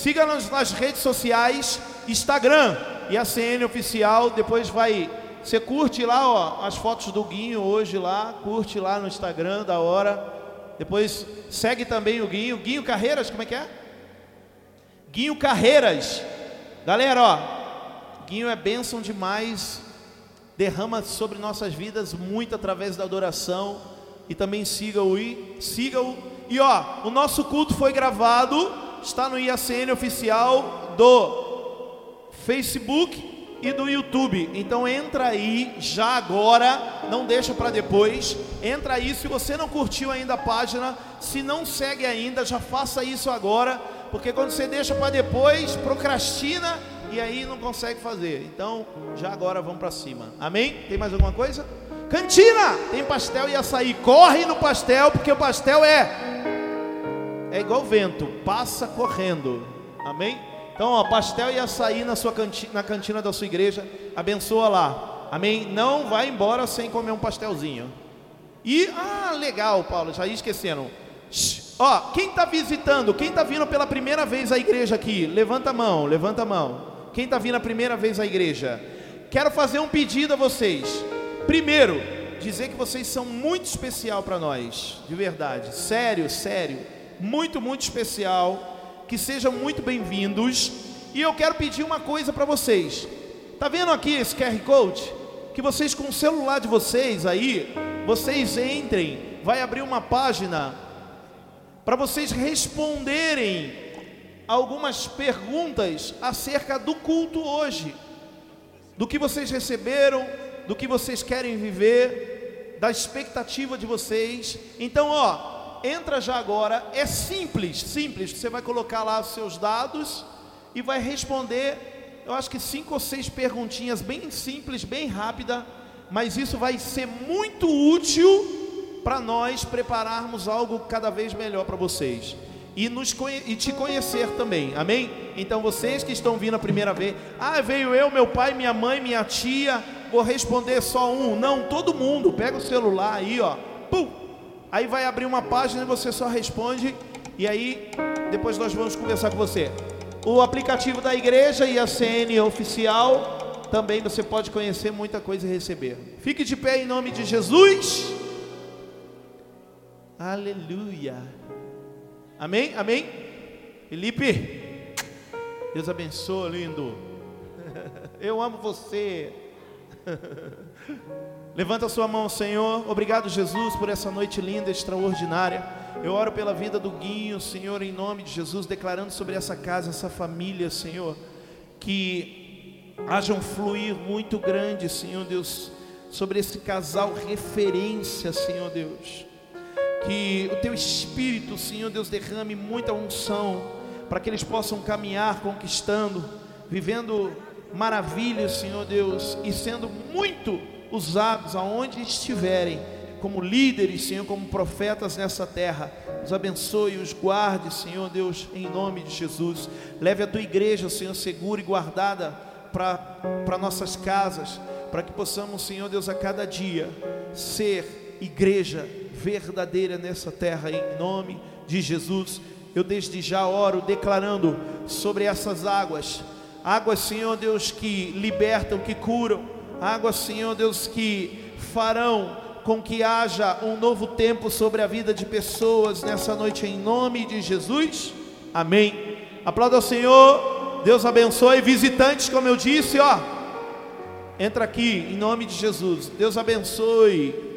Siga-nos nas redes sociais, Instagram e a CN oficial. Depois vai, você curte lá, ó, as fotos do Guinho hoje lá, curte lá no Instagram da hora. Depois segue também o Guinho, Guinho Carreiras, como é que é? Guinho Carreiras. Galera, ó, Guinho é bênção demais, derrama sobre nossas vidas muito através da adoração. E também siga-o e siga-o. E ó, o nosso culto foi gravado, está no IACN oficial do Facebook e do YouTube. Então entra aí já agora, não deixa para depois. Entra aí, se você não curtiu ainda a página, se não segue ainda, já faça isso agora, porque quando você deixa para depois, procrastina e aí não consegue fazer. Então, já agora vamos para cima. Amém? Tem mais alguma coisa? Cantina! Tem pastel e açaí. Corre no pastel, porque o pastel é é igual vento, passa correndo. Amém? Então, ó, pastel e açaí na sua cantina, na cantina da sua igreja. Abençoa lá. Amém? Não vai embora sem comer um pastelzinho. E ah, legal, Paulo, já ia esquecendo. Shhh, ó, quem está visitando, quem está vindo pela primeira vez à igreja aqui, levanta a mão, levanta a mão. Quem está vindo a primeira vez à igreja? Quero fazer um pedido a vocês. Primeiro, dizer que vocês são muito especial para nós, de verdade, sério, sério, muito, muito especial. Que sejam muito bem-vindos. E eu quero pedir uma coisa para vocês. Tá vendo aqui esse QR Code? Que vocês com o celular de vocês aí, vocês entrem, vai abrir uma página para vocês responderem algumas perguntas acerca do culto hoje, do que vocês receberam, do que vocês querem viver, da expectativa de vocês. Então, ó, entra já agora, é simples, simples. Você vai colocar lá os seus dados e vai responder, eu acho que cinco ou seis perguntinhas bem simples, bem rápida, mas isso vai ser muito útil para nós prepararmos algo cada vez melhor para vocês e, nos, e te conhecer também, amém? Então vocês que estão vindo a primeira vez, ah, veio eu, meu pai, minha mãe, minha tia, vou responder só um, não, todo mundo, pega o celular aí, ó, pum, aí vai abrir uma página e você só responde, e aí depois nós vamos conversar com você. O aplicativo da igreja e a CN oficial, também você pode conhecer muita coisa e receber. Fique de pé em nome de Jesus. Aleluia. Amém? Amém? Felipe, Deus abençoe, lindo. Eu amo você. Levanta a sua mão, Senhor. Obrigado, Jesus, por essa noite linda, extraordinária. Eu oro pela vida do Guinho, Senhor, em nome de Jesus, declarando sobre essa casa, essa família, Senhor, que haja um fluir muito grande, Senhor Deus, sobre esse casal referência, Senhor Deus que o teu espírito, Senhor Deus, derrame muita unção para que eles possam caminhar conquistando, vivendo maravilhas, Senhor Deus, e sendo muito usados aonde estiverem, como líderes, Senhor, como profetas nessa terra. Os abençoe, os guarde, Senhor Deus, em nome de Jesus. Leve a tua igreja, Senhor, segura e guardada para nossas casas, para que possamos, Senhor Deus, a cada dia ser igreja verdadeira nessa terra, em nome de Jesus. Eu desde já oro declarando sobre essas águas, águas, Senhor Deus, que libertam, que curam, Água, Senhor Deus, que farão com que haja um novo tempo sobre a vida de pessoas nessa noite, em nome de Jesus. Amém. Aplauda ao Senhor. Deus abençoe. Visitantes, como eu disse, ó. Entra aqui, em nome de Jesus. Deus abençoe.